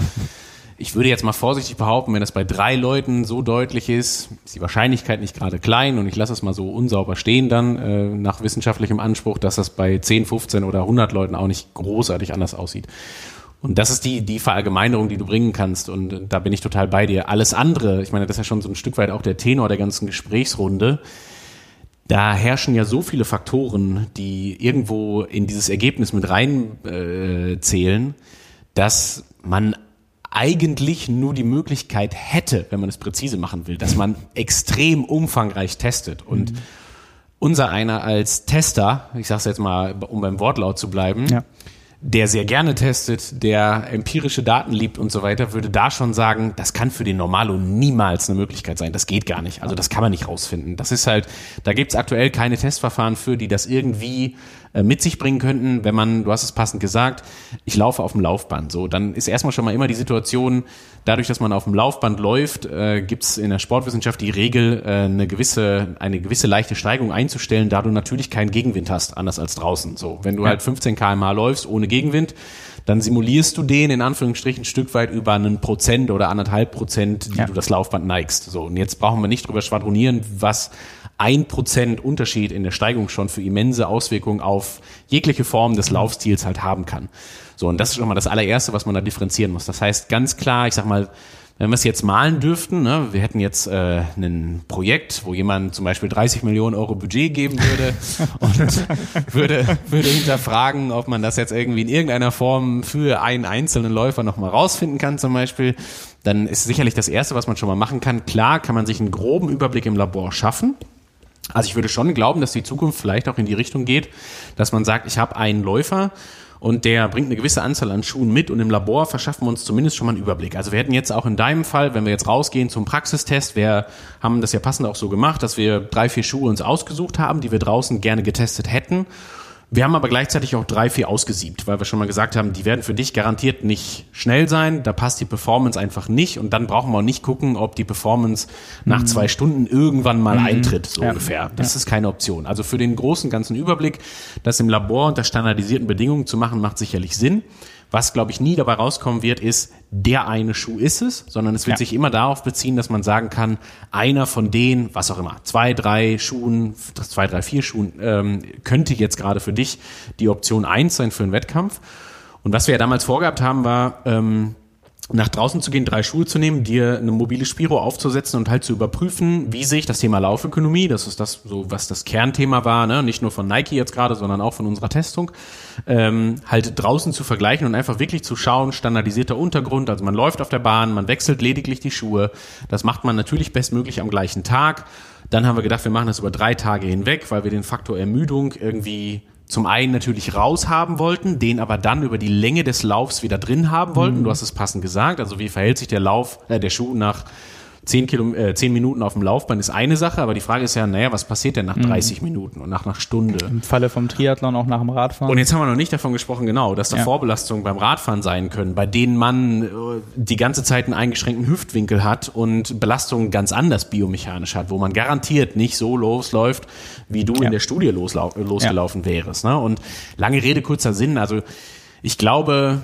ich würde jetzt mal vorsichtig behaupten, wenn das bei drei Leuten so deutlich ist, ist die Wahrscheinlichkeit nicht gerade klein und ich lasse es mal so unsauber stehen dann äh, nach wissenschaftlichem Anspruch, dass das bei 10, 15 oder 100 Leuten auch nicht großartig anders aussieht. Und das ist die, die Verallgemeinerung, die du bringen kannst. Und da bin ich total bei dir. Alles andere, ich meine, das ist ja schon so ein Stück weit auch der Tenor der ganzen Gesprächsrunde. Da herrschen ja so viele Faktoren, die irgendwo in dieses Ergebnis mit rein äh, zählen, dass man eigentlich nur die Möglichkeit hätte, wenn man es präzise machen will, dass man extrem umfangreich testet. Und mhm. unser einer als Tester, ich sage es jetzt mal, um beim Wortlaut zu bleiben, ja der sehr gerne testet, der empirische Daten liebt und so weiter, würde da schon sagen, das kann für den Normalo niemals eine Möglichkeit sein. Das geht gar nicht. Also das kann man nicht rausfinden. Das ist halt, da gibt's aktuell keine Testverfahren für, die das irgendwie mit sich bringen könnten, wenn man, du hast es passend gesagt, ich laufe auf dem Laufband. So, dann ist erstmal schon mal immer die Situation, dadurch, dass man auf dem Laufband läuft, äh, gibt es in der Sportwissenschaft die Regel, äh, eine gewisse, eine gewisse leichte Steigung einzustellen, da du natürlich keinen Gegenwind hast, anders als draußen. So, wenn du ja. halt 15 kmh läufst ohne Gegenwind, dann simulierst du den in Anführungsstrichen ein Stück weit über einen Prozent oder anderthalb Prozent, die ja. du das Laufband neigst. So, und jetzt brauchen wir nicht drüber schwadronieren, was ein Prozent Unterschied in der Steigung schon für immense Auswirkungen auf jegliche Form des Laufstils halt haben kann. So, und das ist schon mal das allererste, was man da differenzieren muss. Das heißt ganz klar, ich sag mal, wenn wir es jetzt malen dürften, ne, wir hätten jetzt äh, ein Projekt, wo jemand zum Beispiel 30 Millionen Euro Budget geben würde und würde, würde hinterfragen, ob man das jetzt irgendwie in irgendeiner Form für einen einzelnen Läufer nochmal rausfinden kann zum Beispiel, dann ist sicherlich das Erste, was man schon mal machen kann. Klar kann man sich einen groben Überblick im Labor schaffen. Also ich würde schon glauben, dass die Zukunft vielleicht auch in die Richtung geht, dass man sagt, ich habe einen Läufer und der bringt eine gewisse Anzahl an Schuhen mit und im Labor verschaffen wir uns zumindest schon mal einen Überblick. Also wir hätten jetzt auch in deinem Fall, wenn wir jetzt rausgehen zum Praxistest, wir haben das ja passend auch so gemacht, dass wir drei, vier Schuhe uns ausgesucht haben, die wir draußen gerne getestet hätten wir haben aber gleichzeitig auch drei, vier ausgesiebt, weil wir schon mal gesagt haben, die werden für dich garantiert nicht schnell sein. Da passt die Performance einfach nicht. Und dann brauchen wir auch nicht gucken, ob die Performance nach mhm. zwei Stunden irgendwann mal mhm. eintritt, so ja. ungefähr. Das ja. ist keine Option. Also für den großen ganzen Überblick, das im Labor unter standardisierten Bedingungen zu machen, macht sicherlich Sinn. Was, glaube ich, nie dabei rauskommen wird, ist, der eine Schuh ist es, sondern es wird ja. sich immer darauf beziehen, dass man sagen kann, einer von den, was auch immer, zwei, drei Schuhen, zwei, drei, vier Schuhen, ähm, könnte jetzt gerade für dich die Option eins sein für einen Wettkampf. Und was wir ja damals vorgehabt haben, war, ähm, nach draußen zu gehen, drei Schuhe zu nehmen, dir eine mobile Spiro aufzusetzen und halt zu überprüfen, wie sehe ich das Thema Laufökonomie, das ist das so, was das Kernthema war, ne? nicht nur von Nike jetzt gerade, sondern auch von unserer Testung, ähm, halt draußen zu vergleichen und einfach wirklich zu schauen, standardisierter Untergrund, also man läuft auf der Bahn, man wechselt lediglich die Schuhe, das macht man natürlich bestmöglich am gleichen Tag. Dann haben wir gedacht, wir machen das über drei Tage hinweg, weil wir den Faktor Ermüdung irgendwie zum einen natürlich raushaben wollten, den aber dann über die Länge des Laufs wieder drin haben wollten. Mhm. Du hast es passend gesagt. Also wie verhält sich der Lauf, äh, der Schuh nach zehn, Kilo, äh, zehn Minuten auf dem Laufband ist eine Sache, aber die Frage ist ja, naja, was passiert denn nach 30 mhm. Minuten und nach einer Stunde? Im Falle vom Triathlon auch nach dem Radfahren. Und jetzt haben wir noch nicht davon gesprochen, genau, dass da ja. Vorbelastungen beim Radfahren sein können, bei denen man äh, die ganze Zeit einen eingeschränkten Hüftwinkel hat und Belastungen ganz anders biomechanisch hat, wo man garantiert nicht so losläuft, wie du ja. in der Studie losgelaufen ja. wärst. Ne? Und lange Rede, kurzer Sinn, also ich glaube,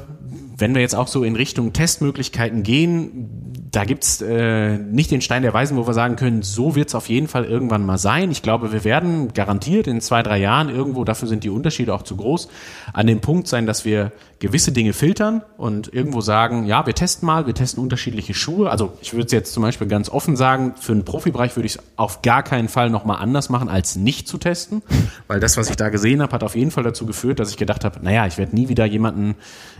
wenn wir jetzt auch so in Richtung Testmöglichkeiten gehen, da gibt's äh, nicht den Stein der Weisen, wo wir sagen können, so wird's auf jeden Fall irgendwann mal sein. Ich glaube, wir werden garantiert in zwei, drei Jahren irgendwo, dafür sind die Unterschiede auch zu groß, an dem Punkt sein, dass wir gewisse Dinge filtern und irgendwo sagen, ja, wir testen mal, wir testen unterschiedliche Schuhe. Also ich würde es jetzt zum Beispiel ganz offen sagen, für den Profibereich würde ich es auf gar keinen Fall nochmal anders machen, als nicht zu testen. Weil das, was ich da gesehen habe, hat auf jeden Fall dazu geführt, dass ich gedacht habe, naja, ich werde nie wieder jemanden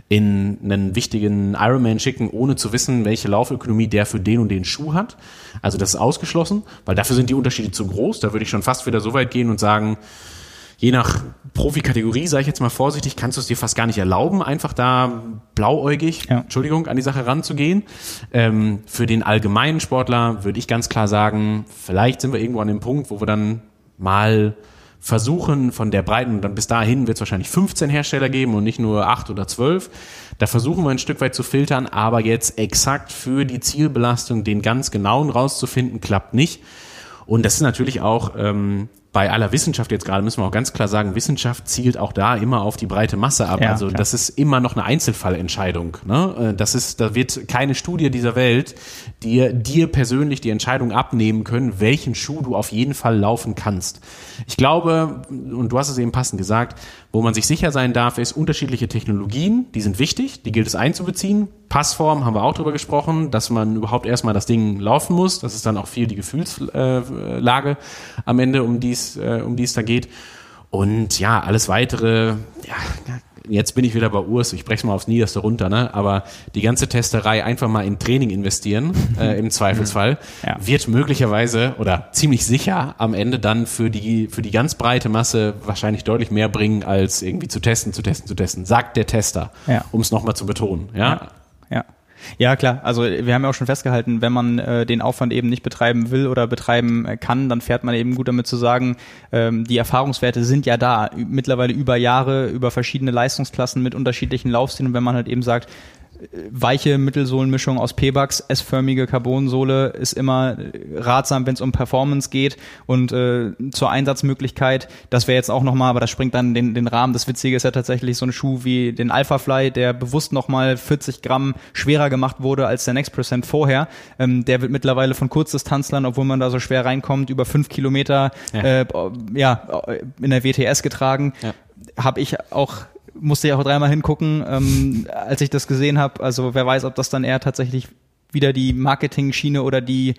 in einen wichtigen Ironman schicken, ohne zu wissen, welche Laufökonomie der für den und den Schuh hat. Also das ist ausgeschlossen, weil dafür sind die Unterschiede zu groß. Da würde ich schon fast wieder so weit gehen und sagen, je nach Profikategorie, sage ich jetzt mal vorsichtig, kannst du es dir fast gar nicht erlauben, einfach da blauäugig, ja. Entschuldigung, an die Sache ranzugehen. Ähm, für den allgemeinen Sportler würde ich ganz klar sagen, vielleicht sind wir irgendwo an dem Punkt, wo wir dann mal versuchen von der Breiten, dann bis dahin wird es wahrscheinlich 15 Hersteller geben und nicht nur 8 oder 12. Da versuchen wir ein Stück weit zu filtern, aber jetzt exakt für die Zielbelastung den ganz genauen rauszufinden, klappt nicht. Und das ist natürlich auch ähm, bei aller Wissenschaft jetzt gerade müssen wir auch ganz klar sagen, Wissenschaft zielt auch da immer auf die breite Masse ab. Ja, also klar. das ist immer noch eine Einzelfallentscheidung. Ne? Äh, das ist, da wird keine Studie dieser Welt dir dir persönlich die Entscheidung abnehmen können, welchen Schuh du auf jeden Fall laufen kannst. Ich glaube, und du hast es eben passend gesagt, wo man sich sicher sein darf, ist unterschiedliche Technologien, die sind wichtig, die gilt es einzubeziehen. Passform haben wir auch drüber gesprochen, dass man überhaupt erstmal das Ding laufen muss. Das ist dann auch viel die Gefühlslage am Ende, um die es äh, um da geht. Und ja, alles weitere, ja, jetzt bin ich wieder bei Urs, ich breche mal aufs Niederste runter, ne? aber die ganze Testerei einfach mal in Training investieren, äh, im Zweifelsfall, ja. wird möglicherweise oder ziemlich sicher am Ende dann für die, für die ganz breite Masse wahrscheinlich deutlich mehr bringen, als irgendwie zu testen, zu testen, zu testen, sagt der Tester, ja. um es nochmal zu betonen. Ja? ja. ja. Ja, klar. Also wir haben ja auch schon festgehalten, wenn man äh, den Aufwand eben nicht betreiben will oder betreiben äh, kann, dann fährt man eben gut damit zu sagen, ähm, die Erfahrungswerte sind ja da, mittlerweile über Jahre, über verschiedene Leistungsklassen mit unterschiedlichen Laufstilen. Und wenn man halt eben sagt, weiche Mittelsohlenmischung aus P-Bucks, S-förmige Carbonsohle ist immer ratsam, wenn es um Performance geht und äh, zur Einsatzmöglichkeit. Das wäre jetzt auch nochmal, aber das springt dann den, den Rahmen. Das Witzige ist ja tatsächlich so ein Schuh wie den Alpha Fly, der bewusst nochmal 40 Gramm schwerer gemacht wurde als der Next Percent vorher. Ähm, der wird mittlerweile von Kurzdistanzlern, obwohl man da so schwer reinkommt, über fünf Kilometer ja, äh, ja in der WTS getragen. Ja. Habe ich auch musste ja auch dreimal hingucken, ähm, als ich das gesehen habe. Also wer weiß, ob das dann eher tatsächlich wieder die Marketing-Schiene oder die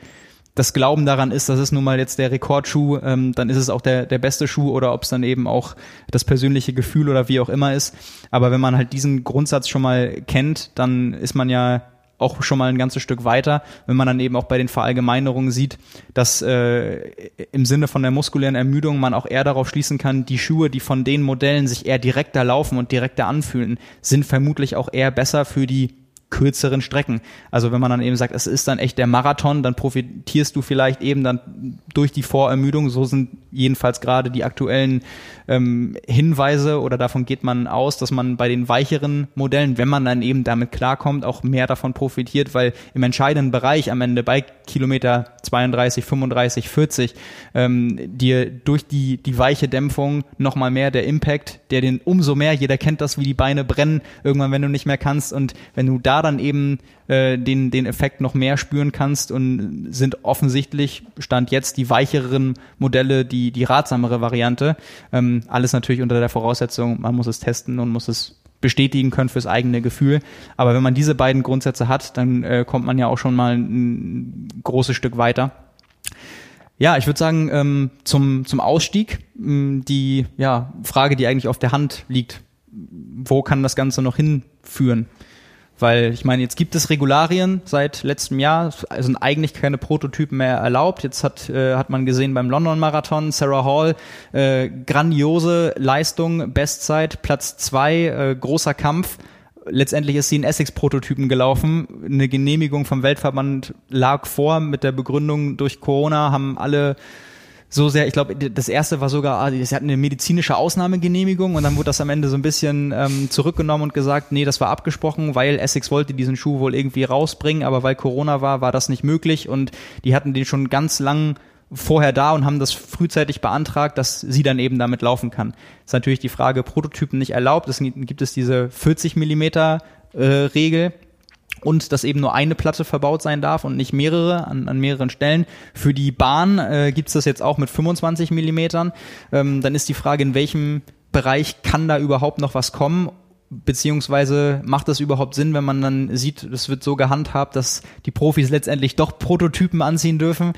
das Glauben daran ist, das ist nun mal jetzt der Rekordschuh, ähm, dann ist es auch der, der beste Schuh oder ob es dann eben auch das persönliche Gefühl oder wie auch immer ist. Aber wenn man halt diesen Grundsatz schon mal kennt, dann ist man ja auch schon mal ein ganzes Stück weiter, wenn man dann eben auch bei den Verallgemeinerungen sieht, dass äh, im Sinne von der muskulären Ermüdung man auch eher darauf schließen kann, die Schuhe, die von den Modellen sich eher direkter laufen und direkter anfühlen, sind vermutlich auch eher besser für die kürzeren Strecken. Also wenn man dann eben sagt, es ist dann echt der Marathon, dann profitierst du vielleicht eben dann durch die Vorermüdung. So sind jedenfalls gerade die aktuellen ähm, Hinweise oder davon geht man aus, dass man bei den weicheren Modellen, wenn man dann eben damit klarkommt, auch mehr davon profitiert, weil im entscheidenden Bereich am Ende bei Kilometer 32, 35, 40 ähm, dir durch die, die weiche Dämpfung nochmal mehr der Impact, der den umso mehr, jeder kennt das, wie die Beine brennen, irgendwann, wenn du nicht mehr kannst und wenn du da dann eben äh, den, den Effekt noch mehr spüren kannst und sind offensichtlich, stand jetzt die weicheren Modelle, die, die ratsamere Variante. Ähm, alles natürlich unter der Voraussetzung, man muss es testen und muss es bestätigen können fürs eigene Gefühl. Aber wenn man diese beiden Grundsätze hat, dann äh, kommt man ja auch schon mal ein, großes Stück weiter. Ja, ich würde sagen, ähm, zum, zum Ausstieg, ähm, die ja, Frage, die eigentlich auf der Hand liegt, wo kann das Ganze noch hinführen? Weil ich meine, jetzt gibt es Regularien seit letztem Jahr, also sind eigentlich keine Prototypen mehr erlaubt. Jetzt hat, äh, hat man gesehen beim London Marathon, Sarah Hall, äh, grandiose Leistung, Bestzeit, Platz zwei, äh, großer Kampf. Letztendlich ist sie in Essex-Prototypen gelaufen. Eine Genehmigung vom Weltverband lag vor mit der Begründung durch Corona, haben alle so sehr, ich glaube, das erste war sogar, ah, sie hatten eine medizinische Ausnahmegenehmigung und dann wurde das am Ende so ein bisschen ähm, zurückgenommen und gesagt, nee, das war abgesprochen, weil Essex wollte diesen Schuh wohl irgendwie rausbringen, aber weil Corona war, war das nicht möglich und die hatten den schon ganz lang vorher da und haben das frühzeitig beantragt, dass sie dann eben damit laufen kann. Ist natürlich die Frage, Prototypen nicht erlaubt, es gibt es diese 40 Millimeter äh, Regel, und dass eben nur eine Platte verbaut sein darf und nicht mehrere an, an mehreren Stellen. Für die Bahn äh, gibt es das jetzt auch mit 25 Millimetern. Ähm, dann ist die Frage, in welchem Bereich kann da überhaupt noch was kommen beziehungsweise macht das überhaupt Sinn, wenn man dann sieht, es wird so gehandhabt, dass die Profis letztendlich doch Prototypen anziehen dürfen?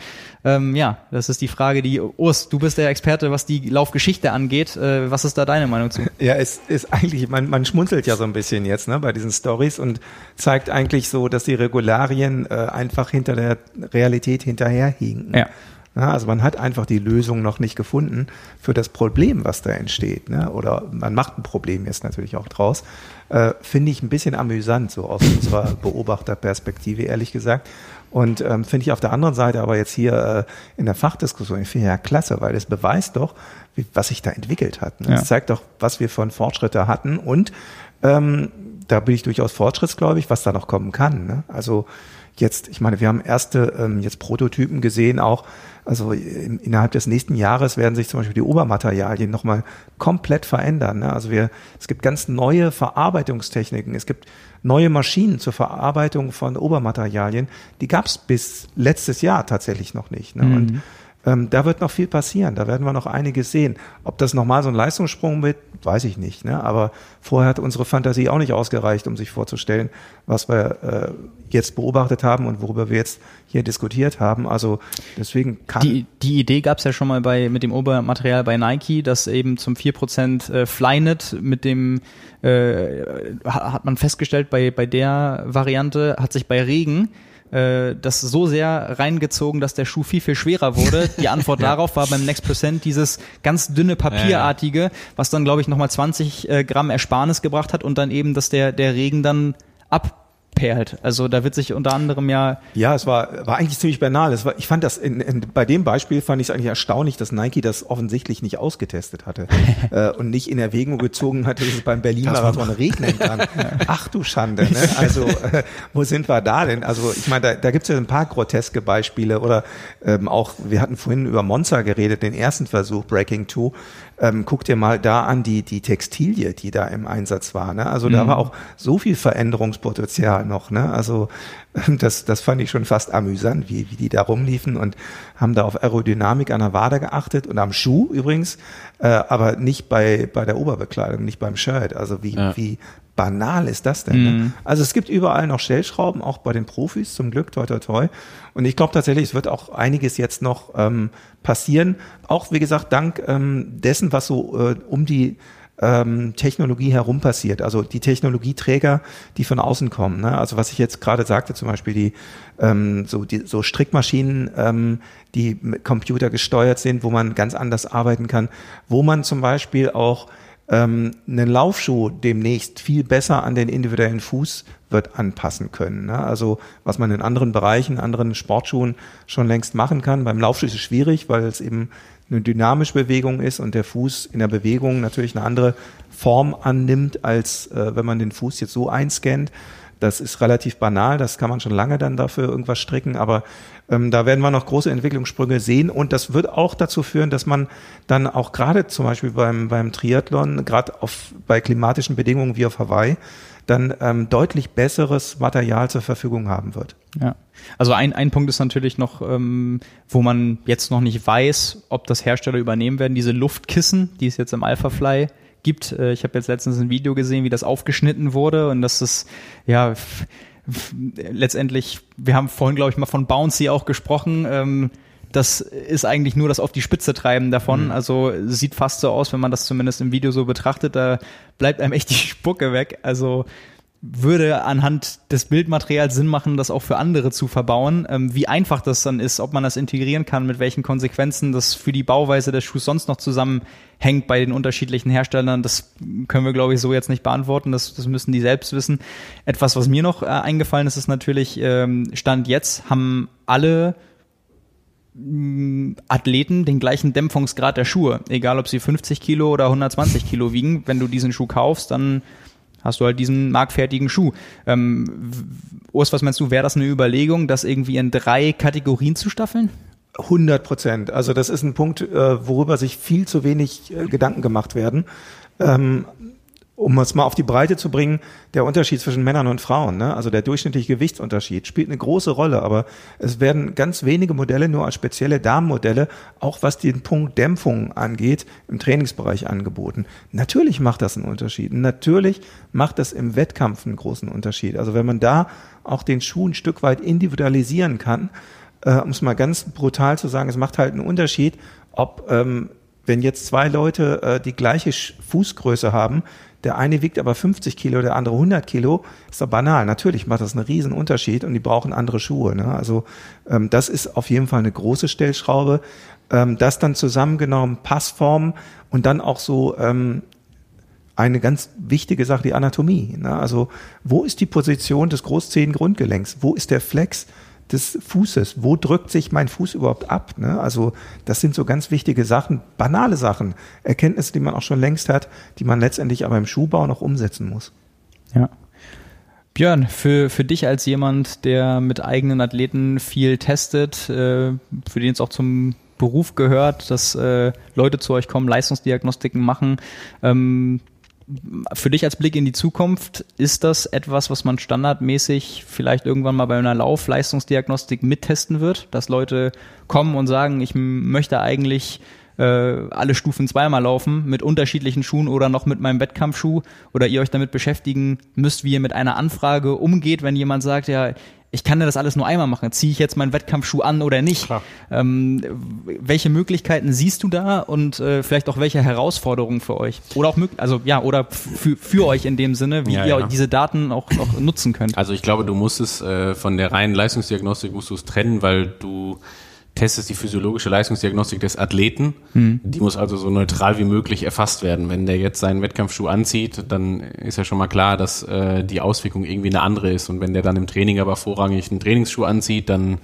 Ähm, ja, das ist die Frage, die Urs, du bist der Experte, was die Laufgeschichte angeht. Äh, was ist da deine Meinung zu? Ja, es ist eigentlich, man, man schmunzelt ja so ein bisschen jetzt ne, bei diesen Stories und zeigt eigentlich so, dass die Regularien äh, einfach hinter der Realität hinterherhinken. Ja. Ja, also man hat einfach die Lösung noch nicht gefunden für das Problem, was da entsteht. Ne? Oder man macht ein Problem jetzt natürlich auch draus. Äh, Finde ich ein bisschen amüsant, so aus unserer Beobachterperspektive, ehrlich gesagt. Und ähm, finde ich auf der anderen Seite aber jetzt hier äh, in der Fachdiskussion, ich finde ja klasse, weil es beweist doch, wie, was sich da entwickelt hat. Ne? Es zeigt doch, was wir von Fortschritte hatten und ähm, da bin ich durchaus fortschrittsgläubig, was da noch kommen kann. Ne? Also jetzt, ich meine, wir haben erste ähm, jetzt Prototypen gesehen, auch also in, innerhalb des nächsten Jahres werden sich zum Beispiel die Obermaterialien nochmal komplett verändern. Ne? Also wir, es gibt ganz neue Verarbeitungstechniken, es gibt neue Maschinen zur Verarbeitung von Obermaterialien, die gab es bis letztes Jahr tatsächlich noch nicht. Ne? Mhm. Und ähm, da wird noch viel passieren, da werden wir noch einiges sehen. Ob das nochmal so ein Leistungssprung wird, weiß ich nicht. Ne? Aber vorher hat unsere Fantasie auch nicht ausgereicht, um sich vorzustellen, was wir äh, jetzt beobachtet haben und worüber wir jetzt hier diskutiert haben. Also deswegen kann. Die, die Idee gab es ja schon mal bei mit dem Obermaterial bei Nike, dass eben zum 4% äh, Flyknit mit dem äh, hat man festgestellt, bei, bei der Variante hat sich bei Regen äh, das so sehr reingezogen, dass der Schuh viel, viel schwerer wurde. Die Antwort ja. darauf war beim Next Percent dieses ganz dünne Papierartige, was dann, glaube ich, nochmal 20 äh, Gramm Ersparnis gebracht hat und dann eben, dass der, der Regen dann ab perlt. Also da wird sich unter anderem ja. Ja, es war, war eigentlich ziemlich banal. Es war, ich fand das in, in, bei dem Beispiel fand ich es eigentlich erstaunlich, dass Nike das offensichtlich nicht ausgetestet hatte äh, und nicht in Erwägung gezogen hatte, dass es beim Berlin-Marathon regnen kann. Ach du Schande, ne? Also äh, wo sind wir da denn? Also ich meine, da, da gibt es ja ein paar groteske Beispiele oder ähm, auch, wir hatten vorhin über Monza geredet, den ersten Versuch, Breaking Two ähm, guck dir mal da an die, die Textilie, die da im Einsatz war. Ne? Also mhm. da war auch so viel Veränderungspotenzial noch. Ne? Also das, das fand ich schon fast amüsant, wie, wie die da rumliefen und haben da auf Aerodynamik an der Wade geachtet und am Schuh übrigens, äh, aber nicht bei, bei der Oberbekleidung, nicht beim Shirt. Also wie, ja. wie banal ist das denn? Ne? Mhm. Also es gibt überall noch Stellschrauben, auch bei den Profis, zum Glück, toi toi toi. Und ich glaube tatsächlich, es wird auch einiges jetzt noch ähm, passieren. Auch, wie gesagt, dank ähm, dessen, was so äh, um die ähm, Technologie herum passiert. Also die Technologieträger, die von außen kommen. Ne? Also was ich jetzt gerade sagte, zum Beispiel die ähm, so die so Strickmaschinen, ähm, die mit Computer gesteuert sind, wo man ganz anders arbeiten kann, wo man zum Beispiel auch ähm, einen Laufschuh demnächst viel besser an den individuellen Fuß wird anpassen können. Ne? Also was man in anderen Bereichen, anderen Sportschuhen schon längst machen kann. Beim Laufschuh ist es schwierig, weil es eben eine dynamische Bewegung ist und der Fuß in der Bewegung natürlich eine andere Form annimmt, als äh, wenn man den Fuß jetzt so einscannt. Das ist relativ banal, das kann man schon lange dann dafür irgendwas stricken, aber ähm, da werden wir noch große Entwicklungssprünge sehen und das wird auch dazu führen, dass man dann auch gerade zum Beispiel beim, beim Triathlon, gerade bei klimatischen Bedingungen wie auf Hawaii, dann ähm, deutlich besseres Material zur Verfügung haben wird. Ja. Also ein, ein Punkt ist natürlich noch, ähm, wo man jetzt noch nicht weiß, ob das Hersteller übernehmen werden, diese Luftkissen, die es jetzt im Alphafly gibt. Äh, ich habe jetzt letztens ein Video gesehen, wie das aufgeschnitten wurde und das ist ja letztendlich, wir haben vorhin, glaube ich, mal von Bouncy auch gesprochen. Ähm, das ist eigentlich nur das auf die Spitze treiben davon. Mhm. Also sieht fast so aus, wenn man das zumindest im Video so betrachtet, da bleibt einem echt die Spucke weg. Also würde anhand des Bildmaterials Sinn machen, das auch für andere zu verbauen. Ähm, wie einfach das dann ist, ob man das integrieren kann, mit welchen Konsequenzen das für die Bauweise des Schuhs sonst noch zusammenhängt bei den unterschiedlichen Herstellern, das können wir, glaube ich, so jetzt nicht beantworten. Das, das müssen die selbst wissen. Etwas, was mir noch äh, eingefallen ist, ist natürlich, ähm, Stand jetzt haben alle mm, Athleten den gleichen Dämpfungsgrad der Schuhe. Egal, ob sie 50 Kilo oder 120 Kilo wiegen. Wenn du diesen Schuh kaufst, dann hast du halt diesen marktfertigen Schuh. Ähm, Urs, was meinst du, wäre das eine Überlegung, das irgendwie in drei Kategorien zu staffeln? 100 Prozent. Also das ist ein Punkt, äh, worüber sich viel zu wenig äh, Gedanken gemacht werden. Ähm, um es mal auf die Breite zu bringen, der Unterschied zwischen Männern und Frauen, ne? also der durchschnittliche Gewichtsunterschied, spielt eine große Rolle, aber es werden ganz wenige Modelle nur als spezielle Damenmodelle, auch was den Punkt Dämpfung angeht, im Trainingsbereich angeboten. Natürlich macht das einen Unterschied. Natürlich macht das im Wettkampf einen großen Unterschied. Also wenn man da auch den Schuh ein Stück weit individualisieren kann, äh, um es mal ganz brutal zu sagen, es macht halt einen Unterschied, ob ähm, wenn jetzt zwei Leute äh, die gleiche Fußgröße haben, der eine wiegt aber 50 Kilo, der andere 100 Kilo, ist doch banal. Natürlich macht das einen riesen Unterschied und die brauchen andere Schuhe. Ne? Also ähm, das ist auf jeden Fall eine große Stellschraube. Ähm, das dann zusammengenommen, Passform und dann auch so ähm, eine ganz wichtige Sache, die Anatomie. Ne? Also wo ist die Position des Großzehengrundgelenks? Wo ist der Flex? Des Fußes. Wo drückt sich mein Fuß überhaupt ab? Ne? Also das sind so ganz wichtige Sachen, banale Sachen, Erkenntnisse, die man auch schon längst hat, die man letztendlich aber im Schuhbau noch umsetzen muss. Ja. Björn, für, für dich als jemand, der mit eigenen Athleten viel testet, äh, für den es auch zum Beruf gehört, dass äh, Leute zu euch kommen, Leistungsdiagnostiken machen, ähm, für dich als Blick in die Zukunft, ist das etwas, was man standardmäßig vielleicht irgendwann mal bei einer Laufleistungsdiagnostik mittesten wird, dass Leute kommen und sagen, ich möchte eigentlich äh, alle Stufen zweimal laufen mit unterschiedlichen Schuhen oder noch mit meinem Wettkampfschuh? Oder ihr euch damit beschäftigen müsst, wie ihr mit einer Anfrage umgeht, wenn jemand sagt, ja, ich kann ja das alles nur einmal machen. Ziehe ich jetzt meinen Wettkampfschuh an oder nicht? Ähm, welche Möglichkeiten siehst du da und äh, vielleicht auch welche Herausforderungen für euch? Oder auch also ja, oder für, für euch in dem Sinne, wie ja, ihr ja. diese Daten auch, auch nutzen könnt. Also ich glaube, du musst es äh, von der reinen Leistungsdiagnostik musst du es trennen, weil du testest die physiologische Leistungsdiagnostik des Athleten. Mhm. Die muss also so neutral wie möglich erfasst werden. Wenn der jetzt seinen Wettkampfschuh anzieht, dann ist ja schon mal klar, dass äh, die Auswirkung irgendwie eine andere ist. Und wenn der dann im Training aber vorrangig einen Trainingsschuh anzieht, dann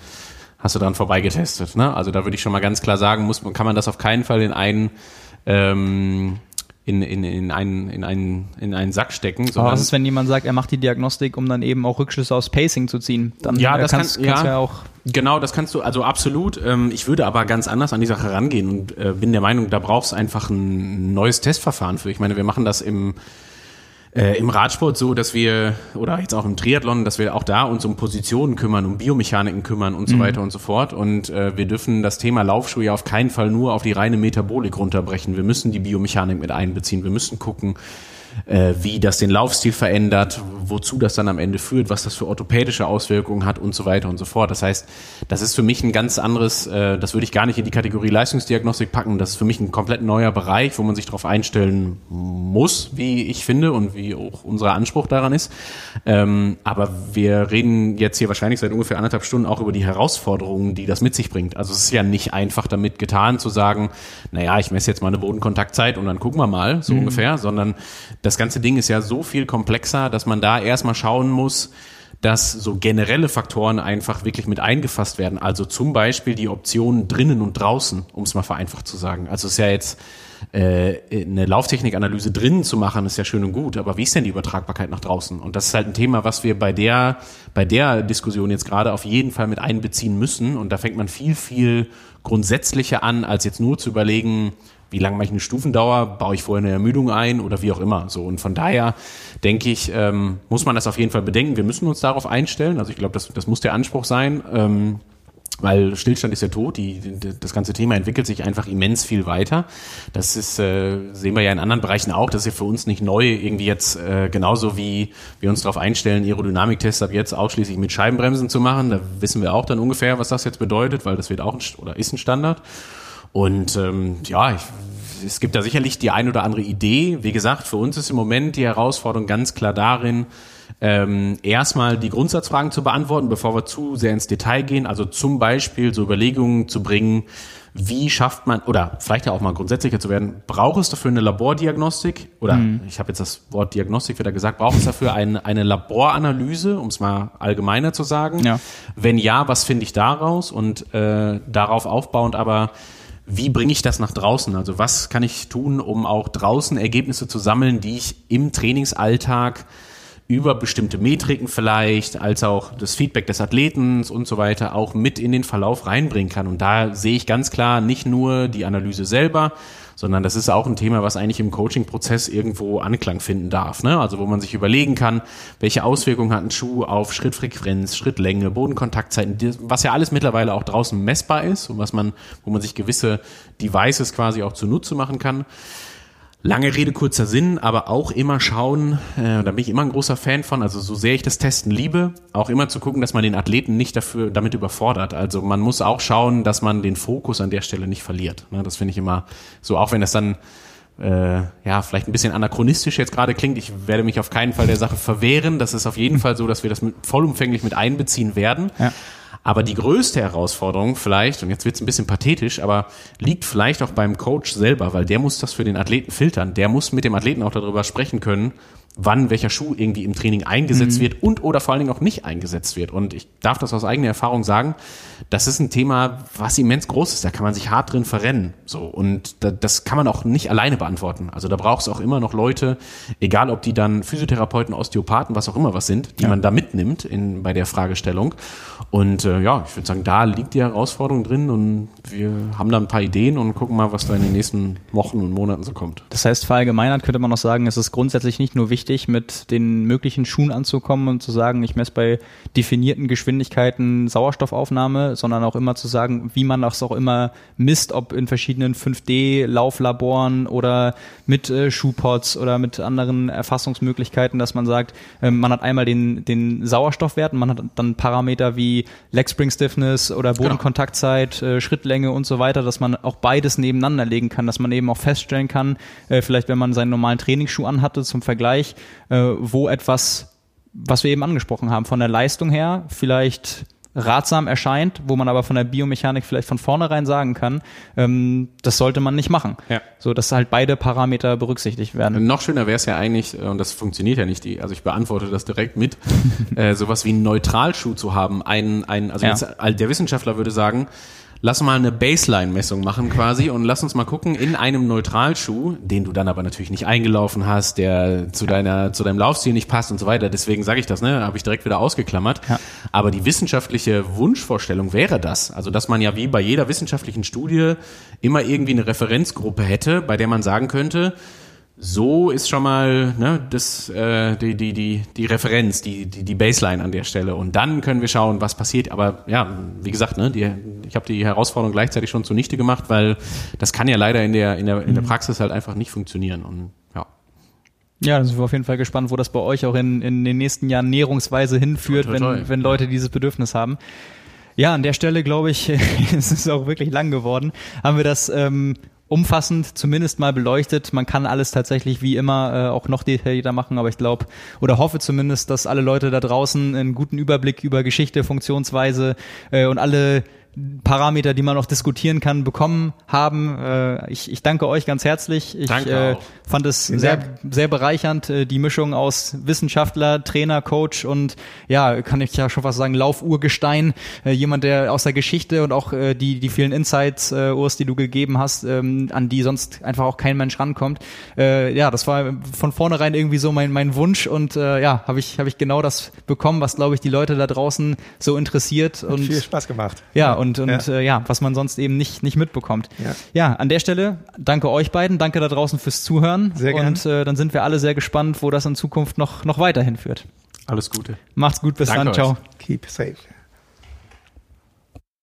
hast du dran vorbeigetestet. Ne? Also da würde ich schon mal ganz klar sagen, muss, kann man das auf keinen Fall in einen ähm, in, in, in, einen, in, einen, in einen Sack stecken. Aber was ist, wenn jemand sagt, er macht die Diagnostik, um dann eben auch Rückschlüsse aus Pacing zu ziehen? Dann ja, das kannst, kann, kannst ja, ja auch. Genau, das kannst du, also absolut. Ähm, ich würde aber ganz anders an die Sache rangehen und äh, bin der Meinung, da brauchst du einfach ein neues Testverfahren für. Ich meine, wir machen das im äh, im Radsport so, dass wir, oder jetzt auch im Triathlon, dass wir auch da uns um Positionen kümmern, um Biomechaniken kümmern und so mhm. weiter und so fort. Und äh, wir dürfen das Thema Laufschuhe ja auf keinen Fall nur auf die reine Metabolik runterbrechen. Wir müssen die Biomechanik mit einbeziehen. Wir müssen gucken, äh, wie das den Laufstil verändert, wozu das dann am Ende führt, was das für orthopädische Auswirkungen hat und so weiter und so fort. Das heißt, das ist für mich ein ganz anderes, äh, das würde ich gar nicht in die Kategorie Leistungsdiagnostik packen. Das ist für mich ein komplett neuer Bereich, wo man sich darauf einstellen muss, wie ich finde und wie auch unser Anspruch daran ist. Ähm, aber wir reden jetzt hier wahrscheinlich seit ungefähr anderthalb Stunden auch über die Herausforderungen, die das mit sich bringt. Also es ist ja nicht einfach damit getan zu sagen, naja, ich messe jetzt mal eine Bodenkontaktzeit und dann gucken wir mal, so mhm. ungefähr, sondern das ganze Ding ist ja so viel komplexer, dass man da erstmal schauen muss, dass so generelle Faktoren einfach wirklich mit eingefasst werden. Also zum Beispiel die Optionen drinnen und draußen, um es mal vereinfacht zu sagen. Also es ist ja jetzt äh, eine Lauftechnikanalyse drinnen zu machen, ist ja schön und gut, aber wie ist denn die Übertragbarkeit nach draußen? Und das ist halt ein Thema, was wir bei der, bei der Diskussion jetzt gerade auf jeden Fall mit einbeziehen müssen. Und da fängt man viel, viel grundsätzlicher an, als jetzt nur zu überlegen, wie lange mache ich eine Stufendauer, baue ich vorher eine Ermüdung ein oder wie auch immer. So und von daher denke ich, ähm, muss man das auf jeden Fall bedenken. Wir müssen uns darauf einstellen. Also ich glaube, das, das muss der Anspruch sein. Ähm, weil Stillstand ist ja tot, die, die, das ganze Thema entwickelt sich einfach immens viel weiter. Das ist, äh, sehen wir ja in anderen Bereichen auch, das ist ja für uns nicht neu, irgendwie jetzt äh, genauso wie wir uns darauf einstellen, Aerodynamiktests ab jetzt ausschließlich mit Scheibenbremsen zu machen. Da wissen wir auch dann ungefähr, was das jetzt bedeutet, weil das wird auch ein, oder ist ein Standard. Und ähm, ja, ich, es gibt da sicherlich die ein oder andere Idee. Wie gesagt, für uns ist im Moment die Herausforderung ganz klar darin, ähm, erstmal die Grundsatzfragen zu beantworten, bevor wir zu sehr ins Detail gehen. Also zum Beispiel so Überlegungen zu bringen, wie schafft man, oder vielleicht ja auch mal grundsätzlicher zu werden, braucht es dafür eine Labordiagnostik? Oder mhm. ich habe jetzt das Wort Diagnostik wieder gesagt, braucht es dafür ein, eine Laboranalyse, um es mal allgemeiner zu sagen? Ja. Wenn ja, was finde ich daraus? Und äh, darauf aufbauend aber wie bringe ich das nach draußen? Also was kann ich tun, um auch draußen Ergebnisse zu sammeln, die ich im Trainingsalltag über bestimmte Metriken vielleicht, als auch das Feedback des Athleten und so weiter auch mit in den Verlauf reinbringen kann. Und da sehe ich ganz klar nicht nur die Analyse selber, sondern das ist auch ein Thema, was eigentlich im Coaching-Prozess irgendwo Anklang finden darf. Ne? Also wo man sich überlegen kann, welche Auswirkungen hat ein Schuh auf Schrittfrequenz, Schrittlänge, Bodenkontaktzeiten, was ja alles mittlerweile auch draußen messbar ist und was man, wo man sich gewisse Devices quasi auch zunutze machen kann. Lange Rede, kurzer Sinn, aber auch immer schauen, äh, da bin ich immer ein großer Fan von, also so sehr ich das Testen liebe, auch immer zu gucken, dass man den Athleten nicht dafür damit überfordert. Also man muss auch schauen, dass man den Fokus an der Stelle nicht verliert. Ne, das finde ich immer so, auch wenn das dann äh, ja, vielleicht ein bisschen anachronistisch jetzt gerade klingt. Ich werde mich auf keinen Fall der Sache verwehren. Das ist auf jeden Fall so, dass wir das mit, vollumfänglich mit einbeziehen werden. Ja. Aber die größte Herausforderung vielleicht, und jetzt wird es ein bisschen pathetisch, aber liegt vielleicht auch beim Coach selber, weil der muss das für den Athleten filtern. Der muss mit dem Athleten auch darüber sprechen können, wann welcher Schuh irgendwie im Training eingesetzt mhm. wird und oder vor allen Dingen auch nicht eingesetzt wird. Und ich darf das aus eigener Erfahrung sagen, das ist ein Thema, was immens groß ist. Da kann man sich hart drin verrennen. So und da, das kann man auch nicht alleine beantworten. Also da braucht es auch immer noch Leute, egal ob die dann Physiotherapeuten, Osteopathen, was auch immer was sind, die ja. man da mitnimmt in, bei der Fragestellung. Und äh, ja, ich würde sagen, da liegt die Herausforderung drin und wir haben da ein paar Ideen und gucken mal, was da in den nächsten Wochen und Monaten so kommt. Das heißt, verallgemeinert könnte man noch sagen, es ist grundsätzlich nicht nur wichtig, mit den möglichen Schuhen anzukommen und zu sagen, ich messe bei definierten Geschwindigkeiten Sauerstoffaufnahme, sondern auch immer zu sagen, wie man das auch immer misst, ob in verschiedenen 5D-Lauflaboren oder mit äh, Schuhpots oder mit anderen Erfassungsmöglichkeiten, dass man sagt, äh, man hat einmal den, den Sauerstoffwert und man hat dann Parameter wie Leg Spring Stiffness oder genau. Bodenkontaktzeit, genau. äh, Schrittlänge und so weiter, dass man auch beides nebeneinander legen kann, dass man eben auch feststellen kann, äh, vielleicht wenn man seinen normalen Trainingsschuh anhatte zum Vergleich, äh, wo etwas was wir eben angesprochen haben, von der Leistung her vielleicht ratsam erscheint, wo man aber von der Biomechanik vielleicht von vornherein sagen kann, ähm, das sollte man nicht machen. Ja. So, dass halt beide Parameter berücksichtigt werden. Noch schöner wäre es ja eigentlich, äh, und das funktioniert ja nicht, die, also ich beantworte das direkt mit, äh, sowas wie einen Neutralschuh zu haben. Ein, ein, also ja. jetzt, der Wissenschaftler würde sagen, lass mal eine Baseline-Messung machen quasi und lass uns mal gucken in einem Neutralschuh, den du dann aber natürlich nicht eingelaufen hast, der zu deiner zu deinem Laufstil nicht passt und so weiter. Deswegen sage ich das, ne, habe ich direkt wieder ausgeklammert. Ja. Aber die wissenschaftliche Wunschvorstellung wäre das, also dass man ja wie bei jeder wissenschaftlichen Studie immer irgendwie eine Referenzgruppe hätte, bei der man sagen könnte, so ist schon mal ne, das, äh, die, die, die, die Referenz, die, die, die Baseline an der Stelle. Und dann können wir schauen, was passiert. Aber ja, wie gesagt, ne, die, ich habe die Herausforderung gleichzeitig schon zunichte gemacht, weil das kann ja leider in der, in der, in der mhm. Praxis halt einfach nicht funktionieren. Und ja. Ja, da sind wir auf jeden Fall gespannt, wo das bei euch auch in, in den nächsten Jahren näherungsweise hinführt, toi, toi, toi. wenn, wenn Leute dieses Bedürfnis haben. Ja, an der Stelle glaube ich, es ist auch wirklich lang geworden, haben wir das ähm, umfassend zumindest mal beleuchtet. Man kann alles tatsächlich wie immer äh, auch noch detaillierter machen, aber ich glaube oder hoffe zumindest, dass alle Leute da draußen einen guten Überblick über Geschichte, Funktionsweise äh, und alle Parameter, die man noch diskutieren kann, bekommen haben. Äh, ich, ich danke euch ganz herzlich. Ich äh, fand es sehr, sehr bereichernd, äh, die Mischung aus Wissenschaftler, Trainer, Coach und ja, kann ich ja schon fast sagen, Laufurgestein. Äh, jemand, der aus der Geschichte und auch äh, die, die vielen Insights, äh, Urs, die du gegeben hast, ähm, an die sonst einfach auch kein Mensch rankommt. Äh, ja, das war von vornherein irgendwie so mein, mein Wunsch und äh, ja, habe ich, hab ich genau das bekommen, was glaube ich die Leute da draußen so interessiert. Hat und viel Spaß gemacht. Ja, und, und ja. Äh, ja, was man sonst eben nicht, nicht mitbekommt. Ja. ja, an der Stelle danke euch beiden, danke da draußen fürs Zuhören. Sehr gerne. Und äh, dann sind wir alle sehr gespannt, wo das in Zukunft noch, noch weiterhin führt. Alles Gute. Macht's gut, bis danke dann, ciao. Keep safe.